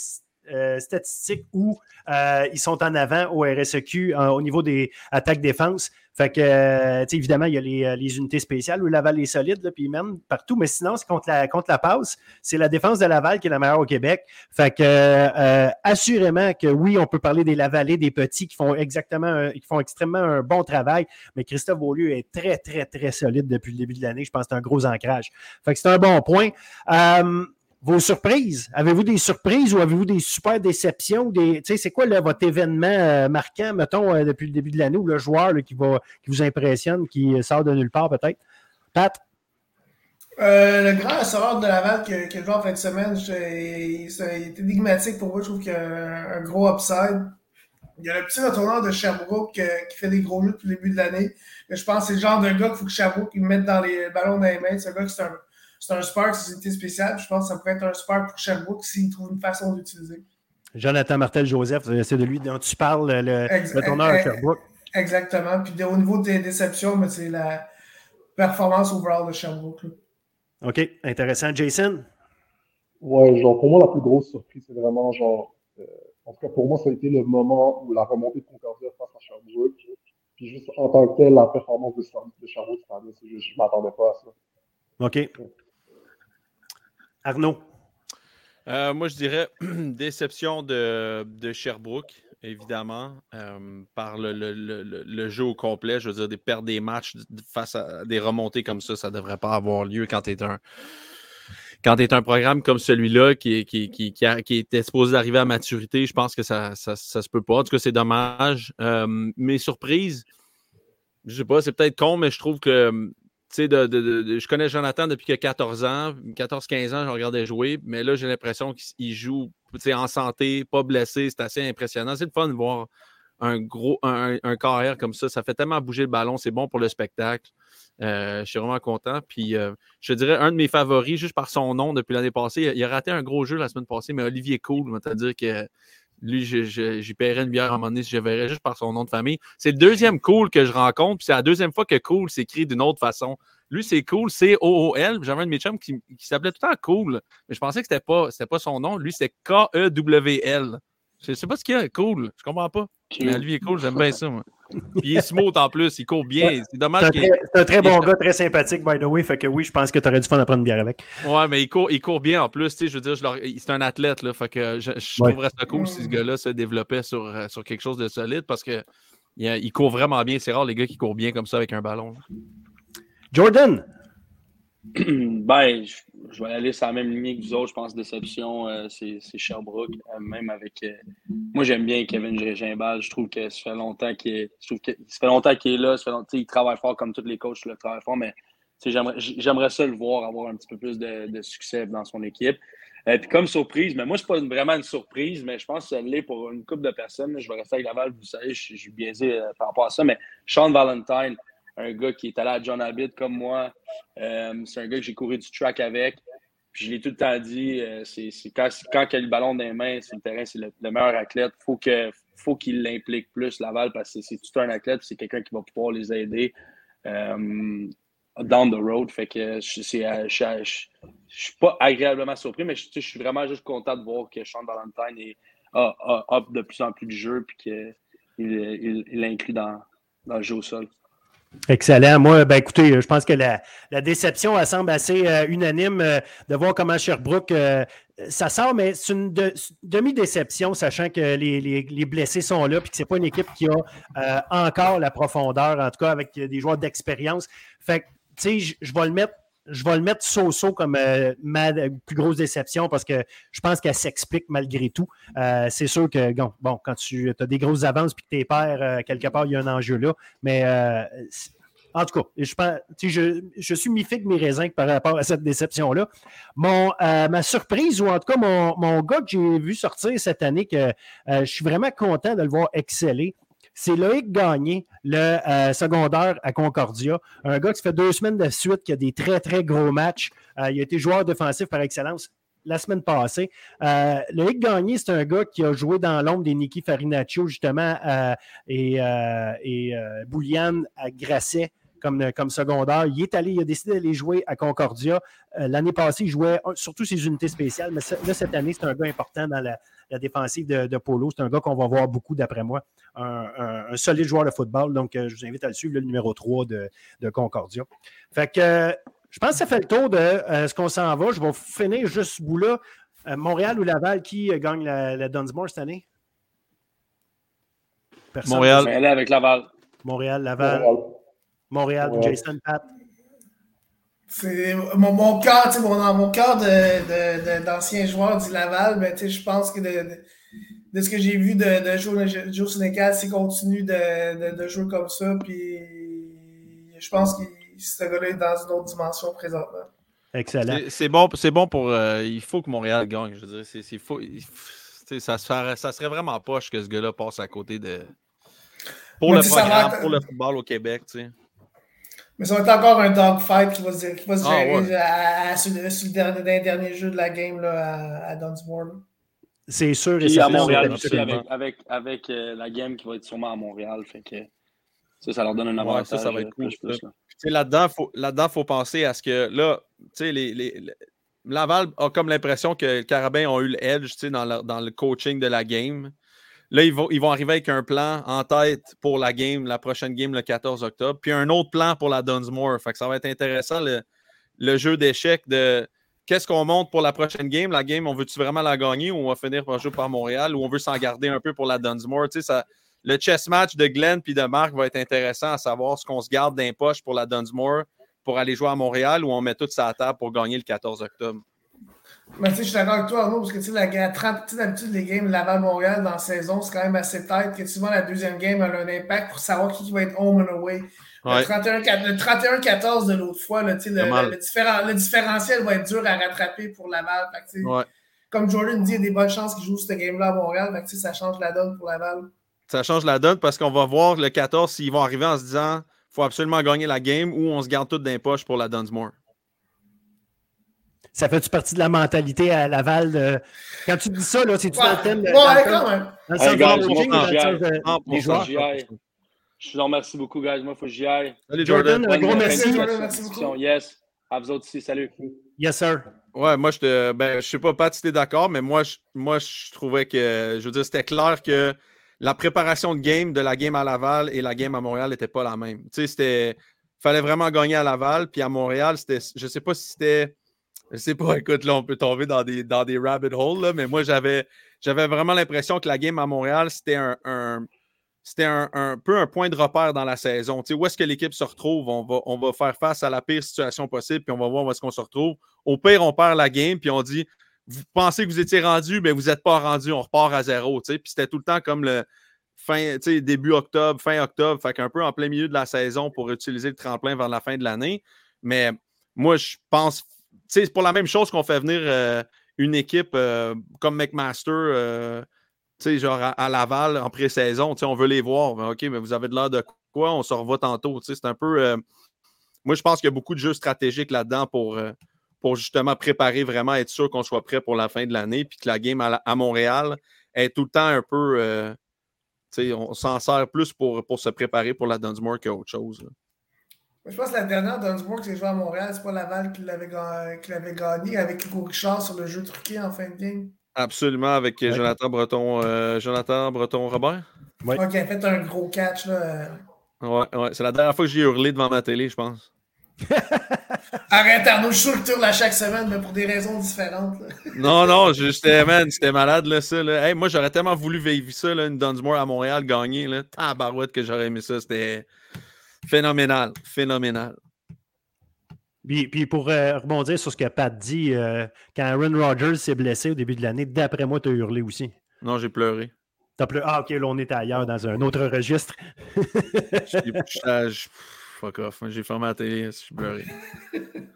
euh, statistique où euh, ils sont en avant au RSEQ euh, au niveau des attaques-défense. Fait que, évidemment, il y a les, unités spéciales où Laval est solide, puis même partout, mais sinon, c'est contre la, contre la passe. C'est la défense de Laval qui est la meilleure au Québec. Fait que, assurément que oui, on peut parler des Lavalais, des petits qui font exactement, qui font extrêmement un bon travail, mais Christophe Beaulieu est très, très, très solide depuis le début de l'année. Je pense que c'est un gros ancrage. Fait que c'est un bon point vos surprises? Avez-vous des surprises ou avez-vous des super déceptions? Des, c'est quoi votre événement euh, marquant, mettons, euh, depuis le début de l'année ou le joueur qui, va, qui vous impressionne, qui sort de nulle part peut-être? Pat? Euh, le grand assureur de Laval que, que je vois en fin de semaine, c'est énigmatique pour moi. Je trouve qu'il y a un, gros upside. Il y a le petit retourneur de Sherbrooke qui fait des gros jeux depuis le début de l'année. Je pense que c'est le genre de gars qu'il faut que Sherbrooke mette dans les ballons dans les. C'est un gars qui c'est un c'est un spark, c'est une spéciale. Je pense que ça pourrait être un spark pour Sherbrooke s'il trouve une façon d'utiliser. Jonathan Martel-Joseph, c'est de lui dont tu parles, le, tourneur à Sherbrooke. Exactement. Puis au niveau des déceptions, c'est la performance overall de Sherbrooke. OK, intéressant. Jason? Ouais, genre, pour moi, la plus grosse surprise, c'est vraiment genre. Euh, en tout cas, pour moi, ça a été le moment où la remontée de Concordia face à Sherbrooke. Puis juste en tant que tel, la performance de, Sherbrooke cette année, je ne m'attendais pas à ça. OK. Arnaud? Euh, moi, je dirais déception de, Sherbrooke, évidemment, euh, par le, jeu au complet. Je veux dire, des perdre des matchs face à des remontées comme ça, ça ne devrait pas avoir lieu quand tu es un. Un programme comme celui-là qui, qui, qui, qui, était supposé arriver à maturité, je pense que ça ne se peut pas. En tout cas, c'est dommage. Euh, mes surprises, je sais pas, c'est peut-être con, mais je trouve que je connais Jonathan depuis que 14 ans, 14-15 ans, je regardais jouer, mais là, j'ai l'impression qu'il joue en santé, pas blessé. C'est assez impressionnant. C'est le fun de voir un gros un, carrière comme ça. Ça fait tellement bouger le ballon, c'est bon pour le spectacle. Euh, je suis vraiment content. Puis euh, je dirais un de mes favoris, juste par son nom depuis l'année passée. Il a, raté un gros jeu la semaine passée, mais Olivier Cool, c'est-à-dire que lui, j'y paierais une bière à un moment donné si je verrais juste par son nom de famille. C'est le deuxième Cool que je rencontre, puis c'est la deuxième fois que Cool s'écrit d'une autre façon. Lui, c'est Cool, C-O-O-L. J'avais un de mes chums qui, s'appelait tout le temps Cool, mais je pensais que c'était pas, pas son nom. Lui, c'est K-E-W-L. Je sais pas ce qu'il y a, cool. Je comprends pas. Mais lui, il est cool, j'aime bien ça, moi. Puis il est smooth en plus, il court bien. C'est dommage qu'il. C'est un très bon gars, très sympathique, by the way. Fait que oui, je pense que tu aurais du fun à prendre une bière avec. Ouais, mais il court, il court bien en plus. Tu sais, je veux dire, c'est un athlète, là. Fait que je, trouverais ça cool si ce gars-là se développait sur, euh, sur quelque chose de solide parce que il, court vraiment bien. C'est rare les gars qui courent bien comme ça avec un ballon. Jordan, ben, je, vais aller sur la même ligne que vous autres. Je pense déception, euh, c'est Sherbrooke. Euh, même avec. Euh, moi, j'aime bien Kevin Gimbal. Je trouve que ça fait longtemps qu'il est, fait longtemps qu'il est là. il travaille fort comme tous les coachs le travaillent fort, mais j'aimerais ça le voir avoir un petit peu plus de, succès dans son équipe. Puis comme surprise, mais moi, c'est pas vraiment une surprise, mais je pense que ça l'est pour une couple de personnes. Je vais rester avec Laval, vous savez, je, suis biaisé par rapport à ça, mais Sean Valentine, un gars qui est allé à John Abbott comme moi. Euh, c'est un gars que j'ai couru du track avec. Puis je l'ai tout le temps dit, euh, c'est, quand, quand il a le ballon dans les mains sur le terrain, c'est le, meilleur athlète. Faut que, faut qu'il l'implique plus, Laval, parce que c'est, tout un athlète, c'est quelqu'un qui va pouvoir les aider euh, down the road. Fait que je, ne suis pas agréablement surpris, mais je, suis vraiment juste content de voir que Sean Valentine est, de plus en plus du jeu puis qu'il il, dans, dans le jeu au sol. Excellent. Moi, ben écoutez, je pense que la, déception, elle semble assez euh, unanime euh, de voir comment Sherbrooke, euh, ça sort, mais c'est une demi-déception, sachant que les, blessés sont là, puis que ce n'est pas une équipe qui a encore la profondeur, en tout cas avec des joueurs d'expérience. Fait que, tu sais, je vais le mettre je vais le mettre so-so comme ma plus grosse déception parce que je pense qu'elle s'explique malgré tout. c'est sûr que, bon, quand tu as des grosses avances puis que tu es père, quelque part, il y a un enjeu là. Mais en tout cas, je, je, suis mi-figue, mi-raisin par rapport à cette déception-là. Mon, euh, ma surprise, ou en tout cas mon, mon gars que j'ai vu sortir cette année, que euh, je suis vraiment content de le voir exceller, c'est Loïc Gagné, le euh, secondaire à Concordia. Un gars qui fait deux semaines de suite, qui a des très, très gros matchs. il a été joueur défensif par excellence la semaine passée. Loïc Gagné, c'est un gars qui a joué dans l'ombre des Niki Farinaccio, justement, et, et Bouliane à Grasset comme, comme secondaire. Il est allé, il a décidé d'aller jouer à Concordia. Euh, l'année passée, il jouait surtout ses unités spéciales, mais là, cette année, c'est un gars important dans la, défensive de, Polo. C'est un gars qu'on va voir beaucoup, d'après moi. Un, solide joueur de football. Donc, euh, je vous invite à le suivre, le numéro 3 de, Concordia. Fait que euh, je pense que ça fait le tour de ce qu'on s'en va. Je vais finir juste ce bout-là. Montréal ou Laval, qui gagne la, Dunsmore cette année? Montréal. Montréal avec Laval. Montréal, Laval. Montréal, Jason Pat. C'est mon, mon cœur, mon, mon cœur d'anciens de, de, joueurs du Laval, ben, je pense que de, de, ce que j'ai vu de, de Joe, Joe Sénécal, s'il continue de, jouer comme ça, puis je pense que ce gars-là est dans une autre dimension présentement. Excellent. C'est bon, bon pour. Euh, il faut que Montréal gagne. Je veux dire, c'est, faut, ça, serait, ça serait vraiment poche que ce gars-là passe à côté de. Pour, le, programme, pour le football au Québec, tu sais. Mais ça va être encore un dogfight qui va se, qui va se ah, gérer à, sur, le dernier, dernier jeu de la game là, à, Dunsmore. C'est sûr. Et à Montréal aussi, avec, avec, avec euh, la game qui va être sûrement à Montréal. Fait que ça, ça leur donne un avantage. ça, ça va être euh, cool. Là-dedans, il faut, là faut penser à ce que là, tu sais, les, les, Laval a comme l'impression que les Carabins ont eu le edge dans, dans le coaching de la game. Là, ils vont, ils vont arriver avec un plan en tête pour la game, la prochaine game le 14 octobre, puis un autre plan pour la Dunsmore. Fait que ça va être intéressant le, jeu d'échecs de qu'est-ce qu'on monte pour la prochaine game? La game, on veut-tu vraiment la gagner ou on va finir par jouer par Montréal ou on veut s'en garder un peu pour la Dunsmore? Tu sais, ça, le chess match de Glenn puis de Marc va être intéressant à savoir ce qu'on se garde d'un poche pour la Dunsmore pour aller jouer à Montréal ou on met tout ça à table pour gagner le 14 octobre. Mais tu sais, je suis d'accord avec toi, Arnaud, parce que tu sais, la, d'habitude, les games Laval-Montréal dans la saison, c'est quand même assez tête que souvent la deuxième game a un impact pour savoir qui va être home and away. Le 31-14 de l'autre fois, le, le, différentiel va être dur à rattraper pour Laval. Comme Jordan dit, il y a des bonnes chances qu'il joue cette game-là à Montréal. Fait ça change la donne pour Laval. Ça change la donne parce qu'on va voir le 14 s'ils vont arriver en se disant faut absolument gagner la game ou on se garde tout d'un poche pour la Dunsmore. Ça fait-tu partie de la mentalité à Laval? De... Quand tu dis ça, là, c'est-tu dans le thème? Ouais, quand même. Dans le joueurs? Je vous remercie beaucoup, guys. Moi, il faut que j'y aille. Salut, Jordan. Un gros merci. merci beaucoup. Yes. À vous autres aussi. Salut. Yes, sir. Ouais, moi, je te. Ben, je sais pas, Pat, si tu es d'accord, mais moi je, moi, je trouvais que. Je veux dire, c'était clair que la préparation de game de la game à Laval et la game à Montréal n'était pas la même. Tu sais, c'était. Il fallait vraiment gagner à Laval, puis à Montréal, c'était. Je sais pas si c'était je sais pas, écoute, là, on peut tomber dans des, dans des rabbit holes, là, mais moi, j'avais, vraiment l'impression que la game à Montréal, c'était un, c'était un, peu un point de repère dans la saison. Où est-ce que l'équipe se retrouve? On va, on va faire face à la pire situation possible, puis on va voir où est-ce qu'on se retrouve. Au pire, on perd la game, puis on dit Vous pensez que vous étiez rendu, mais vous n'êtes pas rendu, on repart à zéro. Puis c'était tout le temps comme le fin, début octobre, fin octobre, fait qu'un peu en plein milieu de la saison pour utiliser le tremplin vers la fin de l'année. Mais moi, je pense c'est pour la même chose qu'on fait venir euh, une équipe euh, comme McMaster, euh, genre à, Laval en pré-saison. On veut les voir. OK, mais vous avez de l'air de quoi? On se revoit tantôt. C'est un peu. moi, je pense qu'il y a beaucoup de jeux stratégiques là-dedans pour, justement préparer vraiment, être sûr qu'on soit prêt pour la fin de l'année. Puis que la game à, Montréal est tout le temps un peu. on s'en sert plus pour, pour se préparer pour la Dunsmore qu'autre chose. Je pense que la dernière Dunsmore qui s'est jouée à Montréal, c'est pas Laval qui l'avait gagné avec Hugo Richard sur le jeu truqué en fin de game. Absolument, avec Jonathan Breton, euh, Jonathan Breton Robert. Oui. qui a fait un gros catch. Là. Ouais, ouais. C'est la dernière fois que j'ai hurlé devant ma télé, je pense. Arrête Arnaud, je suis sûr que tu hurles à chaque semaine, mais pour des raisons différentes. Non, non, j'étais man, c'était malade là, ça. Là. Hey, moi, j'aurais tellement voulu vivre ça, là, une Dunsmore à Montréal gagner. Là. Tabarouette que j'aurais aimé ça. C'était phénoménal. Phénoménal. Puis, puis pour euh, rebondir sur ce que Pat dit, euh, quand Aaron Rodgers s'est blessé au début de l'année, d'après moi, tu as hurlé aussi. Non, j'ai pleuré. T'as pleuré. Ah, ok, là, on est ailleurs dans un autre registre. Je- Fuck off. J'ai fermé la télé, je suis pleuré.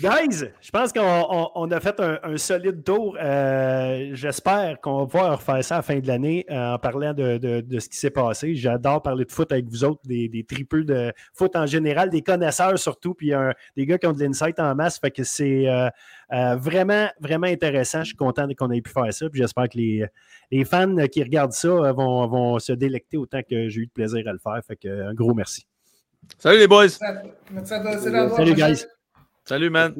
Guys, je pense qu'on on- on a fait un, un solide tour. Euh, J'espère qu'on va pouvoir refaire ça à la fin de l'année euh, en parlant de, de- de ce qui s'est passé. J'adore parler de foot avec vous autres, des, des tripeux de foot en général, des connaisseurs surtout, puis un- des gars qui ont de l'insight en masse. Fait que c'est euh, euh, vraiment, vraiment intéressant. Je suis content qu'on ait pu faire ça. Puis j'espère que les, les fans qui regardent ça vont, vont se délecter autant que j'ai eu de plaisir à le faire. Fait que un gros merci. Salut les boys! Salut. Salut, guys. Salut, man!